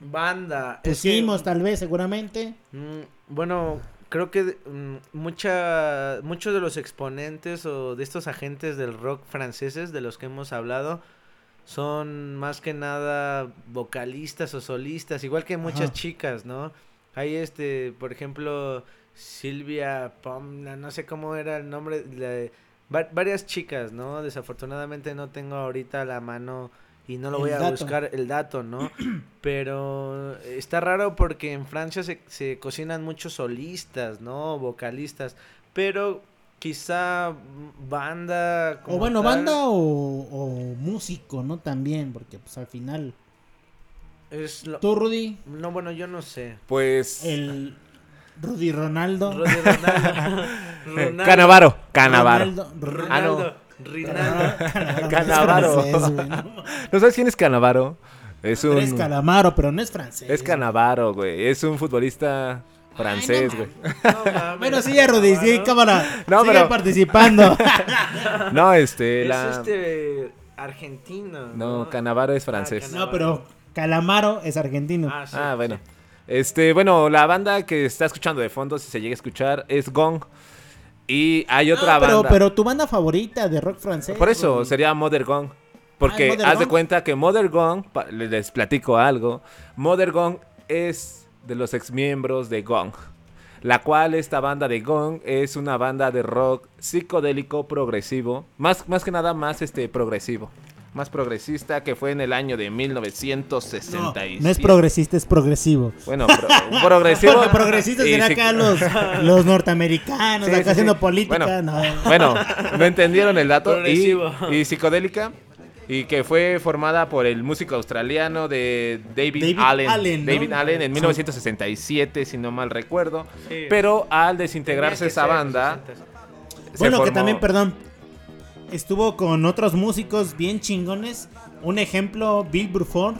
Banda. es que- pusimos tal vez seguramente. Mm, bueno, creo que mm, mucha, muchos de los exponentes o de estos agentes del rock franceses de los que hemos hablado son más que nada vocalistas o solistas, igual que muchas Ajá. chicas, ¿no? Hay este, por ejemplo, Silvia Pomna, no sé cómo era el nombre, la- va- varias chicas, ¿no? Desafortunadamente no tengo ahorita a la mano y no lo El voy a dato. buscar el dato, ¿no? Pero está raro porque en Francia se, se cocinan muchos solistas, ¿no? Vocalistas, pero quizá banda... O como bueno, tal, banda o, o músico, ¿no? También, porque pues al final... Es lo- ¿Tú, Rudy? No, bueno, yo no sé. Pues. El Rudy Ronaldo. Rudy Ronaldo. Ronaldo. Canavaro. Canavaro. Ronaldo. Ah, no. Rinaldo. Canavaro. Es francés, güey, ¿no? ¿No sabes quién es Canavaro? Es un. Es Calamaro, pero no es francés. Es Canavaro, güey. Es un futbolista francés, güey. Bueno, sí, ya, Rudy, sí, cámara. No, Sigue pero- participando. No, este. Es la... este argentino. No, Canavaro es francés. no, pero Calamaro es argentino. Ah, sí. Ah, bueno. Este, bueno, la banda que está escuchando de fondo, si se llega a escuchar, es Gong. Y hay otra Ah, pero, banda. pero tu banda favorita de rock francés. Por eso sería Mother Gong. Porque Ah, haz de cuenta que Mother le- les platico algo. Mother Gong es de los exmiembros de Gong. La cual esta banda de Gong es una banda de rock psicodélico progresivo. Más, más que nada más este progresivo. Más progresista que fue en el año de No, 1967. no es progresista, es progresivo. Bueno, pro- progresivo. Porque progresistas psic- acá los, los norteamericanos, Sí, acá sí, haciendo sí. política. Bueno, no. Bueno, no entendieron el dato. Y, Progresivo. y psicodélica. Y que fue formada por el músico australiano de David, David Allen. Allen, ¿no? David Allen en Sí. 1967, si no mal recuerdo. Sí. Pero al desintegrarse esa banda. 60s. se Bueno, que también, perdón, estuvo con otros músicos bien chingones. Un ejemplo, Bill Burford.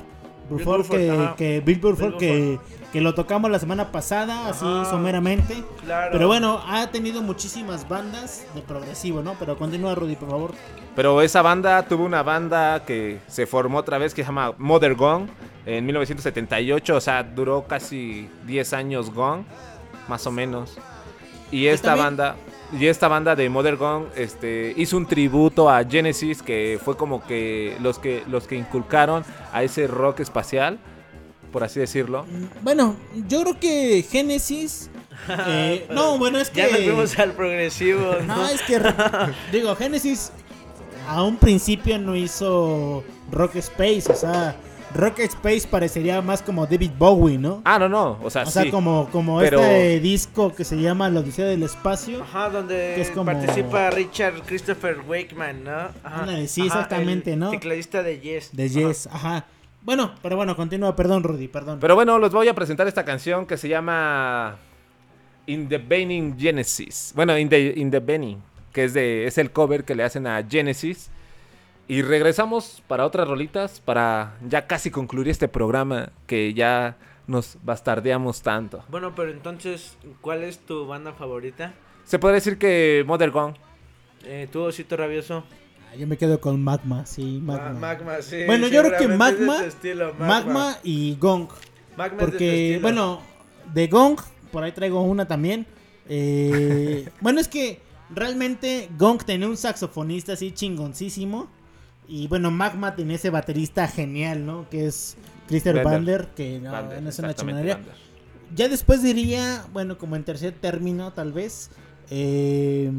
Burford, Burford, que, que Bill Burford, Bill que, que lo tocamos la semana pasada, así someramente. Claro. Pero bueno, ha tenido muchísimas bandas de progresivo, ¿no? Pero continúa, Rudy, por favor. Pero esa banda tuvo una banda que se formó otra vez que se llama Mother Gong en 1978. O sea, duró casi 10 años Gong, más o menos. Y esta también- banda, y esta banda de Mother Gong este, hizo un tributo a Genesis, que fue como que los que los que inculcaron a ese rock espacial, por así decirlo. Bueno, yo creo que Genesis. eh, no, bueno, es que. Ya nos fuimos al progresivo, ¿no? No, es que. digo, Genesis a un principio no hizo Rock Space, o sea. Rock Space parecería más como David Bowie, ¿no? Ah, no, no, o sea, O sea, sí. como, como pero- este disco que se llama La Odisea del Espacio. Ajá, donde Que es como- participa Richard Christopher Wakeman, ¿no? Ajá. Ándale, sí, Ajá, exactamente, el ¿no? Tecladista de Yes. De Yes, ajá. Bueno, pero bueno, continúa, perdón, Rudy, perdón. Pero bueno, les voy a presentar esta canción que se llama In the Benin Genesis. Bueno, In the, In the Benin, que es, de, es el cover que le hacen a Genesis. Y regresamos para otras rolitas, para ya casi concluir este programa que ya nos bastardeamos tanto. Bueno, pero entonces, ¿cuál es tu banda favorita? Se podría decir que Mother Gone. Eh, ¿Tú, Osito Rabioso? Ah, Yo me quedo con Magma, sí, Magma. Ma- Magma, sí, Bueno, yo creo que es Magma, estilo, Magma, Magma. y Gong. Magma es de tu porque, estilo. bueno, de Gong, por ahí traigo una también. Eh, bueno, es que realmente Gong tenía un saxofonista así chingoncísimo. Y bueno, Magma tenía ese baterista genial, ¿no? Que es Christopher Bender. Bander, que no, Bander, no es una. Bander. Ya después diría, bueno, como en tercer término, tal vez. Eh,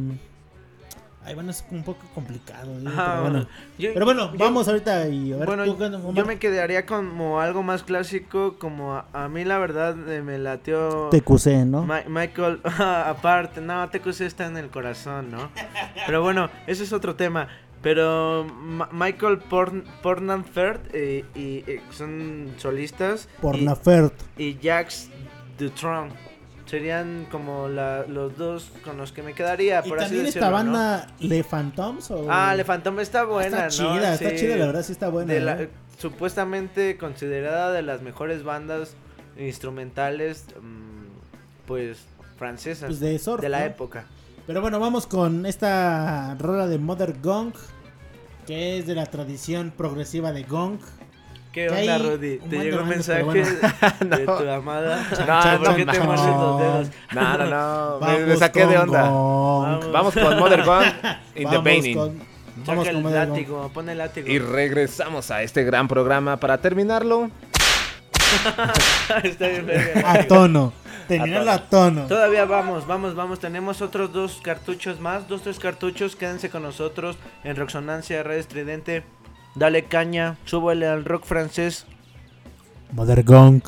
ay, bueno, es un poco complicado. ¿eh? Ajá, pero bueno, yo- Pero bueno, yo- vamos ahorita y a ver. Bueno, tú, yo me quedaría como algo más clásico, como a, a mí la verdad eh, me latió... TQC, ¿no? Ma- Michael, aparte, no, TQC está en el corazón, ¿no? Pero bueno, ese es otro tema. Pero Ma- Michael Porn Pornanfert eh, y eh, son solistas. y- Pornafert. Y, Jax Dutron. Serían como la- los dos con los que me quedaría, Y por así también decirlo, esta ¿no? banda Le Phantoms o Ah, Le Phantom está buena, Está ¿no? chida, está chida, la verdad sí está buena, De la- ¿eh? Supuestamente considerada de las mejores bandas instrumentales, mm, pues, francesas. Pues de surf, la ¿no? época. Pero bueno, vamos con esta rola de Mother Gong, que es de la tradición progresiva de Gong. ¿Qué onda, hay Rudy? un ¿Te buen llegó un mensaje bueno. de tu amada? No, ¿Por qué no, te no. los dedos? No, no, no. Me, Vamos me saqué de onda. Gong. Vamos con Mother Gong in the Vamos Baining. con- vamos el con Mother Gong. látigo, pon el látigo. Y regresamos a este gran programa para terminarlo. Está bien. A tono. A tono. Todavía vamos, vamos, vamos. Tenemos otros dos cartuchos más, dos, tres cartuchos. Quédense con nosotros en Roxonancia Red Estridente. Dale caña, súbele al rock francés. Mother Gong.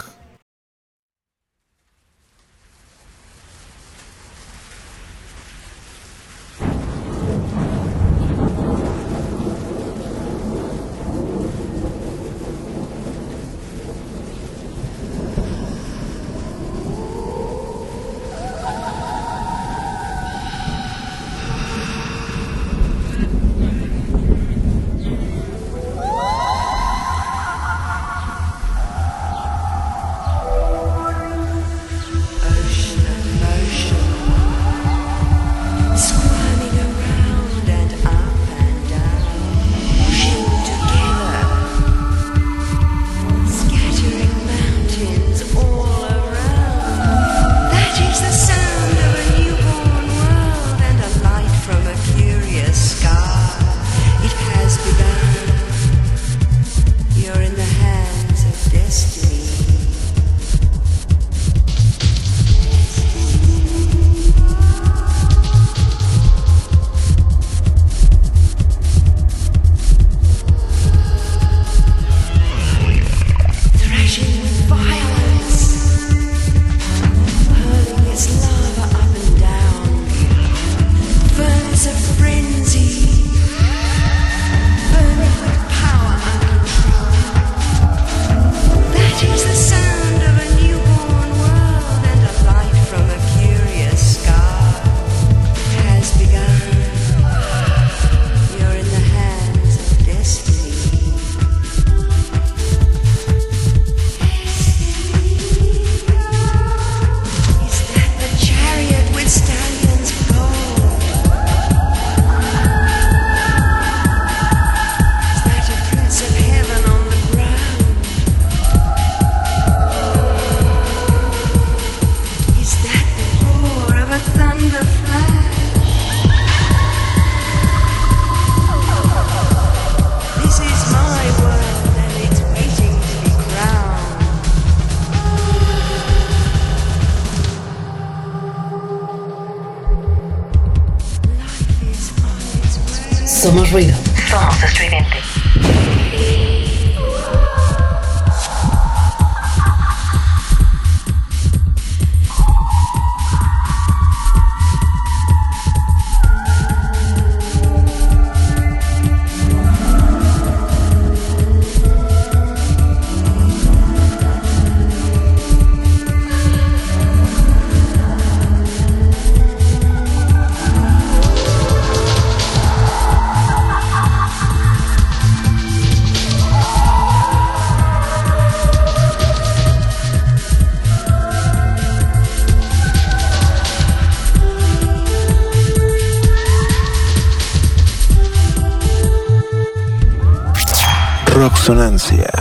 Roxonancia.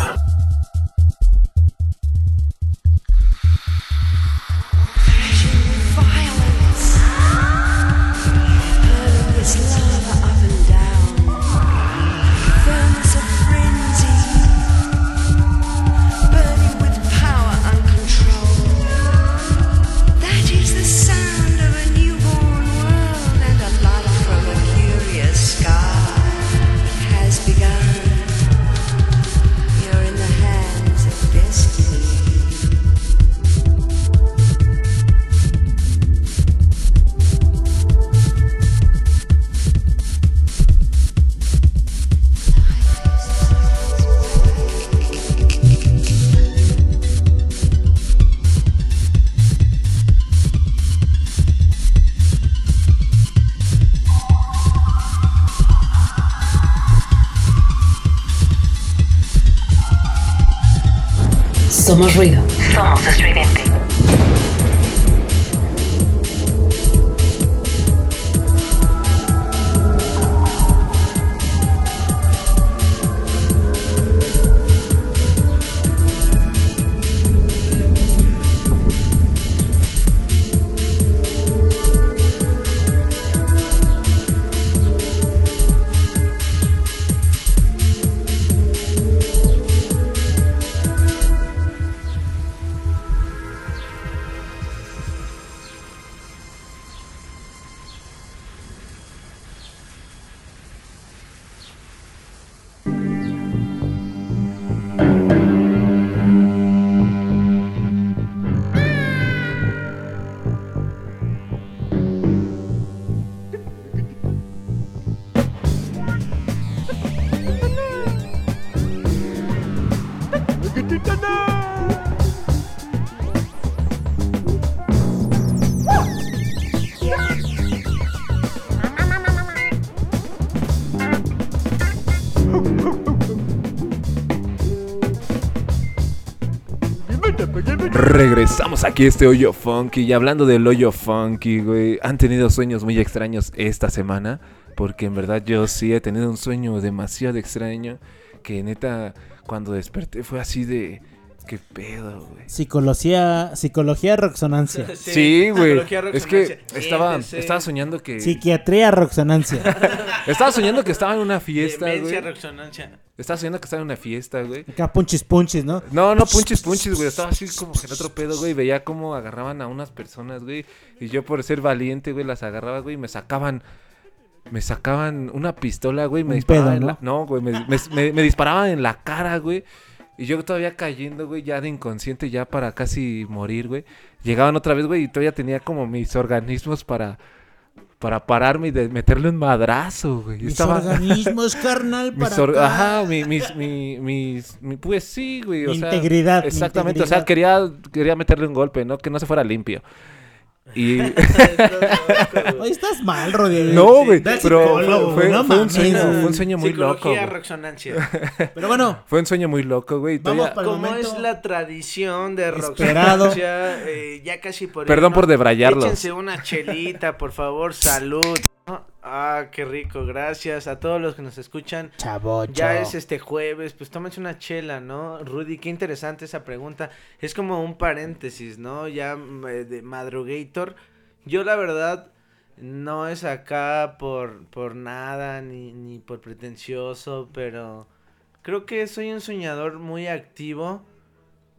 Somos ruido. Regresamos aquí a este hoyo funky. Y hablando del hoyo funky, güey, han tenido sueños muy extraños esta semana. Porque en verdad yo sí he tenido un sueño demasiado extraño. Que neta, cuando desperté fue así de. ¿Qué pedo, güey? Psicología, psicología roxonancia. Sí, güey. psicología Es que roxonancia. estaba, soñando que. Psiquiatría roxonancia. Estaba soñando que estaba en una fiesta, Demencia, güey. resonancia. Estaba soñando que estaba en una fiesta, güey. Acá punchis punchis, ¿no? No, no punches, punches, güey. Estaba así como que en otro pedo, güey. Veía cómo agarraban a unas personas, güey. Y yo por ser valiente, güey, las agarraba, güey. Y me sacaban. Me sacaban una pistola, güey. Me Un disparaban pedo, en la. No, güey. Me, me, me- me disparaban en la cara, güey. Y yo todavía cayendo, güey, ya de inconsciente, ya para casi morir, güey. Llegaban otra vez, güey, y todavía tenía como mis organismos para. Para pararme y de meterle un madrazo, güey. Mis Estaba- organismos, carnal, mis para or-. Ajá, mi- mis, mi, mis, mi- pues sí, güey. O Mi sea, integridad, mi Exactamente, o sea, quería, quería meterle un golpe, ¿no? Que no se fuera limpio. Y... Oye, estás mal, Rodrigo. no, güey, pero fue, no fue un mames, sueño, fue un sueño muy loco. Resonancia. Pero bueno, Fue un sueño muy loco, güey. y Vamos todavía- para el Como momento. es la tradición de Esperado. Roxonancia, eh, ya casi por Perdón irnos, por debrayarlos. Échense una chelita, por favor, salud. ¿no? Ah, qué rico, gracias a todos los que nos escuchan. Chavocho. Ya es este jueves, pues tómense una chela, ¿no? Rudy, qué interesante esa pregunta. Es como un paréntesis, ¿no? Ya mm, eh, de madrugator. Yo la verdad no es acá por, por nada ni, ni por pretencioso, pero creo que soy un soñador muy activo,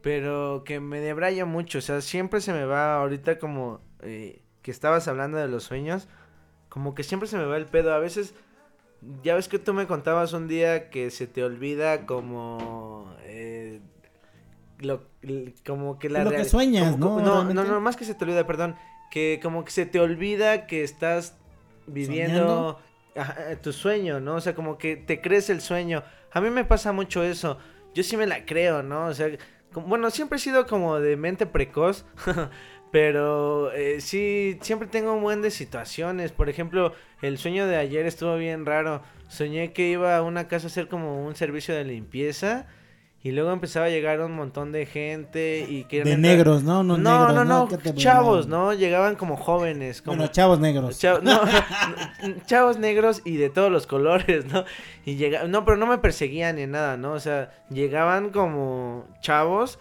pero que me debraya mucho. O sea, siempre se me va ahorita como eh, que estabas hablando de los sueños, como que siempre se me va el pedo. A veces ya ves que tú me contabas un día que se te olvida como eh, lo, como que la Lo que sueñas, como- ¿no? No, no, más que se te olvida, perdón, que como que se te olvida que estás viviendo ¿Soñando? ajá, tu sueño, ¿no? O sea, como que te crees el sueño. A mí me pasa mucho eso. Yo sí me la creo, ¿no? O sea, como- bueno, siempre he sido como de mente precoz. Pero eh, sí, siempre tengo un buen de situaciones. Por ejemplo, el sueño de ayer estuvo bien raro. Soñé que iba a una casa a hacer como un servicio de limpieza. Y luego empezaba a llegar un montón de gente y que De negros, ¿no? No, no, negros, no, ¿no? no, ¿Qué te chavos? ¿no? Llegaban como jóvenes, como Bueno, chavos negros. No, chavos negros y de todos los colores, ¿no? Y llega, no, pero no me perseguían ni nada, ¿no? O sea, llegaban como chavos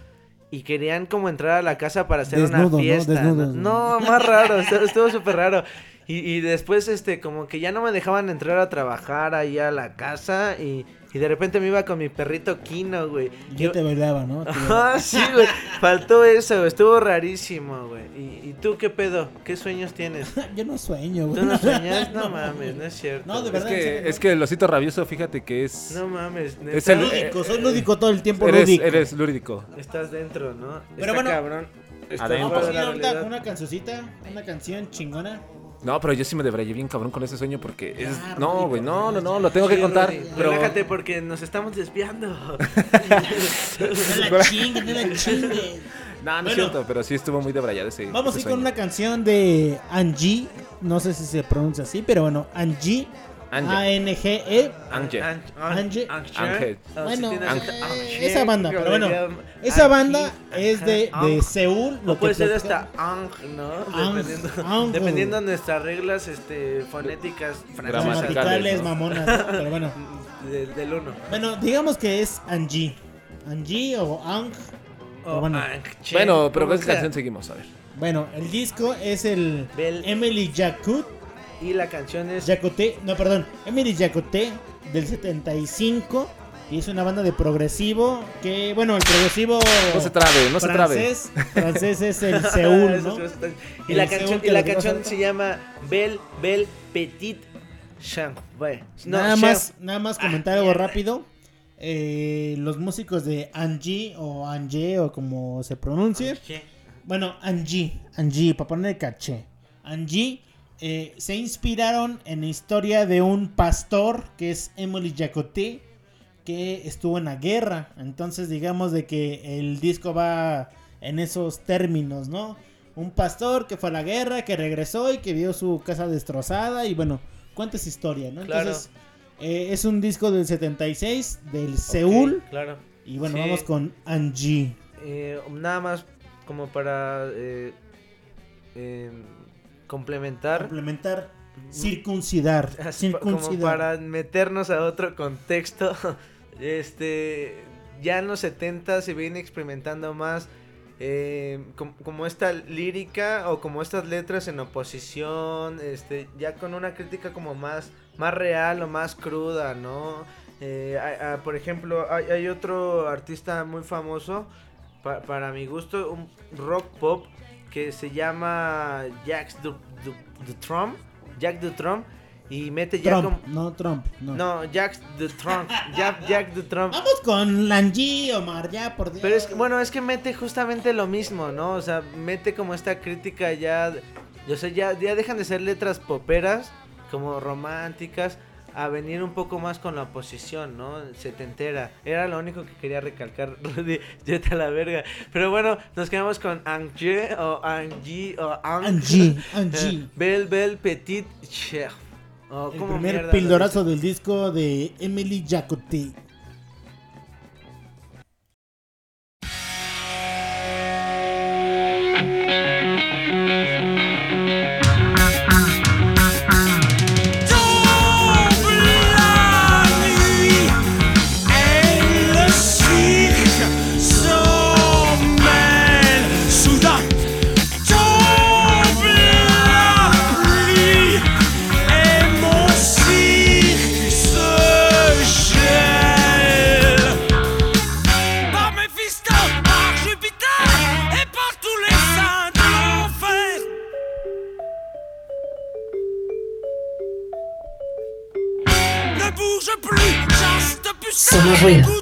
y querían como entrar a la casa para hacer una fiesta. ¿no? No, más raro, estuvo súper raro. Y, y después, este, como que ya no me dejaban entrar a trabajar ahí a la casa y, y de repente me iba con mi perrito Kino, güey. Yo Yo- te bailaba, ¿no? Ah, sí, güey. Faltó eso, güey. Estuvo rarísimo, güey. ¿Y, ¿Y tú qué pedo? ¿Qué sueños tienes? Yo no sueño, güey. ¿Tú no sueñas? No mames, no es cierto. No, de Es verdad. en que, serio, es que el osito rabioso, fíjate que es... No mames, neta. Es el- Lúdico, soy lúdico todo el tiempo, Eres, lúdico. eres lúdico. Estás dentro, ¿no? Pero Está bueno, cabrón. Está ahorita con una cancioncita, una canción chingona. No, pero yo sí me debrayé bien cabrón con ese sueño porque es... Ya, No, güey, no, no, no, lo tengo que contar. Rudy, Pero... Relájate porque nos estamos desviando. No la chingue, no la chingue. No, no es Bueno. cierto, pero sí estuvo muy debrayado ese Vamos a ir con una canción de Angie. No sé si se pronuncia así, pero bueno, Angie Ange. A-N-G-E. Ange. Bueno, esa banda, pero bueno, esa banda es de, de. Seúl. O lo puede ser hasta ang, ¿no? Dependiendo, de nuestras reglas este, fonéticas francesas. gramaticales, mamonas, pero bueno. Del, del uno. Bueno, digamos que es Angie. Angie o Ang. bueno. Bueno, pero ¿qué canción seguimos? A ver. Bueno, el disco es el Emily Jacquot. Y la canción es. Jacoté, no, perdón, Emily Jacoté del 75. Y es una banda de progresivo que, bueno, el progresivo. No se trabe, no se trabe. francés, Francés es el Seúl, ¿no? Y la Seúl canción, que y la canción se llama Belle, Belle Petite Chanfre. No, nada más, nada más comentar algo rápido. Eh, los músicos de Angie o Angie o como se pronuncie. Bueno, Angie, Angie, para poner caché. Angie eh, se inspiraron en la historia de un pastor que es Emily Jacoté que estuvo en la guerra. Entonces, digamos de que el disco va en esos términos, ¿no? Un pastor que fue a la guerra, que regresó y que vio su casa destrozada y bueno, cuenta esa historia, ¿no? Claro. Entonces, eh, es un disco del 76 del Seúl. claro. Y bueno, Sí. vamos con Angie. Eh, nada más como para eh, eh, complementar. Complementar. Circuncidar. Pa- Como Circuncidar. para meternos a otro contexto. Este. Ya en los 70 se viene experimentando más. eh, com- como, esta lírica o como estas letras en oposición. Este. Ya con una crítica como más. Más real o más cruda, ¿no? Eh, por ejemplo, hay, hay otro artista muy famoso. pa- para mi gusto, un rock pop que se llama Jack Du, Du- Dutronc, Jack Dutronc y mete ya Trump, como no Trump, no. no Jack Dutronc, Jack, Jack Dutronc. Vamos con Angie, Omar, ya por Dios. Pero es que, bueno, es que mete justamente lo mismo, ¿no? O sea, mete como esta crítica ya, o sea, ya, ya dejan de ser letras poperas, como románticas, a venir un poco más con la oposición, ¿no? Setentera. Era lo único que quería recalcar, Rudy, vete a la verga. Pero bueno, nos quedamos con Angie o Angie o Ang- Angie, Angie. Eh, Belle Belle Petit Chef. Oh, El ¿cómo primer mierda pildorazo del disco de Emily Jacoté. Somos ruido.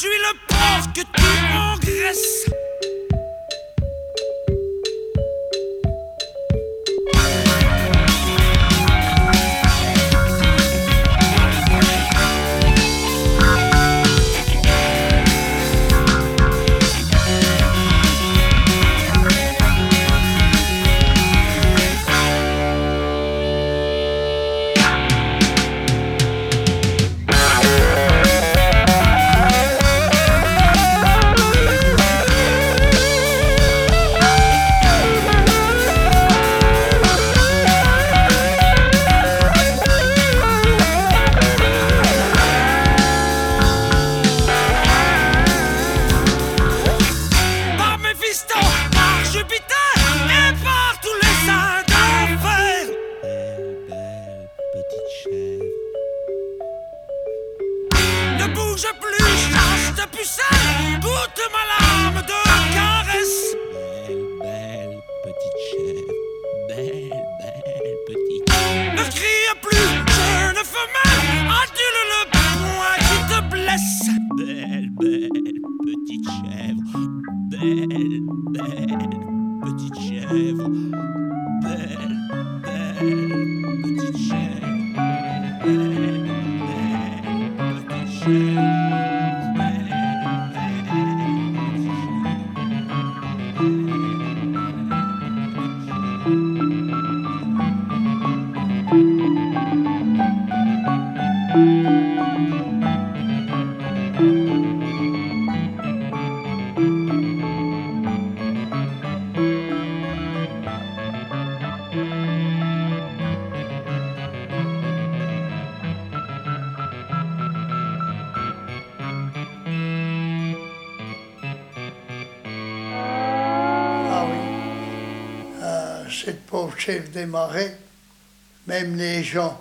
Suis le porc que tu engraisses. Belle, chef des marais, même les gens.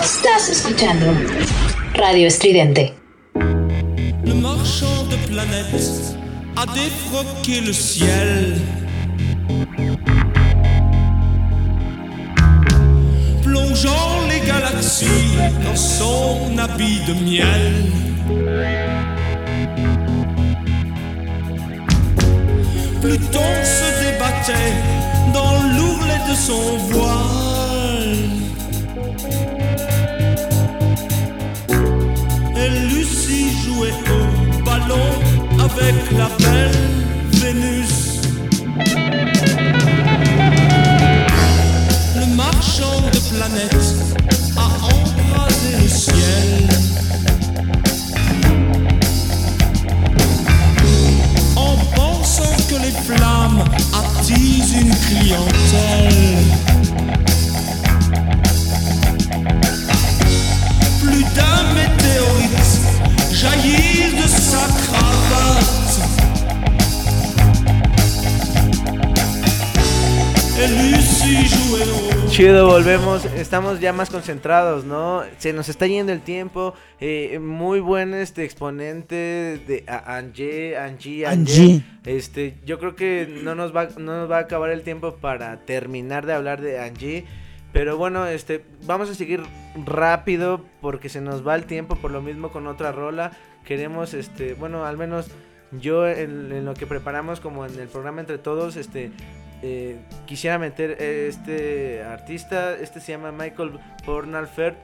Estás escuchando Radio Estridente. Le marchand de planètes a défroqué le ciel. Plongeant les galaxies dans son habit de miel. Pluton se débattait de son voile. Et Lucie jouait au ballon avec la belle Vénus. Le marchand de planètes a embrasé le ciel. En pensant que les flammes attisent une clientèle. Plus d'un météorite jaillir de sa cravate. Et Lucie jouait Chido, volvemos. Estamos ya más concentrados, ¿no? Se nos está yendo el tiempo. eh, muy buen este exponente de Angie, Angie, Angie. Este, yo creo que no nos va, no nos va a acabar el tiempo para terminar de hablar de Angie. Pero bueno, este, vamos a seguir rápido porque se nos va el tiempo por lo mismo con otra rola. Queremos, este, bueno, al menos yo en, en lo que preparamos como en el programa entre todos, este, eh, quisiera meter este artista, este se llama Michael Pornarfert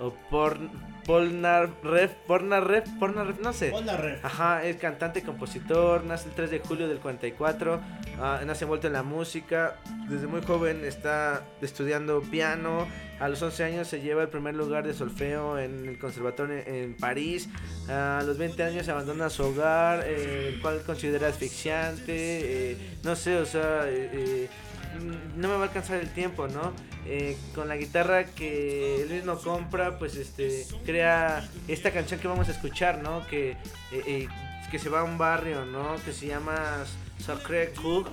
o Porn, Polnareff, Pornareff, Pornareff, no sé. Polnareff. Ajá, es cantante, compositor, nace el 3 de julio del 44, ah, nace envuelto en la música, desde muy joven está estudiando piano, a los 11 años se lleva el primer lugar de solfeo en el conservatorio en, en París, a los 20 años abandona su hogar, eh, el cual considera asfixiante, eh, no sé, o sea... eh, no me va a alcanzar el tiempo, ¿no? Eh, con la guitarra que él mismo compra, pues este crea esta canción que vamos a escuchar, ¿no? Que, eh, eh, que se va a un barrio, ¿no? Que se llama Sacré Coeur.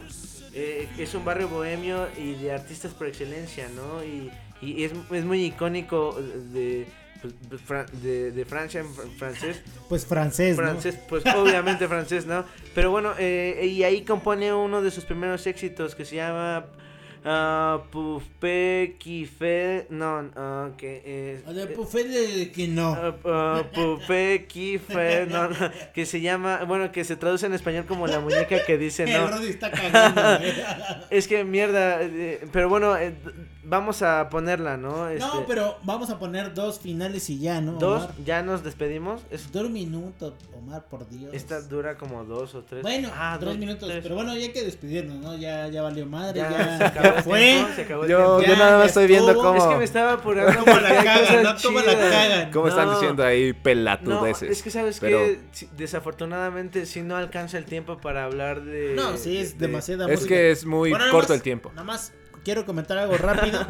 Eh, es un barrio bohemio y de artistas por excelencia, ¿no? Y, y es, es muy icónico de, de, Fra- de- de Francia en fr- francés. Pues francés, ¿no? Francés, pues obviamente francés, ¿no? Pero bueno, eh, y ahí compone uno de sus primeros éxitos que se llama uh, Poupée qui fait... No, ah, que es... De Buffet de que no. Uh. No, no, que se llama... Bueno, que se traduce en español como la muñeca que dice no. Está cagando, es que mierda, eh, pero bueno, eh, vamos a ponerla, ¿no? No, Este, pero vamos a poner dos finales y ya, ¿no? Dos, ya nos despedimos. Es, Dos minutos, Omar, por Dios. esta dura como dos o tres. Bueno, Ah, dos dos, minutos, tres. pero bueno, ya hay que despedirnos, ¿no? Ya, ya valió madre, Ya, ya, se acabó el fue. tiempo, se acabó el Yo, yo nada más estoy viendo cómo, Es que me estaba apurando. Toma la cagan, no, toma la cagan. cómo están diciendo ahí No, pelatudeces. es que sabes Pero que desafortunadamente si no alcanza el tiempo para hablar de No, sí, es de- demasiada es música. que es muy Bueno, corto más- el tiempo. Nada más quiero comentar algo rápido.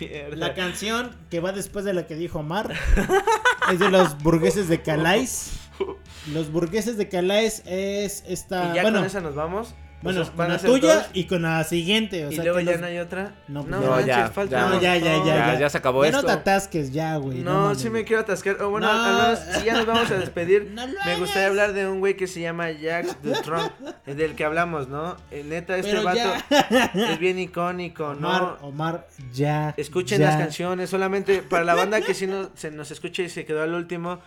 La canción que va después de la que dijo Omar es de los burgueses de Calais. Los burgueses de Calais es esta. Y ya bueno, con esa nos vamos. Bueno, O sea, con la tuya dos. y con la siguiente. O Y sea, luego que ya los- no hay otra. No, pues No, ya. manches, falta No, ya, ya, ya. Ya, ya. ya se acabó Ya no esto. te atasques ya, güey. No, mames. sí me quiero atascar. O bueno, No. al menos, si ya nos vamos a despedir, No me gustaría hablar de un güey que se llama Jax Trump, del que hablamos, ¿no? Eh, neta, este Pero vato ya. es bien icónico, ¿no? Omar, Omar, ya. Escuchen ya. las canciones, solamente para la banda que sí nos, se nos escucha y se quedó al último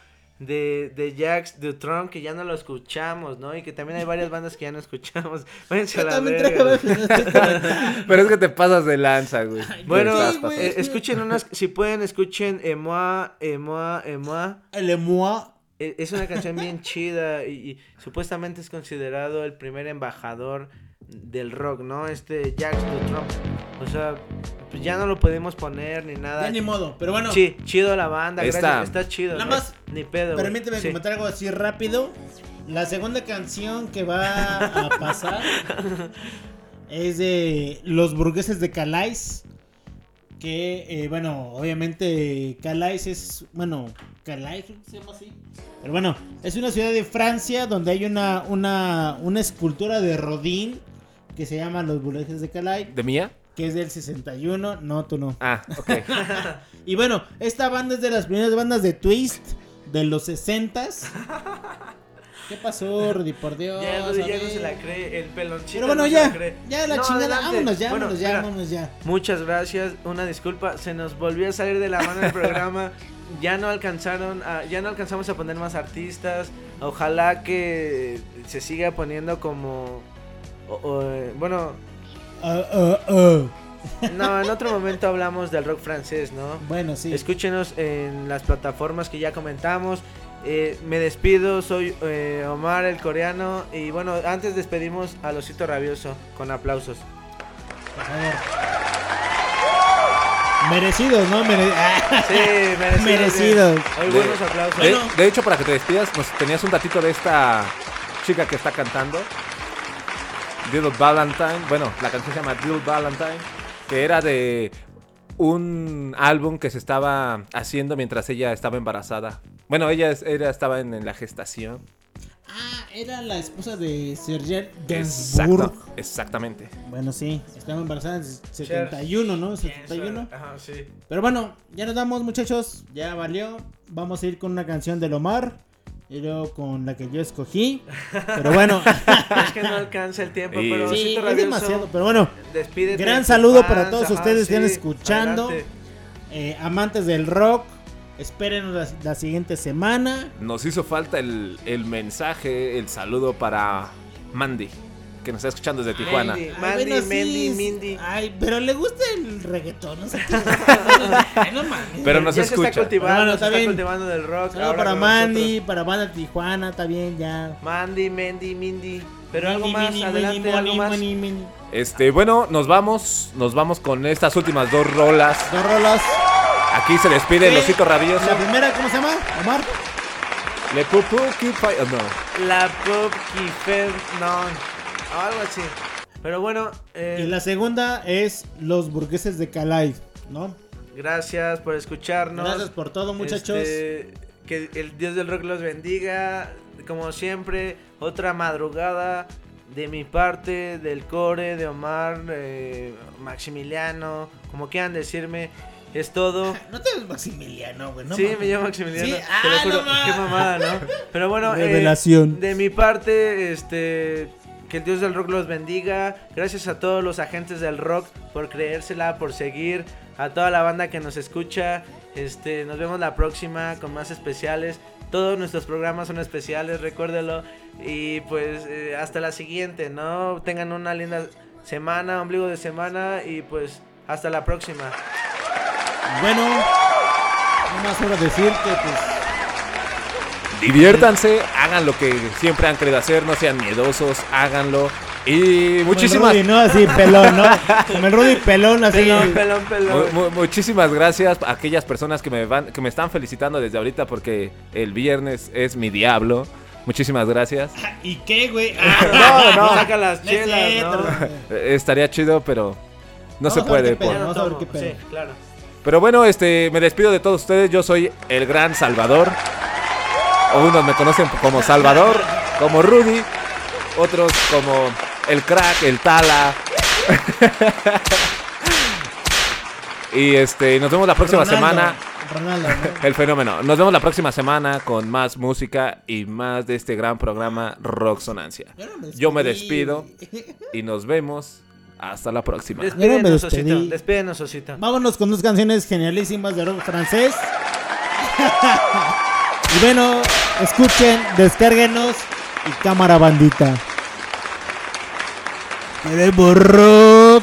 de, de Jax Dutron, que ya no lo escuchamos, ¿no? Y que también hay varias bandas que ya no escuchamos. Váyanse a la verga. Pero es que te pasas de lanza, güey. Bueno, Sí, güey. eh, escuchen unas, si pueden, escuchen Emoa, Emoa, Emoa. El Emoa. E- Es una canción bien chida y, y supuestamente es considerado el primer embajador del rock, ¿no? Este Jax Trump. O sea, pues ya no lo podemos poner ni nada. Ya ni modo. Pero bueno, Sí, chido la banda, Está- gracias, está chido. Nada más, Ni pedo. güey. permíteme Sí. comentar algo así rápido. La segunda canción que va a pasar es de Los Burgueses de Calais. Que, eh, bueno, obviamente Calais es, bueno, Calais se llama así. Pero bueno, es una ciudad de Francia donde hay una, una, una escultura de Rodin que se llama Los Burgueses de Calais, ¿De mía? que es del 61. No, tú no. Ah, ok. Y bueno, esta banda es de las primeras bandas de Twist de los 60s. ¿Qué pasó, Rudy? Por Dios. Ya, Rudy ya no se la cree, el peloncito. Pero bueno, no se ya, la cree. ya la No, chingada. adelante. Vámonos ya, Bueno, vámonos ya, mira, vámonos ya. Muchas gracias, una disculpa, se nos volvió a salir de la mano el programa. Ya no alcanzaron, a- ya no alcanzamos a poner más artistas. Ojalá que se siga poniendo como, o- o, bueno, Ah, ah, ah. no, en otro momento hablamos del rock francés, ¿no? Bueno, sí. Escúchenos en las plataformas que ya comentamos. Eh, me despido, soy eh, Omar el coreano. Y bueno, antes despedimos al osito rabioso con aplausos. Por favor. Merecidos, ¿no? Mere- Sí, merecidos. Merecidos. Hoy De- buenos aplausos. De, de hecho, para que te despidas, nos tenías un datito de esta chica que está cantando. Little Valentine. Bueno, la canción se llama Little Valentine. Que era de un álbum que se estaba haciendo mientras ella estaba embarazada. Bueno, ella, es- ella estaba en, en la gestación. Ah, era la esposa de Serge Gainsbourg. Exacto, exactamente. Bueno, sí, estaba embarazada en 71, ¿no? 71. Ajá, sí. Pero bueno, ya nos damos, muchachos. Ya valió. Vamos a ir con una canción del Omar. Y luego con la que yo escogí. Pero bueno. Es que no alcanza el tiempo, pero Sí, es demasiado. Pero bueno, Despídete de gran saludo fans, para todos ajá, ustedes que están sí, escuchando. adelante. Eh, amantes del rock. Espérenos la, la siguiente semana. Nos hizo falta el, el mensaje, el saludo para Mandy, que nos está escuchando desde Tijuana. Mandy, Ay, Mandy, bueno, Mandy, Mindy. Ay, pero le gusta el reggaetón. No sé qué. Ay, no mames. Pero nos ya se escucha. está cultivando, Bueno, se está está bien. cultivando del rock. Ahora para Mandy, nosotros. para Banda Tijuana, está bien, ya. Mandy, Mandy, Mindy. Pero algo más, mini, adelante, mini, algo mini, más. mini, mini. Este, bueno, nos vamos, nos vamos con estas últimas dos rolas. Dos rolas. Aquí se despide el osito rabioso. La primera, ¿cómo se llama? Omar. Le pupu keep fi- oh, no. La Pop Kifer, no, algo así. Pero bueno, eh, Y la segunda es Los Burgueses de Calais, ¿no? gracias por escucharnos. Gracias por todo, muchachos. Este, que el Dios del rock los bendiga. Como siempre, otra madrugada de mi parte, del core, de Omar, eh, Maximiliano, como quieran decirme. Es todo. No te ves Maximiliano, güey. No sí, me llamo Maximiliano. Sí, te lo ah, juro. no. Qué mamada, ¿no? Pero bueno, eh, Revelación. de mi parte, este. Que el Dios del rock los bendiga. Gracias a todos los agentes del rock por creérsela, por seguir. A toda la banda que nos escucha. Este, nos vemos la próxima con más especiales. Todos nuestros programas son especiales, recuérdelo. Y pues eh, hasta la siguiente, ¿no? Tengan una linda semana, ombligo de semana. Y pues hasta la próxima. Bueno, no más solo decir que pues Diviértanse, hagan lo que siempre han querido hacer, no sean miedosos, háganlo. Y muchísimas, Como el Rudy, ¿no? Así pelón, ¿no? Como el Rudy pelón, así. Pelón, pelón, pelón. mu- muchísimas gracias a aquellas personas que me van, que me están felicitando desde ahorita porque el viernes es mi diablo. Muchísimas gracias. ¿Y qué, güey? No, no, saca las chelas. ¿no? Eh, Estaría chido, pero no Vamos se puede. qué pedo. por- Vamos a ver qué pedo. Sí, claro. Pero bueno, este, me despido de todos ustedes. Yo soy el gran Salvador. Unos me conocen como Salvador, como Rudy, otros como el crack, el tala. y este, nos vemos la próxima Ronaldo, semana. Ronaldo, ¿no? El fenómeno. Nos vemos la próxima semana con más música y más de este gran programa Rock Sonancia. Yo me despido y nos vemos hasta la próxima. Despídenos. Osito. Despídenos, Osito. Vámonos con dos canciones genialísimas de rock francés. y bueno, escuchen, descárguenos y cámara bandita. Queremos rock.